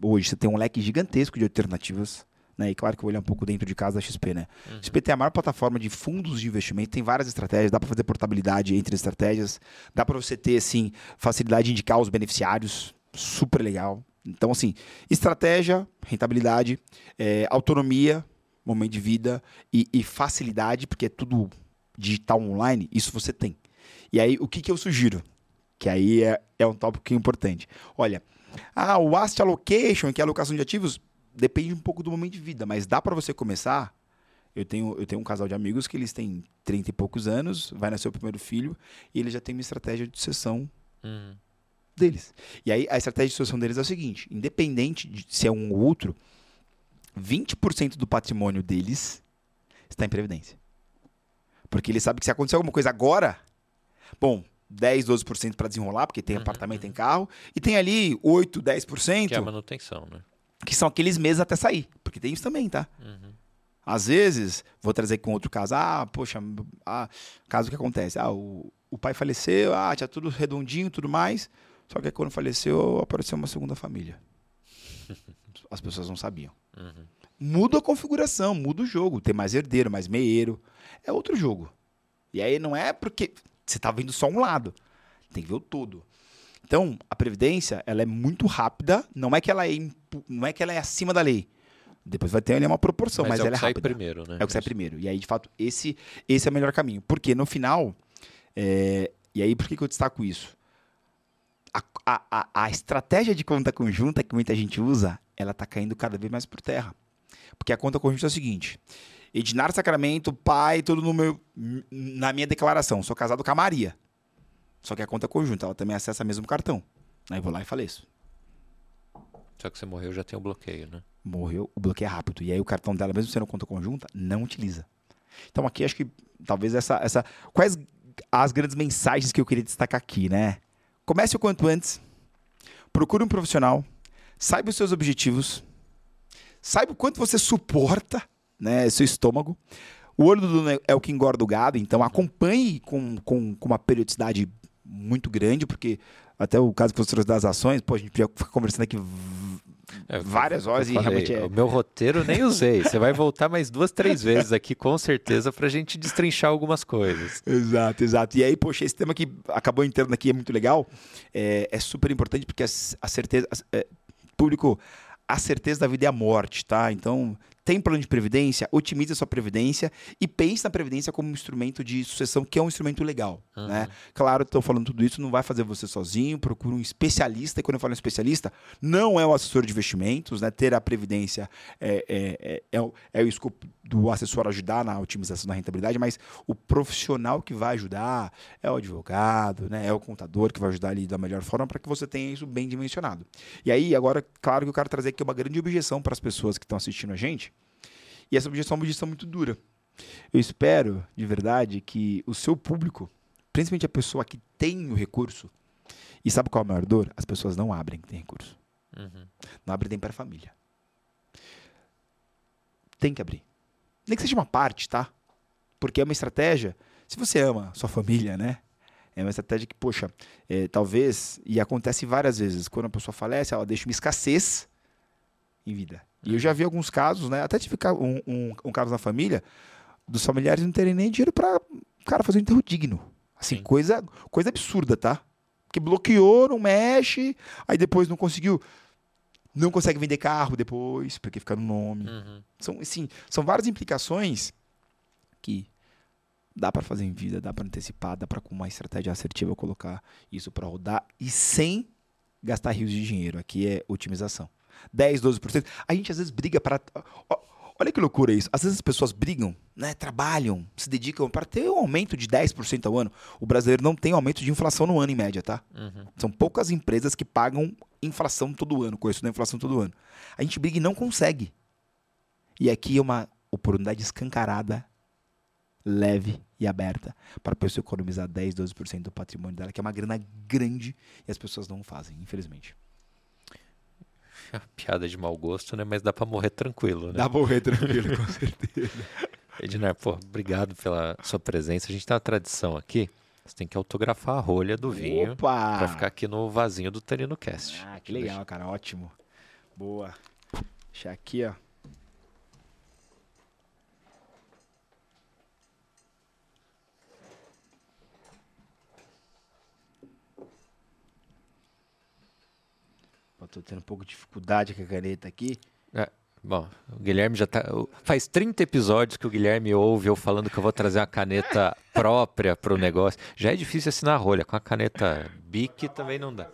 hoje, você tem um leque gigantesco de alternativas. Né? E claro que eu vou olhar um pouco dentro de casa da XP, né? Uhum. XP tem a maior plataforma de fundos de investimento, tem várias estratégias, dá para fazer portabilidade entre estratégias, dá para você ter assim facilidade de indicar os beneficiários, super legal. Então assim, estratégia, rentabilidade, é, autonomia, momento de vida e, e facilidade, porque é tudo digital online, isso você tem. E aí o que, que eu sugiro? Que aí é, é um tópico importante. Olha, ah, o asset allocation, que é a alocação de ativos, depende um pouco do momento de vida, mas dá para você começar. Eu tenho, eu tenho um casal de amigos que eles têm 30 e poucos anos, vai nascer o primeiro filho, e eles já têm uma estratégia de sucessão Uhum. Deles. E aí a estratégia de sucessão deles é o seguinte: independente de se é um ou outro, 20% do patrimônio deles está em previdência. Porque ele sabe que se acontecer alguma coisa agora, bom, 10, 12% para desenrolar, porque tem Uhum, apartamento, tem carro, e tem ali 8, 10%, Que é a manutenção, né? que são aqueles meses até sair. Porque tem isso também, tá? Uhum. Às vezes, vou trazer com outro caso. Ah, poxa, ah, caso que acontece. Ah, o, o pai faleceu, ah, tinha tudo redondinho tudo mais. Só que quando faleceu, apareceu uma segunda família. as pessoas não sabiam. Uhum. Muda a configuração, muda o jogo. Tem mais herdeiro, mais meieiro. É outro jogo. E aí não é porque você tá vendo só um lado. Tem que ver o todo. Então, a previdência, ela é muito rápida, não é que ela é, não é que ela é acima da lei. Depois vai ter ali uma proporção, mas, é o ela que é sai rápida. primeiro, né? É o que sai primeiro. E aí, de fato, esse, esse é o melhor caminho. Porque no final. é, E aí, por que, que eu destaco isso? A, a, a, estratégia de conta conjunta que muita gente usa, ela tá caindo cada vez mais por terra. Porque a conta conjunta é o seguinte: Edinar Sacramento, pai, tudo no meu, na minha declaração. Sou casado com a Maria. Só que a conta conjunta, ela também acessa o mesmo cartão. Aí eu vou lá e faleço. Só que você morreu já tem o bloqueio, né? morreu, o bloqueio é rápido. E aí o cartão dela, mesmo sendo conta conjunta, não utiliza. Então aqui acho que talvez essa. essa quais as grandes mensagens que eu queria destacar aqui, né? Comece o quanto antes. Procure um profissional. Saiba os seus objetivos. Saiba o quanto você suporta, né? Seu estômago. O olho do dono é- o que engorda o gado, então acompanhe com, com, com uma periodicidade muito grande, porque até o caso que você trouxe das ações, pô, a gente ficar conversando aqui É, várias horas e realmente é. O meu roteiro nem usei. Você vai voltar mais duas, três vezes aqui, com certeza, pra gente destrinchar algumas coisas. Exato, exato. E aí, poxa, esse tema que acabou entrando aqui é muito legal. É, é super importante porque a, a certeza. a- é, público, a certeza da vida é a morte, tá? Então, tem plano de previdência, otimize a sua previdência e pense na previdência como um instrumento de sucessão, que é um instrumento legal, Uhum. né? Claro, estou falando tudo isso, não vai fazer você sozinho, procure um especialista. E quando eu falo especialista, não é o assessor de investimentos, né? Ter a previdência é, é, é, é o, é o escopo do assessor ajudar na otimização da rentabilidade, mas o profissional que vai ajudar é o advogado, né? É o contador que vai ajudar ali da melhor forma para que você tenha isso bem dimensionado. E aí, agora, claro que eu quero trazer aqui uma grande objeção para as pessoas que estão assistindo a gente. E essa objeção é uma objeção muito dura. Eu espero, de verdade, que o seu público, principalmente a pessoa que tem o recurso, e sabe qual é a maior dor? As pessoas não abrem que tem recurso. Uhum. Não abrem nem para a família. Tem que abrir. Nem que seja uma parte, tá? Porque é uma estratégia. Se você ama sua família, né? É uma estratégia que, poxa, é, talvez, e acontece várias vezes, quando a pessoa falece, ela deixa uma escassez em vida. E eu já vi alguns casos, né? Até tive um, um, um caso na família dos familiares não terem nem dinheiro para cara fazer um enterro digno. Assim, Sim. coisa, coisa absurda, tá? Que bloqueou, não mexe, aí depois não conseguiu. Não consegue vender carro depois, porque fica no nome. Uhum. São, assim, são várias implicações que dá para fazer em vida, dá para antecipar, dá para com uma estratégia assertiva colocar isso para rodar e sem gastar rios de dinheiro. Aqui é otimização. 10, 12%. A gente às vezes briga para Olha que loucura isso. Às vezes as pessoas brigam, né, trabalham, se dedicam para ter um aumento de 10% ao ano. O brasileiro não tem aumento de inflação no ano em média, tá? Uhum. São poucas empresas que pagam inflação todo ano, coisa da inflação todo ano. A gente briga e não consegue. E aqui é uma oportunidade escancarada, leve e aberta para a pessoa economizar 10, 12% do patrimônio dela, que é uma grana grande e as pessoas não fazem, infelizmente. Piada de mau gosto, né? Mas dá pra morrer tranquilo, né? Dá pra morrer tranquilo, com certeza. Ednar, pô, obrigado pela sua presença. A gente tem uma tradição aqui. Você tem que autografar a rolha do vinho Opa! pra ficar aqui no vasinho do Tanino Cast. Ah, que legal, cara. Ótimo. Boa. Deixa aqui, ó. Tô tendo um pouco de dificuldade com a caneta aqui. É, bom, o Guilherme já tá. o- Faz 30 episódios que o Guilherme ouve eu falando que eu vou trazer uma caneta própria pro negócio. Já é difícil assinar a rolha. Com a caneta Bic também não dá.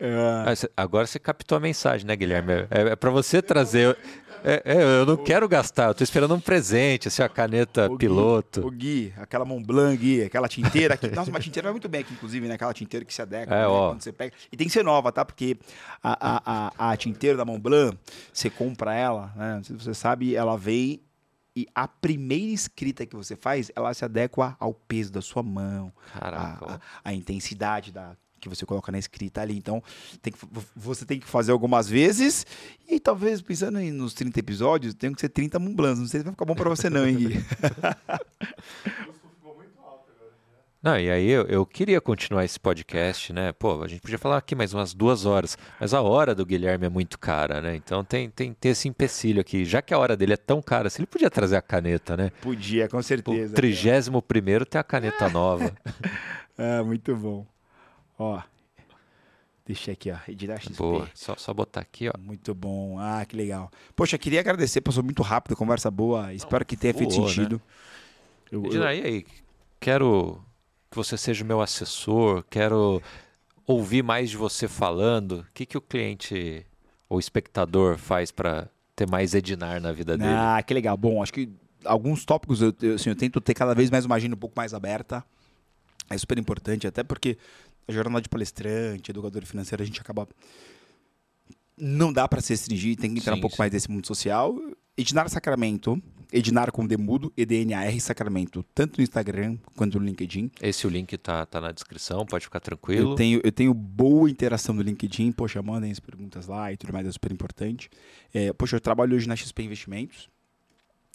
Ah, cê- agora você captou a mensagem, né, Guilherme? É, é para você trazer. É, é, eu não quero gastar, eu tô esperando um presente, assim, a caneta O Gui- piloto. O Gui, aquela Mont Blanc, Gui, aquela tinteira. Aqui. Nossa, uma tinteira vai muito bem aqui, inclusive, né? Aquela tinteira que se adequa. É, né? ó. Quando você pega. E tem que ser nova, tá? Porque a, a, a, a tinteira da Mont Blanc, você compra ela, né? Se você sabe, ela vem e a primeira escrita que você faz, ela se adequa ao peso da sua mão, a intensidade da que você coloca na escrita ali. Então, tem que, você tem que fazer algumas vezes e talvez, pensando em, nos 30 episódios, tem que ser 30 Mont Blancs. Não sei se vai ficar bom pra você não, hein, Gui? Não, e aí eu, eu, queria continuar esse podcast, né? Pô, a gente podia falar aqui mais umas duas horas, mas a hora do Guilherme é muito cara, né? Então tem, tem, tem esse empecilho aqui. Já que a hora dele é tão cara, se ele podia trazer a caneta, né? Podia, com certeza. O trigésimo primeiro tem a caneta nova. ah, muito bom. Ó, Deixa aqui, ó. Editar XP. Boa, só, só botar aqui, ó. Muito bom. Ah, que legal. Poxa, queria agradecer, passou muito rápido, conversa boa. Espero Não, que tenha feito né? sentido. Né? Eu... e aí? Quero que você seja o meu assessor, quero ouvir mais de você falando. O que, que o cliente ou espectador faz para ter mais Edinar na vida dele? Ah, que legal. Bom, acho que alguns tópicos eu, eu, assim, eu tento ter cada vez mais uma agenda um pouco mais aberta. É super importante, até porque a jornada de palestrante, educador financeiro, a gente acaba. Não dá para se restringir, tem que entrar sim, um pouco sim. mais desse mundo social. Edinar Sacramento, Edinar com Demudo, EDNAR Sacramento, tanto no Instagram quanto no LinkedIn. Esse o link tá, tá na descrição, pode ficar tranquilo. Eu tenho, eu tenho boa interação no LinkedIn, poxa, mandem as perguntas lá e tudo mais, é super importante. É, poxa, eu trabalho hoje na XP Investimentos,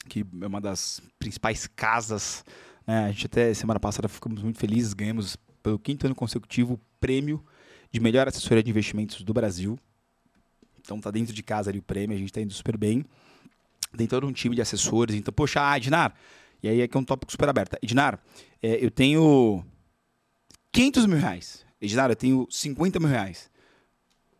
que é uma das principais casas. Né? A gente até semana passada ficamos muito felizes, ganhamos pelo quinto ano consecutivo o prêmio de melhor assessoria de investimentos do Brasil. Então tá dentro de casa ali o prêmio, a gente está indo super bem. Tem todo um time de assessores. Então, poxa, ah, Ednar, e aí aqui é um tópico super aberto. Ednar, é, eu tenho 500 mil reais. Ednar, eu tenho 50 mil reais.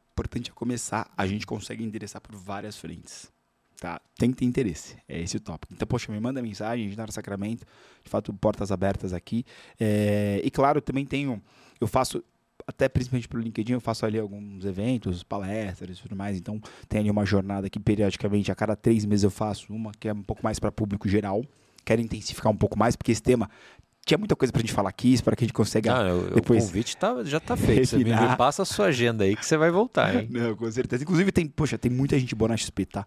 O importante é começar, a gente consegue endereçar por várias frentes. Tá? Tem que ter interesse. É esse o tópico. Então, poxa, me manda mensagem, Ednar Sacramento. De fato, portas abertas aqui. É, e claro, também tenho. Eu faço até principalmente pelo LinkedIn, eu faço ali alguns eventos, palestras e tudo mais. Então, tem ali uma jornada que periodicamente, a cada três meses eu faço uma, que é um pouco mais para público geral. Quero intensificar um pouco mais, porque esse tema tinha muita coisa pra gente falar aqui, espero que a gente consiga ah, depois... O convite tá, já tá feito. Você me passa a sua agenda aí que você vai voltar, hein? Não, com certeza. Inclusive, tem, poxa, tem muita gente boa na XP, tá?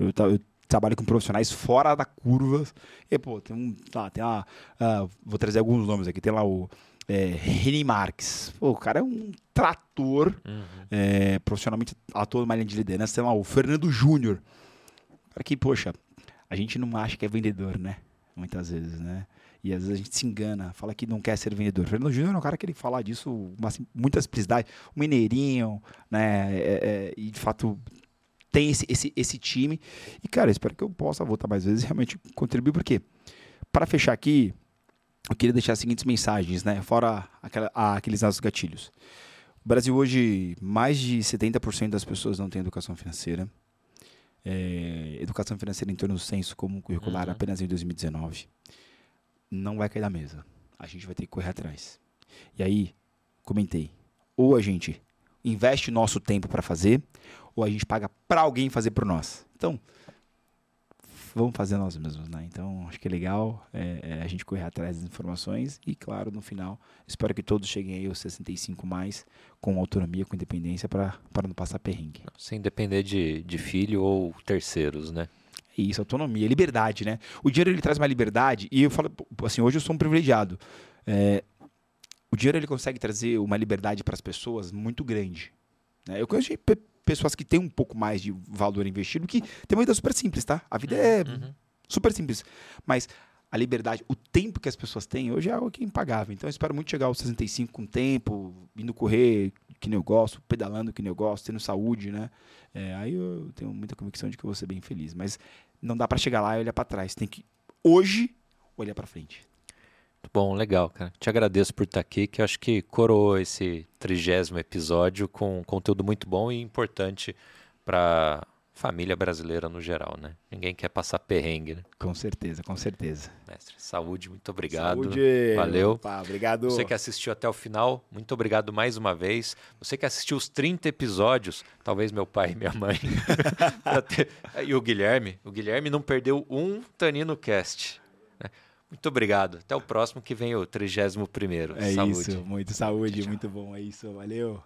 Eu, eu trabalho com profissionais fora da curva. E, pô, tem um. Tá, tem lá. Uh, vou trazer alguns nomes aqui. Tem lá o é, Reni Marques. Pô, o cara é um trator, uhum. é, profissionalmente ator numa linha de liderança. Tem lá o Fernando Júnior. Cara que, poxa, a gente não acha que é vendedor, né? Muitas vezes, né? E às vezes a gente se engana, fala que não quer ser vendedor. Fernando Júnior é um cara que ele fala disso com muita simplicidade. O Mineirinho, né? É, é, e de fato tem esse, esse, esse time. E, cara, espero que eu possa voltar mais vezes e realmente contribuir, porque, para fechar aqui, eu queria deixar as seguintes mensagens, né? Fora aquela, aqueles nossos gatilhos. O Brasil hoje, mais de 70% das pessoas não têm educação financeira. É, educação financeira em torno do censo como curricular uhum. apenas em 2019. Não vai cair da mesa. A gente vai ter que correr atrás. E aí, comentei. Ou a gente investe nosso tempo para fazer, ou a gente paga para alguém fazer por nós. Então, vamos fazer nós mesmos, né? Então, acho que é legal é, é a gente correr atrás das informações e, claro, no final, espero que todos cheguem aí aos 65 mais com autonomia, com independência para não passar perrengue. Sem depender de, de filho ou terceiros, né? Isso, autonomia, liberdade, né? O dinheiro ele traz uma liberdade e eu falo assim, hoje eu sou um privilegiado. É, o dinheiro ele consegue trazer uma liberdade para as pessoas muito grande. Né? Eu conheço pessoas que têm um pouco mais de valor investido, que tem uma vida super simples, tá? A vida é uhum. super simples. Mas a liberdade, o tempo que as pessoas têm hoje é algo que é impagável. Então eu espero muito chegar aos 65 com tempo, indo correr, que nem eu gosto, pedalando que nem eu gosto, tendo saúde, né? É, aí eu tenho muita convicção de que eu vou ser bem feliz. Mas não dá para chegar lá e olhar para trás. Tem que, hoje, olhar para frente. Bom, legal, cara. Te agradeço por estar aqui, que eu acho que coroou esse trigésimo episódio com conteúdo muito bom e importante para família brasileira no geral, né? Ninguém quer passar perrengue, né? Com certeza, com certeza. Mestre, saúde, muito obrigado. Saúde. Valeu. Opa, obrigado. Você que assistiu até o final, muito obrigado mais uma vez. Você que assistiu os 30 episódios, talvez meu pai e minha mãe. e o Guilherme, o Guilherme não perdeu um Tanino Cast. Muito obrigado. Até o próximo que vem o 31 primeiro. É saúde. isso, muito saúde, tchau, tchau. muito bom. É isso, valeu.